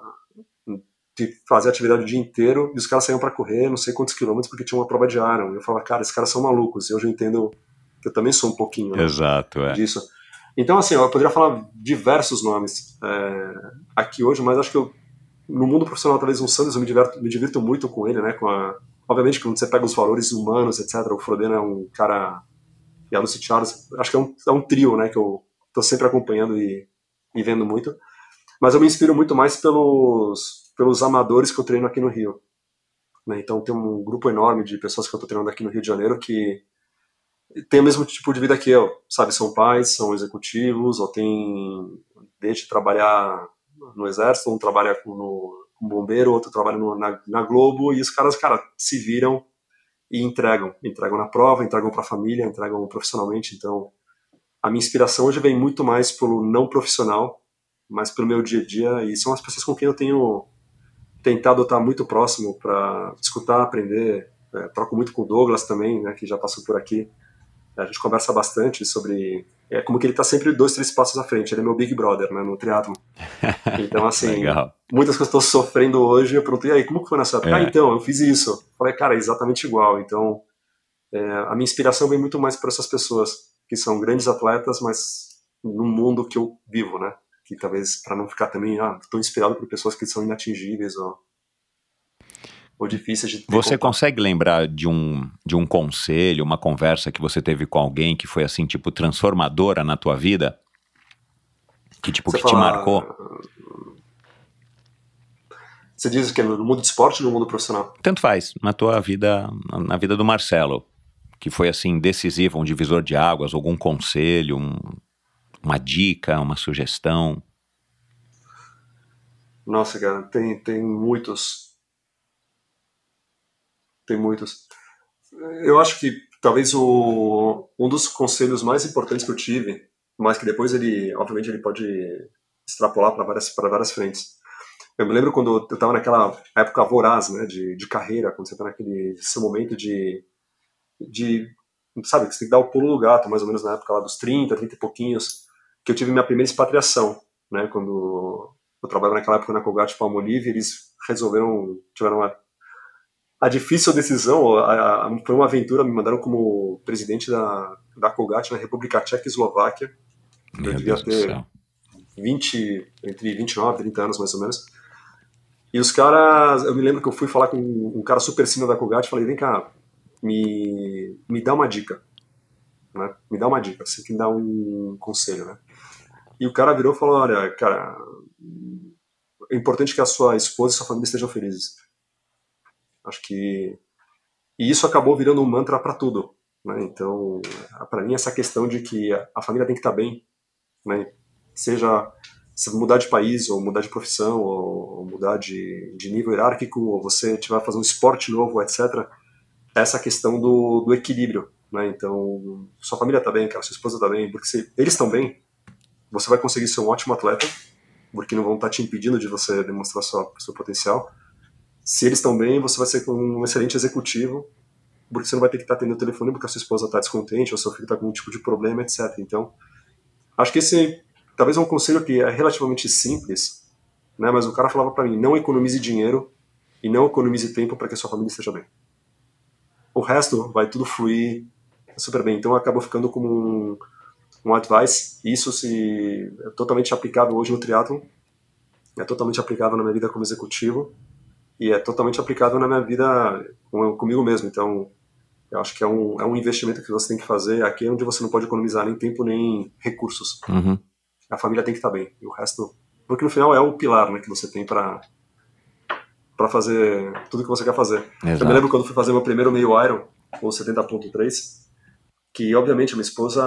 de fazer atividade o dia inteiro e os caras saíam para correr não sei quantos quilômetros porque tinha uma prova de Iron. E eu falava, cara, esses caras são malucos. E hoje eu entendo que eu também sou um pouquinho né, exato, é. disso. Então, assim, eu poderia falar diversos nomes é, aqui hoje, mas acho que eu, no mundo profissional, talvez um Sanders, eu me divirto, me divirto muito com ele, né? Com a, obviamente, quando você pega os valores humanos, etc., o Frodeno é um cara. E a Lucy Charles, acho que é um, é um trio, né? Que eu tô sempre acompanhando e, e vendo muito. Mas eu me inspiro muito mais pelos, pelos amadores que eu treino aqui no Rio. Né? Então, tem um grupo enorme de pessoas que eu tô treinando aqui no Rio de Janeiro que tem o mesmo tipo de vida que eu, sabe? São pais, são executivos, ou tem desde trabalhar no exército, um trabalha como bombeiro, outro trabalha no, na, na Globo, e os caras, cara, se viram e entregam. Entregam na prova, entregam para a família, entregam profissionalmente. Então, a minha inspiração hoje vem muito mais pelo não profissional, mas pelo meu dia a dia, e são as pessoas com quem eu tenho tentado estar muito próximo para escutar, aprender. É, troco muito com o Douglas também, né, que já passou por aqui. A gente conversa bastante sobre. É como que ele está sempre dois, três passos à frente. Ele é meu Big Brother, né, no triatlo. Então, assim, Legal. muitas coisas que eu estou sofrendo hoje, eu perguntei, e aí, como que foi nessa época? É. Ah, então, eu fiz isso. Falei, cara, é exatamente igual. Então, é, a minha inspiração vem muito mais por essas pessoas, que são grandes atletas, mas no mundo que eu vivo, né? Que talvez, para não ficar também, ah, estou inspirado por pessoas que são inatingíveis ou, ou difíceis de ter Você contato. consegue lembrar de um, de um conselho, uma conversa que você teve com alguém que foi assim, tipo, transformadora na tua vida? Que tipo, Você que te fala- marcou? Você diz que é no mundo de esporte ou no mundo profissional? Tanto faz, na tua vida, na- na vida do Marcelo, que foi assim, decisivo, um divisor de águas, algum conselho, um, uma dica, uma sugestão? Nossa, cara, tem, tem muitos. Tem muitos. Eu acho que talvez o, um dos conselhos mais importantes que eu tive, mas que depois ele, obviamente, ele pode extrapolar para várias, várias frentes. Eu me lembro quando eu estava naquela época voraz, né, de, de carreira, quando você está naquele seu momento de, de, sabe, que você tem que dar o pulo do gato, mais ou menos na época lá dos 30, 30 e pouquinhos, que eu tive minha primeira expatriação, né, quando eu trabalhava naquela época na Colgate Palmolive, eles resolveram, tiveram uma, a difícil decisão, a, a, foi uma aventura, me mandaram como presidente da, da Colgate na República Tcheca e Eslováquia, Meu eu devia Deus ter céu. 20, entre 29 e 30 anos mais ou menos. E os caras, eu me lembro que eu fui falar com um cara super senior da Colgate, falei, vem cá, me, me dá uma dica, né? Me dá uma dica, você que me dá um conselho, né? E o cara virou e falou, olha, cara, é importante que a sua esposa e sua família estejam felizes. Acho que e isso acabou virando um mantra para tudo, né? Então, para mim essa questão de que a família tem que estar bem, né? Seja se mudar de país, ou mudar de profissão, ou mudar de, de nível hierárquico, ou você tiver fazer um esporte novo, etc. Essa questão do, do equilíbrio, né? Então, sua família está bem, cara, sua esposa está bem, porque se eles estão bem, você vai conseguir ser um ótimo atleta, porque não vão estar te impedindo de você demonstrar sua, seu potencial. Se eles estão bem, você vai ser um excelente executivo, porque você não vai ter que estar atendendo o telefone porque a sua esposa está descontente, ou seu filho está com algum tipo de problema, etc. Então, acho que esse talvez é um conselho que é relativamente simples, né? Mas o cara falava para mim: não economize dinheiro e não economize tempo para que a sua família esteja bem. O resto vai tudo fluir super bem. Então, acabou ficando como um, um advice. Isso se é totalmente aplicável hoje no triatlon, é totalmente aplicável na minha vida como executivo e é totalmente aplicável na minha vida com, comigo mesmo. Então, eu acho que é um, é um investimento que você tem que fazer aqui onde você não pode economizar nem tempo nem recursos. Uhum. A família tem que estar bem. E o resto. Porque no final é o pilar né, que você tem para para fazer tudo que você quer fazer. Exato. Eu me lembro quando fui fazer meu primeiro meio Iron, ou 70.3, que obviamente minha esposa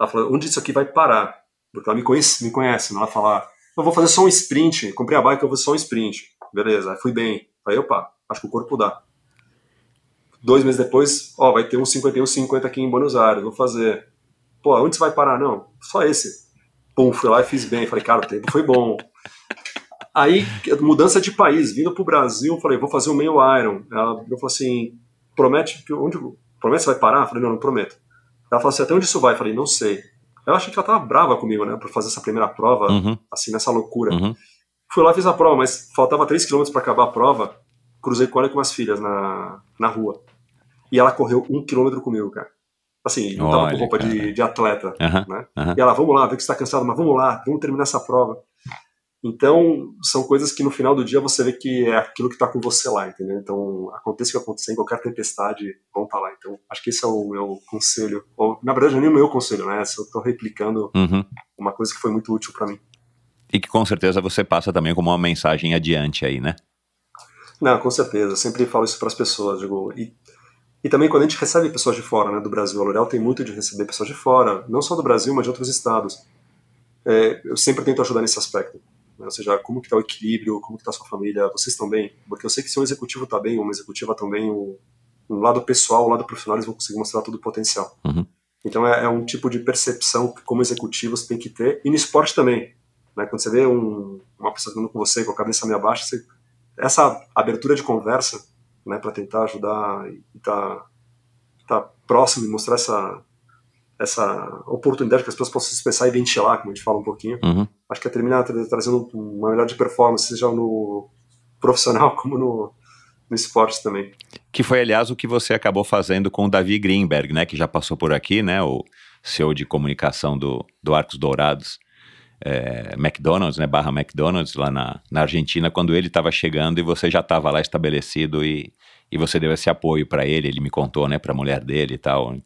ela falou, onde isso aqui vai parar? Porque ela me conhece, me conhece, né? ela fala, eu vou fazer só um sprint, comprei a bike, eu vou só um sprint. Beleza, fui bem. Aí, opa, acho que o corpo dá. Dois meses depois, ó, vai ter um 51, 50 aqui em Buenos Aires, vou fazer. Pô, onde você vai parar? Não, só esse. Pum, fui lá e fiz bem. Falei, cara, o tempo foi bom. Aí, mudança de país, vindo pro Brasil, falei, vou fazer um meio Iron. Ela falou assim, promete que onde promete que você vai parar? Falei, não, não prometo. Ela falou assim, até onde isso vai? Falei, não sei. Eu achei que ela tava brava comigo, né, por fazer essa primeira prova, Uhum. assim, nessa loucura. Uhum. Fui lá, fiz a prova, mas faltava 3 km para acabar a prova. Cruzei com ela e com as filhas na, na rua. E ela correu um quilômetro comigo, cara. Assim, não tava Olha, com roupa de, de atleta, né? E ela, vamos lá, vê que você tá cansado, mas vamos lá, vamos terminar essa prova. Então, são coisas que no final do dia você vê que é aquilo que tá com você lá, entendeu? Então, aconteça o que acontecer, em qualquer tempestade, vão estar lá. Então, acho que esse é o meu conselho. Ou, na verdade, é nem o meu conselho, né? Eu tô replicando Uhum. uma coisa que foi muito útil para mim. E que com certeza você passa também como uma mensagem adiante aí, né? Não, com certeza. Eu sempre falo isso para as pessoas. Digo, e, e também quando a gente recebe pessoas de fora, né, do Brasil, a L'Oréal tem muito de receber pessoas de fora, não só do Brasil, mas de outros estados. É, eu sempre tento ajudar nesse aspecto. né, Ou seja, como que está o equilíbrio, como que está a sua família, vocês estão bem? Porque eu sei que se um executivo está bem, uma executiva também, o, um lado pessoal, o lado profissional, eles vão conseguir mostrar todo o potencial. Uhum. Então é, é um tipo de percepção que como executivos tem que ter, e no esporte também. Né? Quando você vê um, uma pessoa falando com você com a cabeça meio baixa, você, essa abertura de conversa né, para tentar ajudar e estar tá, tá próximo e mostrar essa, essa oportunidade que as pessoas possam se expressar e ventilar, como a gente fala um pouquinho, Uhum. acho que é terminar tra- trazendo uma melhor de performance, seja no profissional como no, no esporte também. Que foi, aliás, o que você acabou fazendo com o Davi Greenberg, né? Que já passou por aqui, né? O CEO de comunicação do, do Arcos Dourados, é, McDonald's, né? Barra McDonald's, lá na, na Argentina, quando ele estava chegando e você já estava lá estabelecido e, e você deu esse apoio para ele, ele me contou, né? Para a mulher dele e tal.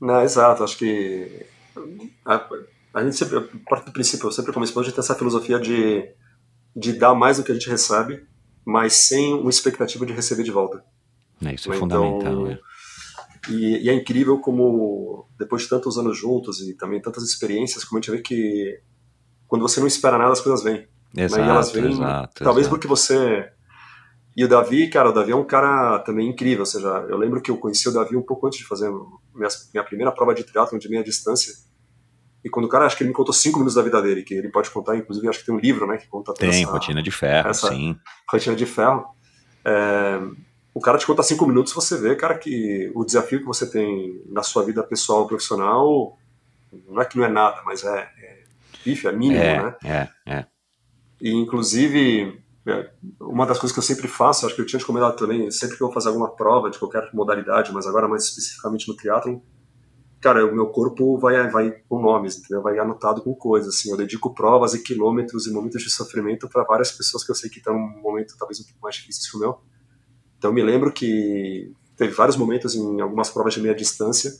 Não, exato, acho que a, a gente sempre, parte do princípio, eu sempre como esposa, a gente tem essa filosofia de, de dar mais do que a gente recebe, mas sem uma expectativa de receber de volta. Né, Isso é Então, fundamental, né? E, e, é incrível como, depois de tantos anos juntos e também tantas experiências, como a gente vê que quando você não espera nada, as coisas vêm. Exato, né? E elas vêm, exato, talvez exato. porque você... E o Davi, cara, o Davi é um cara também incrível, ou seja, eu lembro que eu conheci o Davi um pouco antes de fazer minha, minha primeira prova de triatlon de meia distância, e quando o cara, acho que ele me contou cinco minutos da vida dele, que ele pode contar, inclusive acho que tem um livro, né, que conta toda Tem, essa, rotina de ferro, sim. rotina de ferro. É, o cara te conta cinco minutos, você vê, cara, que o desafio que você tem na sua vida pessoal profissional não é que não é nada, mas é, é bife, é mínimo, É, né? é, é. E, inclusive, é, uma das coisas que eu sempre faço, acho que eu tinha te comentado também, sempre que eu vou fazer alguma prova de qualquer modalidade, mas agora mais especificamente no triatlon, cara, o meu corpo vai, vai com nomes, entendeu? Vai anotado com coisas, assim, eu dedico provas e quilômetros e momentos de sofrimento para várias pessoas que eu sei que estão num momento talvez um pouco mais difícil que o meu. Então, me lembro que teve vários momentos em algumas provas de meia distância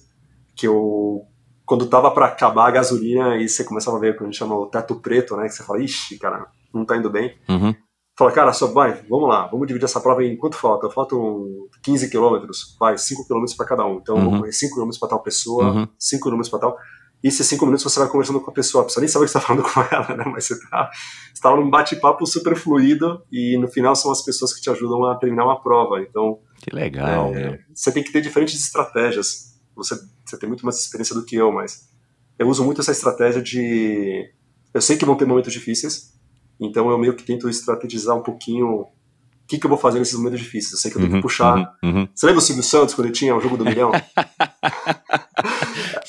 que eu quando tava para acabar a gasolina e você começava a ver o que a gente chama o teto preto, né? Que você fala, ixi, cara, não tá indo bem. Uhum. Fala, cara, só vai, vamos lá, vamos dividir essa prova em quanto falta? Faltam 15 quilômetros, vai, 5 quilômetros para cada um. Então, Uhum. vamos correr 5 quilômetros para tal pessoa, Uhum. 5 quilômetros para tal. E esses 5 minutos você vai conversando com a pessoa, a pessoa nem sabe o que você tá falando com ela, né? Mas você tá, você tá num bate-papo super fluido e no final são as pessoas que te ajudam a terminar uma prova. Então, Que legal, é, você tem que ter diferentes estratégias. Você, você tem muito mais experiência do que eu, mas eu uso muito essa estratégia de. Eu sei que vão ter momentos difíceis, então eu meio que tento estrategizar um pouquinho o que, que eu vou fazer nesses momentos difíceis. Eu sei que eu tenho Uhum, que puxar. uhum, uhum. Você lembra do Silvio Santos quando ele tinha o jogo do milhão?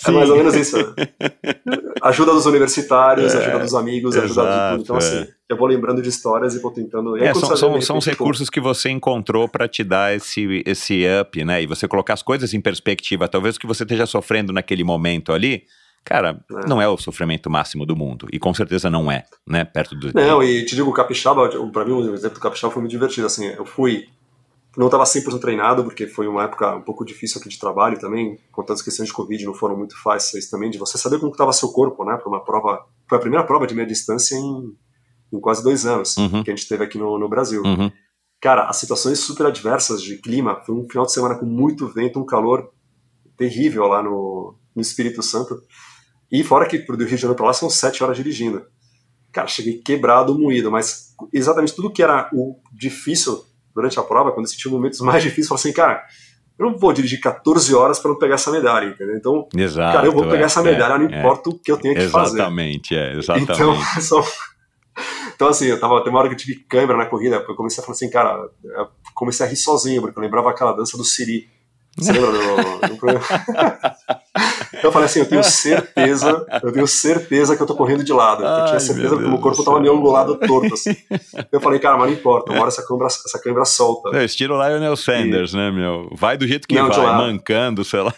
é mais ou menos isso. Ajuda dos universitários, É, ajuda dos amigos, ajuda de tudo. Então, assim, eu vou lembrando de histórias e vou tentando. E É, são, são, são os recursos que você encontrou para te dar esse, esse up, né? E você colocar as coisas em perspectiva. Talvez o que você esteja sofrendo naquele momento ali, cara, É. não é o sofrimento máximo do mundo. E com certeza não é, né? Perto do. Não, e te digo, o Capixaba, pra mim, o exemplo do Capixaba foi muito divertido. Assim, eu fui, não estava 100% treinado, porque foi uma época um pouco difícil aqui de trabalho também, com tantas questões de Covid, não foram muito fáceis também, de você saber como estava seu corpo, né? Para uma prova, foi a primeira prova de meia distância em, em quase dois anos Uhum. que a gente teve aqui no, no Brasil. Uhum. Cara, as situações super adversas de clima, foi um final de semana com muito vento, um calor terrível lá no, no Espírito Santo. E fora que do Rio de Janeiro para lá são sete horas dirigindo. Cara, cheguei quebrado, moído, mas exatamente tudo que era o difícil durante a prova, quando eu senti momentos mais difíceis, eu falei assim, cara, eu não vou dirigir 14 horas para não pegar essa medalha, entendeu? Então, Exato. cara, eu vou pegar é, essa medalha, é, não é. importa o que eu tenha que fazer. Exatamente, é, exatamente. Então, só- então assim, eu tava, tem uma hora que eu tive câimbra na corrida, eu comecei a falar assim, cara, eu comecei a rir sozinho, porque eu lembrava aquela dança do Siri. Você lembra do, do? Então eu falei assim, eu tenho certeza, eu tenho certeza que eu tô correndo de lado. eu tinha certeza que o meu corpo tava meio angulado torto, assim. Eu falei, cara, mas não importa, uma hora essa câimbra, essa câimbra solta. É, estilo Lionel Sanders, né, meu? Vai do jeito que Não, vai, mancando, sei lá.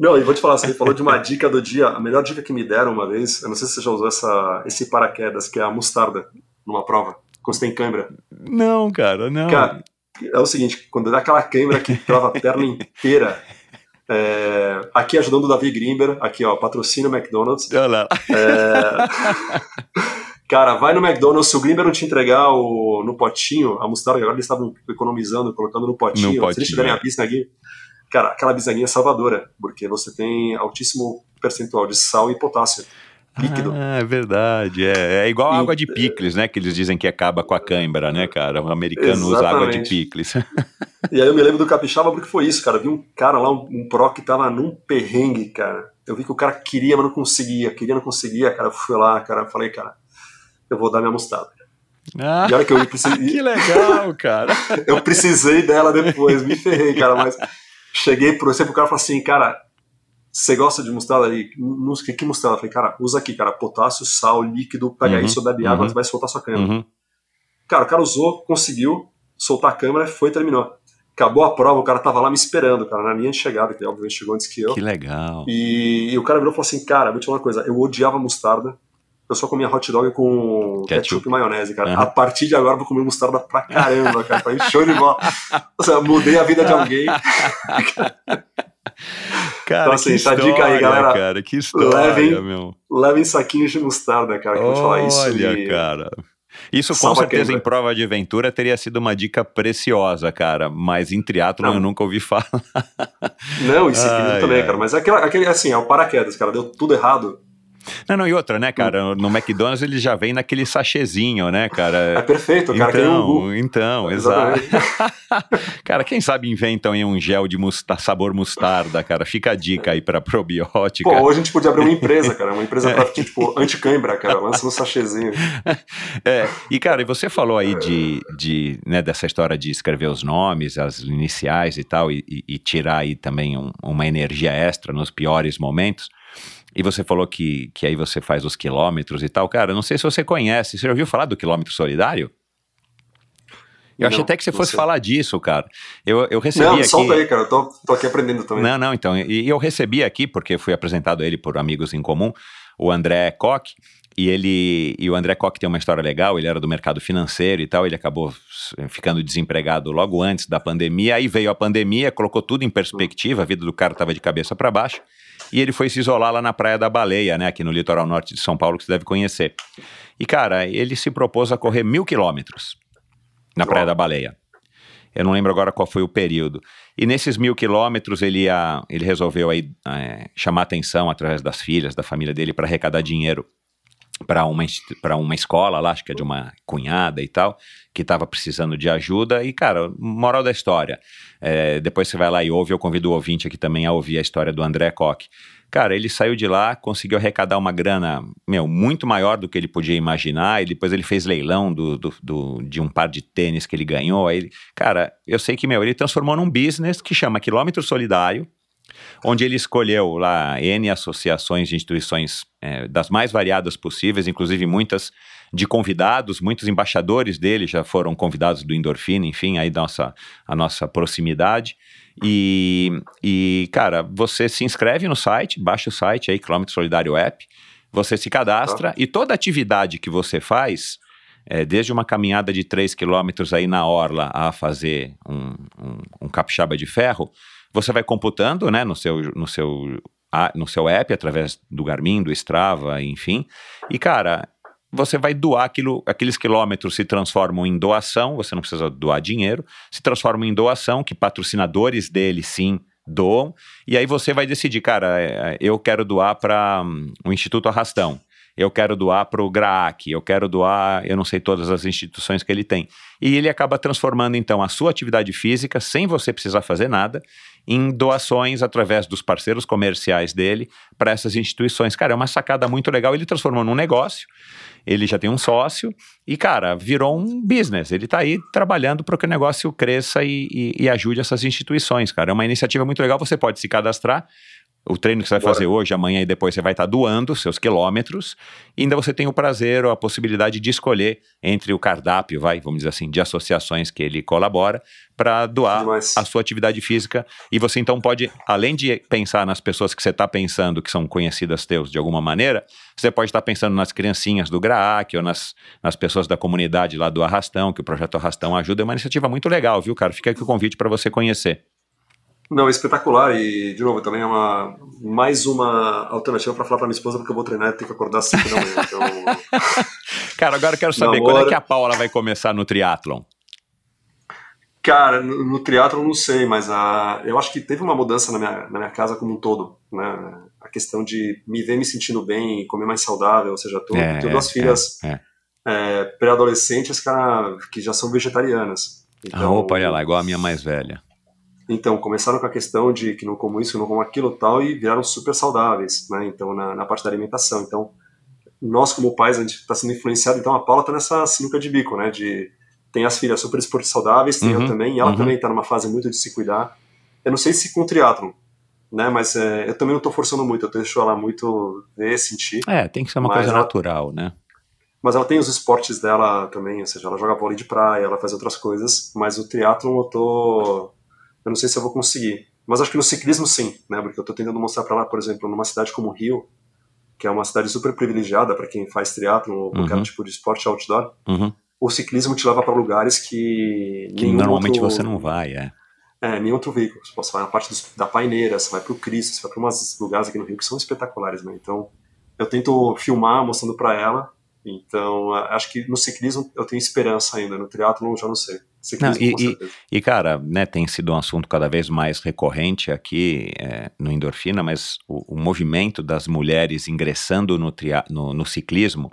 Não, e vou te falar, você falou de uma dica do dia. A melhor dica que me deram uma vez, eu não sei se você já usou essa, esse paraquedas, que é a mostarda, numa prova, quando você tem câimbra. Não, cara, não. Cara, é o seguinte, quando dá aquela câimbra que trava a perna inteira, é, aqui ajudando o Davi Grimber, aqui ó, patrocínio McDonald's. Olha lá. Cara, vai no McDonald's, se o Grimber não te entregar o, no potinho, a mostarda, agora eles estavam economizando, colocando no potinho, No se potinho, eles te derem é. a bisnaguinha, cara, aquela bisnaguinha é salvadora, porque você tem altíssimo percentual de sal e potássio líquido. Ah, é verdade. É, é igual a E- água de picles, né? Que eles dizem que acaba com a cãibra, né, cara? O americano usa água de Exatamente. picles. E aí eu me lembro do Capixaba porque foi isso, cara. Eu vi um cara lá, um, um pro que tava num perrengue, cara. Eu vi que o cara queria, mas não conseguia. Queria, não conseguia, cara. Eu fui lá, cara. Falei, cara, eu vou dar minha mostarda. Ah, E olha que eu que precisei, legal, cara. eu precisei dela depois, me ferrei, cara. Mas cheguei pro, sempre o cara falou assim, cara, você gosta de mostarda aí? Não sei que mostarda. Eu falei, cara, usa aqui, cara, potássio, sal, líquido, pega Uhum, isso, bebe água, uhum. você vai soltar sua câmera. Uhum. Cara, o cara usou, conseguiu soltar a câmera, foi e terminou. Acabou a prova, o cara tava lá me esperando, cara, na linha de chegada, que obviamente chegou antes que eu. Que legal. E, e o cara virou e falou assim, cara, vou te falar uma coisa, eu odiava mostarda, eu só comia hot dog com Ketchup. ketchup, e maionese, cara. Aham. A partir de agora eu vou comer mostarda pra caramba, cara, foi show de bola. Ou seja, mudei a vida de alguém. Cara, Então, assim, que tá a dica aí, história, galera. Cara, que história, Levem- meu. Levem saquinhos de mostarda, cara, que eu vou falar isso. Olha, e- cara. Isso com Salva certeza em prova de aventura teria sido uma dica preciosa, cara. Mas em triatlon Não. eu nunca ouvi falar. Não, ciclismo Ai, também, ai. cara. Mas é aquele, aquele, assim, é o paraquedas, cara. Deu tudo errado. Não, não, e outra, né, cara? No McDonald's ele já vem naquele sachêzinho, né, É cara? perfeito, cara. um Então, então, exato. Cara, quem sabe inventam aí um gel de musta- sabor mostarda, cara. Fica a dica aí pra probiótica. Pô, hoje a gente podia abrir uma empresa, cara. Uma empresa pra, tipo, anticãibra, cara. Lança no sachêzinho. É, e cara, e você falou aí de, de né, dessa história de escrever os nomes, as iniciais e tal, e, e- e tirar aí também um- uma energia extra nos piores momentos. E você falou que, que aí você faz os quilômetros e tal. Cara, eu não sei se você conhece, você já ouviu falar do quilômetro solidário? Eu achei Não, até que você não fosse sei. falar disso, cara. Eu, eu recebi Não, aqui... solta aí, cara. Eu tô, tô aqui aprendendo também. Não, não, então. E eu recebi aqui, porque fui apresentado a ele por amigos em comum, o André Koch. E ele e o André Koch tem uma história legal, ele era do mercado financeiro e tal, ele acabou ficando desempregado logo antes da pandemia, aí veio a pandemia, colocou tudo em perspectiva, a vida do cara estava de cabeça para baixo, e ele foi se isolar lá na Praia da Baleia, né, aqui no litoral norte de São Paulo, que você deve conhecer. E cara, ele se propôs a correr mil quilômetros na Praia da Baleia. Eu não lembro agora qual foi o período. E nesses mil quilômetros ele, ia, ele resolveu aí, é, chamar atenção através das filhas, da família dele, para arrecadar dinheiro para uma, uma escola lá, acho que é de uma cunhada e tal, que estava precisando de ajuda. E, cara, moral da história. É, depois você vai lá e ouve, eu convido o ouvinte aqui também a ouvir a história do André Koch. Cara, ele saiu de lá, conseguiu arrecadar uma grana, meu, muito maior do que ele podia imaginar, e depois ele fez leilão do, do- do- de um par de tênis que ele ganhou. Aí, cara, eu sei que, meu, ele transformou num business que chama Quilômetro Solidário, onde ele escolheu lá N associações de instituições eh, das mais variadas possíveis, inclusive muitas de convidados, muitos embaixadores dele já foram convidados do Endorfina, enfim, aí nossa, a nossa proximidade. E, e, cara, você se inscreve no site, baixa o site aí, Quilômetro Solidário App, você se cadastra e toda atividade que você faz, é, desde uma caminhada de 3 quilômetros aí na orla a fazer um, um, um capixaba de ferro, você vai computando né, no, seu, no, seu, no seu app, através do Garmin, do Strava, enfim. E, cara, você vai doar aquilo, aqueles quilômetros se transformam em doação, você não precisa doar dinheiro, se transformam em doação, que patrocinadores dele sim doam, e aí você vai decidir, cara, é, eu quero doar para o Instituto Arrastão, eu quero doar para o GRAAC, eu quero doar, eu não sei todas as instituições que ele tem. E ele acaba transformando então a sua atividade física, sem você precisar fazer nada, em doações através dos parceiros comerciais dele para essas instituições. Cara, é uma sacada muito legal. Ele transformou num negócio, ele já tem um sócio e, cara, virou um business. Ele está aí trabalhando para que o negócio cresça e, e- e ajude essas instituições, cara. É uma iniciativa muito legal. Você pode se cadastrar. O treino que você vai Bora. fazer hoje, amanhã e depois você vai estar doando seus quilômetros. E ainda você tem o prazer ou a possibilidade de escolher entre o cardápio, vai, vamos dizer assim, de associações que ele colabora para doar Demais. a sua atividade física. E você então pode, além de pensar nas pessoas que você está pensando que são conhecidas teus de alguma maneira, você pode estar pensando nas criancinhas do GRAAC ou nas, nas pessoas da comunidade lá do Arrastão, que o projeto Arrastão ajuda. É uma iniciativa muito legal, viu, cara? Fica aqui o convite para você conhecer. Não, é espetacular e, de novo, também é uma, mais uma alternativa para falar para minha esposa, porque eu vou treinar e tenho que acordar às 5 da manhã. Então, Cara, agora eu quero saber Namora. quando é que a Paula vai começar no triatlon. cara, no, no triatlo eu não sei, mas a, eu acho que teve uma mudança na minha, na minha casa como um todo, né? A questão de me ver me sentindo bem, comer mais saudável, ou seja, tô, É, tenho duas é, filhas é. é, pré-adolescentes, cara, que já são vegetarianas. Ah, opa, olha lá, igual a minha mais velha. Então, começaram com a questão de que não como isso, não como aquilo tal, e viraram super saudáveis, né? Então, na, na parte da alimentação. Então, nós como pais, a gente está sendo influenciado, então a Paula está nessa sinuca de bico, né? De, tem as filhas super esporte saudáveis, tem Uhum, eu também, e ela uhum. também está numa fase muito de se cuidar. Eu não sei se com triatlon, né? Mas é, eu também não estou forçando muito, eu deixo ela muito ver, sentir. É, tem que ser uma coisa ela- natural, né? Mas ela tem os esportes dela também, ou seja, ela joga vôlei de praia, ela faz outras coisas, mas o triatlon eu tô... Eu não sei se eu vou conseguir. Mas acho que no ciclismo sim, né? Porque eu tô tentando mostrar para ela, por exemplo, numa cidade como Rio, que é uma cidade super privilegiada para quem faz triatlon ou qualquer Uhum. tipo de esporte outdoor, Uhum. o ciclismo te leva para lugares que, Que normalmente outro, você não vai, é. É, nenhum outro veículo. Você vai na parte dos- da paineira, você vai pro Cristo, você vai para umas lugares aqui no Rio que são espetaculares, né? Então, eu tento filmar mostrando para ela Então, acho que no ciclismo eu tenho esperança ainda, no triatlo já não sei. Não, e, e, e, cara, né, tem sido um assunto cada vez mais recorrente aqui é, no Endorfina, mas o, o, movimento das mulheres ingressando no, tria, no, no ciclismo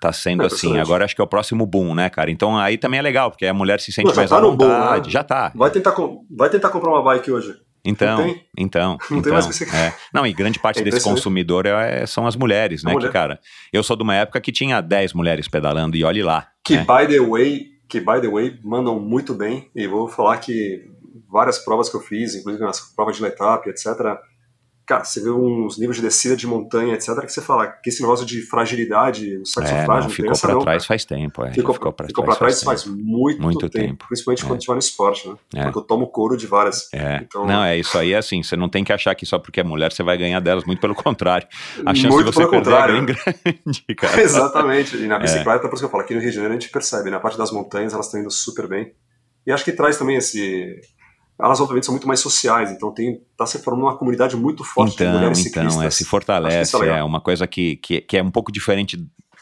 tá sendo é assim, agora acho que é o próximo boom, né, cara? Então aí também é legal, porque a mulher se sente Não, mais tá à vontade, boom, né? já tá. Vai tentar, vai tentar comprar uma bike hoje. Então, não então, não então, tem mais que você... é. Não, e grande parte é desse consumidor é, são as mulheres, né? Mulher. Que, cara, eu sou de uma época que tinha 10 mulheres pedalando e olhe lá. Que, né? by the way, que, by the way, mandam muito bem. E vou falar que várias provas que eu fiz, inclusive nas provas de letap, etc., cara, você vê uns níveis de descida de montanha, etc., que você fala que esse negócio de fragilidade, o sexo é, frágil, não, ficou para trás faz tempo. É. Ficou, ficou para trás, faz, faz, muito, muito tempo, tempo, Principalmente é. quando tiver no esporte, né? É. Porque eu tomo couro de várias. É. Então, não, é isso aí, assim, você não tem que achar que só porque é mulher você vai ganhar delas, muito pelo contrário. A chance muito de você perder é bem grande, cara. Exatamente. E na é. bicicleta, por isso que eu falo, aqui no Rio de Janeiro a gente percebe, na parte das montanhas elas estão indo super bem. E acho que traz também esse elas obviamente são muito mais sociais, então tem tá se formando uma comunidade muito forte então, de mulheres então, ciclistas. É, se fortalece, é, é uma coisa que, que, que é um pouco diferente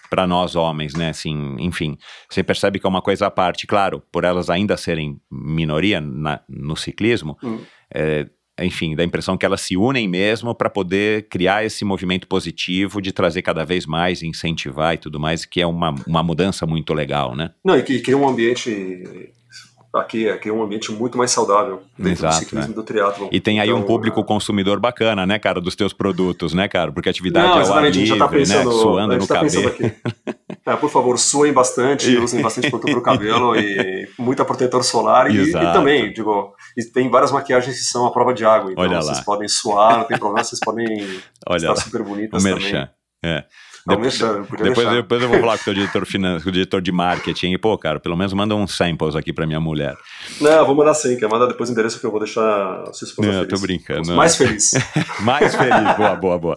para nós homens, né? Assim, enfim, você percebe que é uma coisa à parte. Claro, por elas ainda serem minoria na, no ciclismo, hum. é, enfim, dá a impressão que elas se unem mesmo para poder criar esse movimento positivo de trazer cada vez mais, incentivar e tudo mais, que é uma, uma mudança muito legal, né? Não, e que cria um ambiente aqui, aqui é um ambiente muito mais saudável dentro Exato, do ciclismo é. do triatlo. E tem aí então, um público é... consumidor bacana, né, cara, dos teus produtos, né, cara? Porque a atividade Não, é ao ar livre, já tá pensando, né, suando no tá cabelo. é, por favor, suem bastante, usem bastante produto pro cabelo e muita protetor solar e, e, também, digo, tem várias maquiagens que são à prova de água, então Olha vocês lá. podem suar, não tem problema, vocês podem Olha estar lá. super bonitas o também. É. Depois, depois, depois, eu vou falar com o teu diretor, com o diretor de marketing. E, pô, cara, pelo menos manda uns samples aqui pra minha mulher. Não, vou mandar sim, quer manda depois o endereço que eu vou deixar sua esposa Não, tô brincando. Mais feliz. Mais feliz, boa, boa, boa.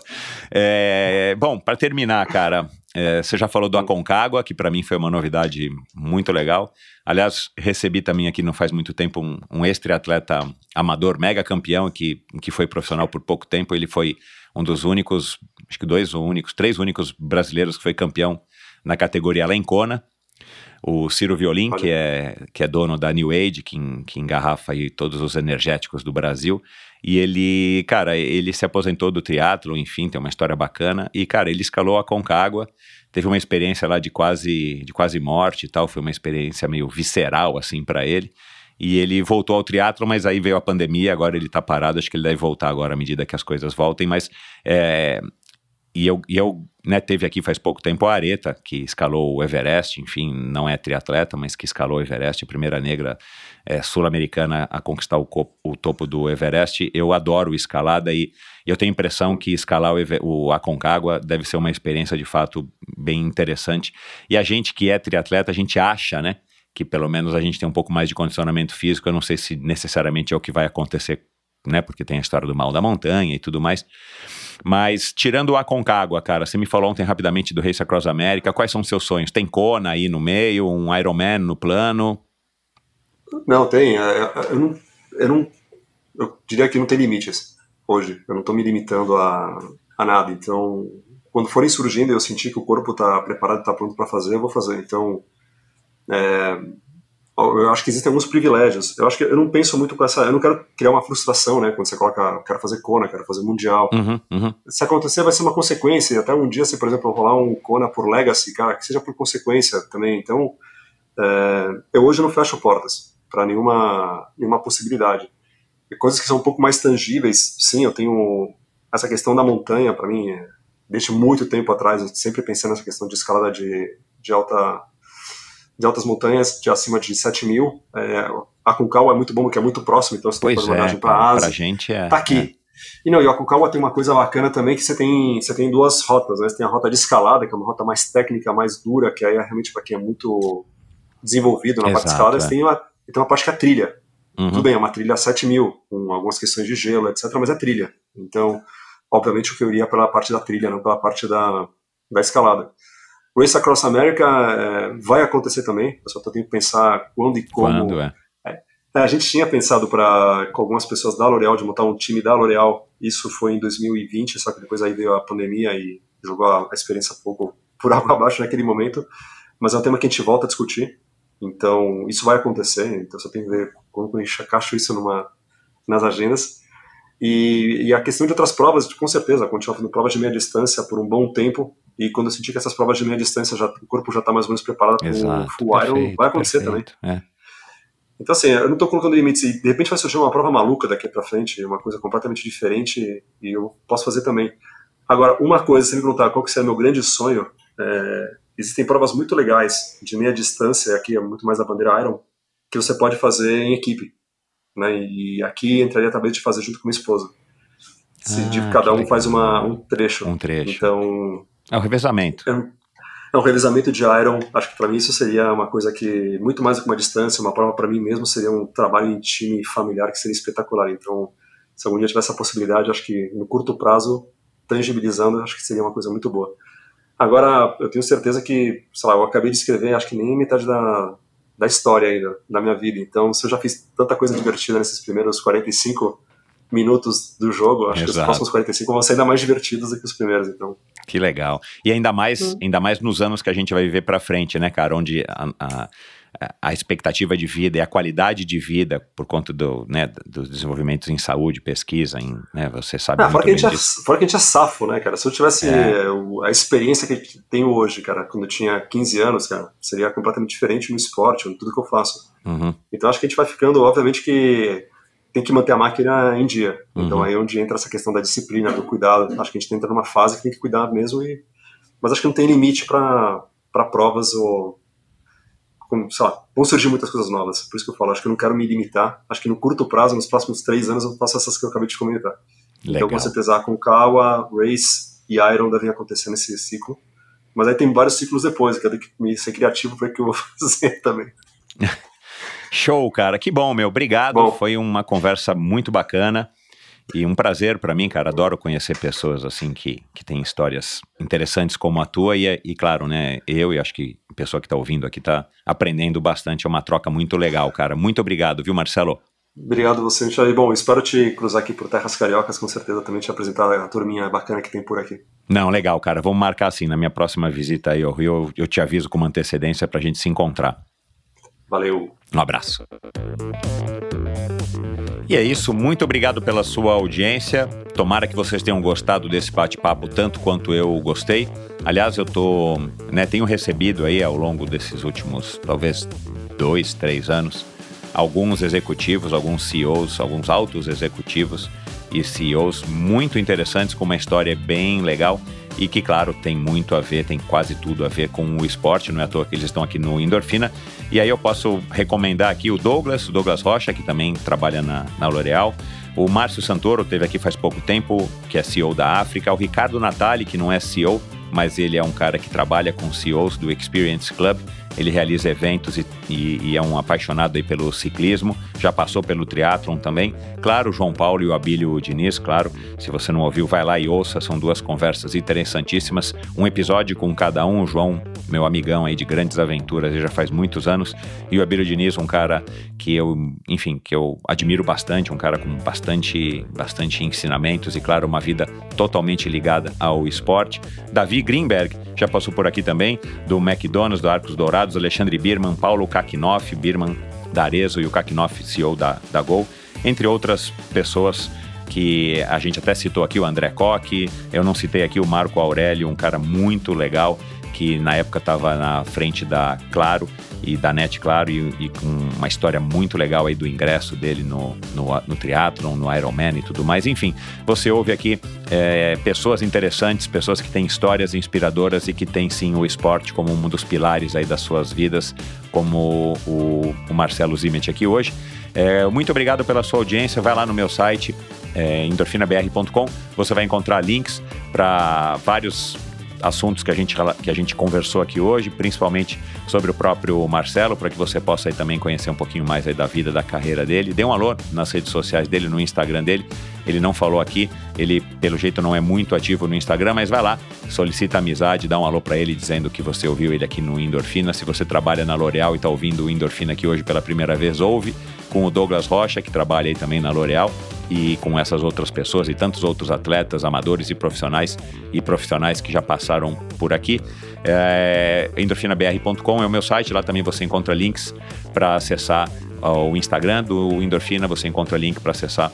É, bom, para terminar, cara, é, você já falou do Aconcagua, que para mim foi uma novidade muito legal. Aliás, recebi também aqui não faz muito tempo um, um ex-triatleta amador, mega campeão, que, que foi profissional por pouco tempo. Ele foi um dos únicos, acho que dois únicos, três únicos brasileiros que foi campeão na categoria Lencona. O Ciro Violim, que é, que é dono da New Age, que, que engarrafa aí todos os energéticos do Brasil. E ele, cara, ele se aposentou do triatlo, enfim, tem uma história bacana. E, cara, ele escalou a Concagua, teve uma experiência lá de quase, de quase morte e tal. Foi uma experiência meio visceral, assim, para ele. E ele voltou ao triatlo, mas aí veio a pandemia, agora ele tá parado, acho que ele deve voltar agora à medida que as coisas voltem, mas é, e eu, e eu né, teve aqui faz pouco tempo a Areta, que escalou o Everest, enfim, não é triatleta, mas que escalou o Everest, a primeira negra é, sul-americana a conquistar o, o, topo do Everest. Eu adoro escalada e eu tenho a impressão que escalar o, o Aconcagua deve ser uma experiência de fato bem interessante. E a gente que é triatleta, a gente acha, né, que pelo menos a gente tem um pouco mais de condicionamento físico. Eu não sei se necessariamente é o que vai acontecer, né? Porque tem a história do mal da montanha e tudo mais. Mas tirando o Aconcagua, cara, você me falou ontem rapidamente do Race Across America. Quais são os seus sonhos? Tem Kona aí no meio, um Ironman no plano? Não, tem. É, é, eu não, eu não, eu diria que não tem limites hoje. Eu não estou me limitando a, a nada. Então, quando forem surgindo, eu sentir que o corpo está preparado, está pronto para fazer, eu vou fazer. Então, é, eu acho que existem alguns privilégios. Eu acho que eu não penso muito com essa. Eu não quero criar uma frustração, né? Quando você coloca, quero fazer Kona, quero fazer Mundial. Uhum, uhum. Se acontecer, vai ser uma consequência. Até um dia, se por exemplo, rolar um Kona por Legacy, cara, que seja por consequência também. Então, é, eu hoje não fecho portas para nenhuma, nenhuma possibilidade. E coisas que são um pouco mais tangíveis, sim, eu tenho essa questão da montanha, para mim, desde muito tempo atrás, eu sempre pensei nessa questão de escalada de, de alta de altas montanhas de acima de 7 mil. É, a Concagua é muito bom porque é muito próximo, então você pois tem uma é, para a Ásia. Pra gente é. Tá aqui. É. E não, e a Concagua tem uma coisa bacana também que você tem, você tem duas rotas, né? Você tem a rota de escalada, que é uma rota mais técnica, mais dura, que aí é realmente para quem é muito desenvolvido na Exato, parte de escalada, é. você tem uma, tem uma parte que é trilha. Uhum. Tudo bem, é uma trilha 7 mil, com algumas questões de gelo, etc., mas é trilha. Então, obviamente, eu iria pela parte da trilha, não pela parte da, da escalada. Race Across America é, vai acontecer também, eu só tenho que pensar quando e como. Quando, é. É, a gente tinha pensado para com algumas pessoas da L'Oréal de montar um time da L'Oréal. Isso foi em 2020, só que depois aí veio a pandemia e jogou a, a experiência pouco por água abaixo naquele momento, mas é um tema que a gente volta a discutir. Então, isso vai acontecer, então você tem que ver como a gente encaixa isso numa, nas agendas. E, e, a questão de outras provas, com certeza, continuar fazendo provas de meia distância por um bom tempo, e quando eu sentir que essas provas de meia distância, já, o corpo já está mais ou menos preparado para o full iron, vai acontecer perfeito, também. É. Então, assim, eu não estou colocando limites, e de repente vai surgir uma prova maluca daqui para frente, uma coisa completamente diferente, e eu posso fazer também. Agora, uma coisa, se me perguntar qual que seria meu grande sonho, é, existem provas muito legais de meia distância, aqui é muito mais a bandeira Iron, que você pode fazer em equipe. Né? E aqui entraria talvez de fazer junto com minha esposa. Se ah, de, cada um legal. faz uma, um trecho. Um trecho. Então. É um revezamento. É, é um revezamento de Iron. Acho que para mim isso seria uma coisa que, muito mais do que uma distância, uma prova para mim mesmo seria um trabalho em time familiar que seria espetacular. Então, se algum dia tivesse essa possibilidade, acho que no curto prazo tangibilizando, acho que seria uma coisa muito boa. Agora, eu tenho certeza que, sei lá, eu acabei de escrever, acho que nem metade da, da história ainda, da minha vida. Então, se eu já fiz tanta coisa divertida nesses primeiros 45 minutos do jogo, acho Exato. que os próximos 45 vão ser ainda mais divertidos do que os primeiros, então. Que legal. E ainda mais, hum. ainda mais nos anos que a gente vai viver para frente, né, cara, onde a, a a expectativa de vida e a qualidade de vida por conta do, né, dos desenvolvimentos em saúde, pesquisa, em, né, você sabe ah, fora, que a gente é, fora que a gente é safo, né, cara? Se eu tivesse é. a experiência que eu tenho hoje, cara, quando eu tinha 15 anos, cara, seria completamente diferente no esporte, em tudo que eu faço. Uhum. Então acho que a gente vai ficando, obviamente que tem que manter a máquina em dia. Então uhum. aí é onde entra essa questão da disciplina, do cuidado. Acho que a gente entra numa fase que tem que cuidar mesmo e mas acho que não tem limite para provas ou como, sei lá, vão surgir muitas coisas novas. Por isso que eu falo, acho que eu não quero me limitar. Acho que no curto prazo, nos próximos três anos, eu faço essas que eu acabei de comentar. Legal. Então, com certeza, com Kawa, Race e Iron devem acontecer nesse ciclo. Mas aí tem vários ciclos depois, que eu tenho que me ser criativo para que eu vou fazer também. Show, cara. Que bom, meu. Obrigado. Bom. Foi uma conversa muito bacana. E um prazer para mim, cara. Adoro conhecer pessoas assim que, que têm histórias interessantes como a tua. E, e claro, né? Eu e acho que a pessoa que está ouvindo aqui está aprendendo bastante. É uma troca muito legal, cara. Muito obrigado, viu, Marcelo? Obrigado você, Michel. bom, espero te cruzar aqui por Terras Cariocas, com certeza também te apresentar a turminha bacana que tem por aqui. Não, legal, cara. Vamos marcar assim, na minha próxima visita aí ao Rio, eu, te aviso com uma antecedência para a gente se encontrar. Valeu. Um abraço. E é isso, muito obrigado pela sua audiência. Tomara que vocês tenham gostado desse bate-papo tanto quanto eu gostei. Aliás, eu tô, né, tenho recebido aí ao longo desses últimos, talvez dois, três anos, alguns executivos, alguns CEOs, alguns altos executivos e CEOs muito interessantes com uma história bem legal e que, claro, tem muito a ver, tem quase tudo a ver com o esporte, não é à toa que eles estão aqui no Endorfina. E aí eu posso recomendar aqui o Douglas, o Douglas Rocha, que também trabalha na, na L'Oréal. O Márcio Santoro teve aqui faz pouco tempo, que é CEO da África. O Ricardo Natali, que não é CEO, mas ele é um cara que trabalha com CEOs do Experience Club. Ele realiza eventos e, e, e é um apaixonado aí pelo ciclismo. Já passou pelo triatlon também. Claro, João Paulo e o Abílio Diniz, claro. Se você não ouviu, vai lá e ouça. São duas conversas interessantíssimas. Um episódio com cada um. O João, meu amigão aí de grandes aventuras, já faz muitos anos. E o Abílio Diniz, um cara que eu, enfim, que eu admiro bastante. Um cara com bastante, bastante ensinamentos e, claro, uma vida totalmente ligada ao esporte. Davi Greenberg já passou por aqui também, do McDonald's, do Arcos Dourados, Alexandre Birman, Paulo Kakinoff, Birman da Arezo e o Kakinoff, CEO da, da Gol, entre outras pessoas que a gente até citou aqui, o André Koch, eu não citei aqui o Marco Aurélio, um cara muito legal, que na época estava na frente da Claro e da Net Claro e, e, com uma história muito legal aí do ingresso dele no, no, no triatlon, no Ironman e tudo mais. Enfim, você ouve aqui é, pessoas interessantes, pessoas que têm histórias inspiradoras e que têm sim o esporte como um dos pilares aí das suas vidas, como o, o Marcelo Zimet aqui hoje. É, muito obrigado pela sua audiência. Vai lá no meu site, é, endorfinabr.com. Você vai encontrar links para vários assuntos que a gente, que a gente conversou aqui hoje, principalmente sobre o próprio Marcelo, para que você possa aí também conhecer um pouquinho mais aí da vida, da carreira dele. Dê um alô nas redes sociais dele, no Instagram dele. Ele não falou aqui, ele pelo jeito não é muito ativo no Instagram, mas vai lá, solicita amizade, dá um alô para ele dizendo que você ouviu ele aqui no Endorfina. Se você trabalha na L'Oréal e está ouvindo o Endorfina aqui hoje pela primeira vez, ouve com o Douglas Rocha, que trabalha aí também na L'Oréal e com essas outras pessoas e tantos outros atletas, amadores e profissionais e profissionais que já passaram por aqui. É, endorfinabr.com é o meu site, lá também você encontra links para acessar o Instagram do Endorfina, você encontra link para acessar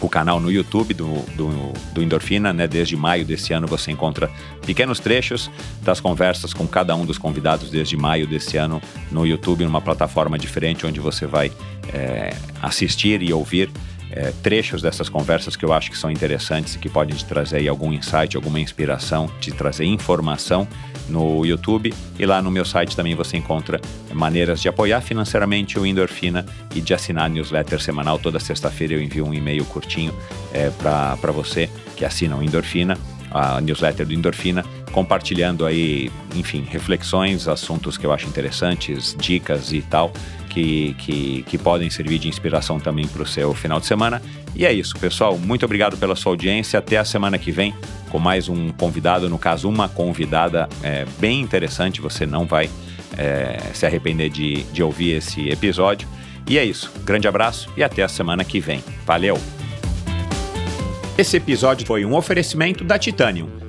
o canal no YouTube do, do, do, Endorfina, né? Desde maio desse ano você encontra pequenos trechos das conversas com cada um dos convidados desde maio desse ano no YouTube, numa plataforma diferente onde você vai é, assistir e ouvir é, trechos dessas conversas que eu acho que são interessantes e que podem te trazer algum insight, alguma inspiração, te trazer informação no YouTube. E lá no meu site também você encontra maneiras de apoiar financeiramente o Endorfina e de assinar a newsletter semanal. Toda sexta-feira eu envio um e-mail curtinho é, para você que assina o Endorfina, a newsletter do Endorfina, compartilhando aí, enfim, reflexões, assuntos que eu acho interessantes, dicas e tal que, que, que podem servir de inspiração também para o seu final de semana. E é isso, pessoal. Muito obrigado pela sua audiência. Até a semana que vem com mais um convidado, no caso, uma convidada é, bem interessante. Você não vai é, se arrepender de, de ouvir esse episódio. E é isso. Grande abraço e até a semana que vem. Valeu! Esse episódio foi um oferecimento da Titanium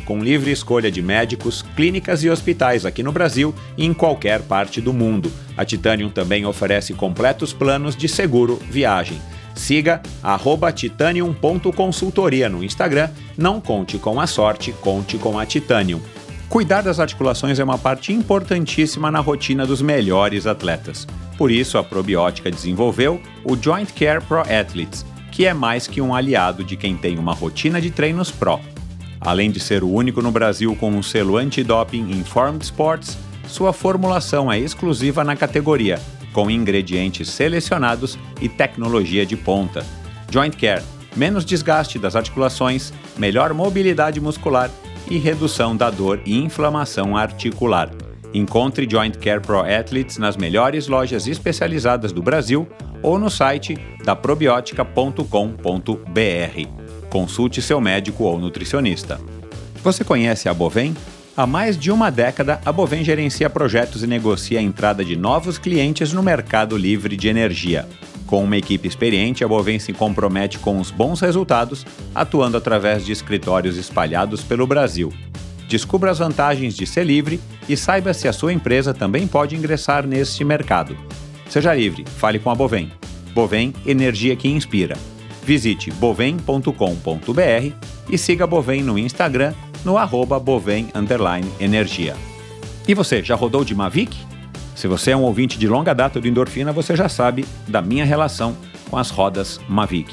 com livre escolha de médicos, clínicas e hospitais aqui no Brasil e em qualquer parte do mundo. A Titanium também oferece completos planos de seguro viagem. Siga titanium.consultoria no Instagram. Não conte com a sorte, conte com a Titanium. Cuidar das articulações é uma parte importantíssima na rotina dos melhores atletas. Por isso, a probiótica desenvolveu o Joint Care Pro Athletes, que é mais que um aliado de quem tem uma rotina de treinos pró. Além de ser o único no Brasil com um selo antidoping Informed Sports, sua formulação é exclusiva na categoria, com ingredientes selecionados e tecnologia de ponta. Joint Care menos desgaste das articulações, melhor mobilidade muscular e redução da dor e inflamação articular. Encontre Joint Care Pro Athletes nas melhores lojas especializadas do Brasil ou no site da probiotica.com.br. Consulte seu médico ou nutricionista. Você conhece a Bovem? Há mais de uma década, a Bovem gerencia projetos e negocia a entrada de novos clientes no mercado livre de energia. Com uma equipe experiente, a Bovem se compromete com os bons resultados, atuando através de escritórios espalhados pelo Brasil. Descubra as vantagens de ser livre e saiba se a sua empresa também pode ingressar neste mercado. Seja livre, fale com a Bovem. Bovem Energia que Inspira. Visite bovem.com.br e siga Bovem no Instagram no arroba bovem energia. E você, já rodou de Mavic? Se você é um ouvinte de longa data do Endorfina, você já sabe da minha relação com as rodas Mavic.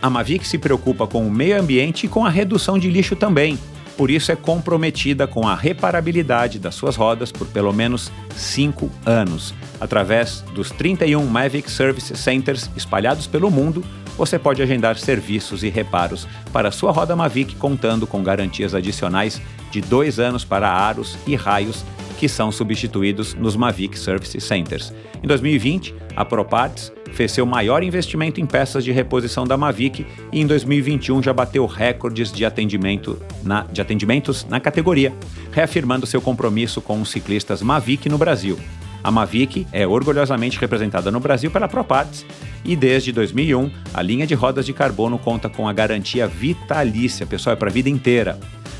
A Mavic se preocupa com o meio ambiente e com a redução de lixo também. Por isso é comprometida com a reparabilidade das suas rodas por pelo menos 5 anos. Através dos 31 Mavic Service Centers espalhados pelo mundo, você pode agendar serviços e reparos para sua roda Mavic contando com garantias adicionais de dois anos para aros e raios que são substituídos nos Mavic Service Centers. Em 2020, a ProParts fez seu maior investimento em peças de reposição da Mavic e em 2021 já bateu recordes de, atendimento na, de atendimentos na categoria, reafirmando seu compromisso com os ciclistas Mavic no Brasil. A Mavic é orgulhosamente representada no Brasil pela ProParts e desde 2001 a linha de rodas de carbono conta com a garantia vitalícia, pessoal, é para a vida inteira.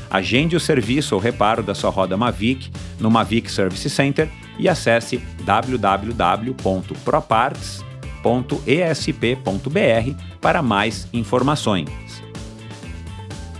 Agende o serviço ou reparo da sua roda Mavic no Mavic Service Center e acesse www.proparts.esp.br para mais informações.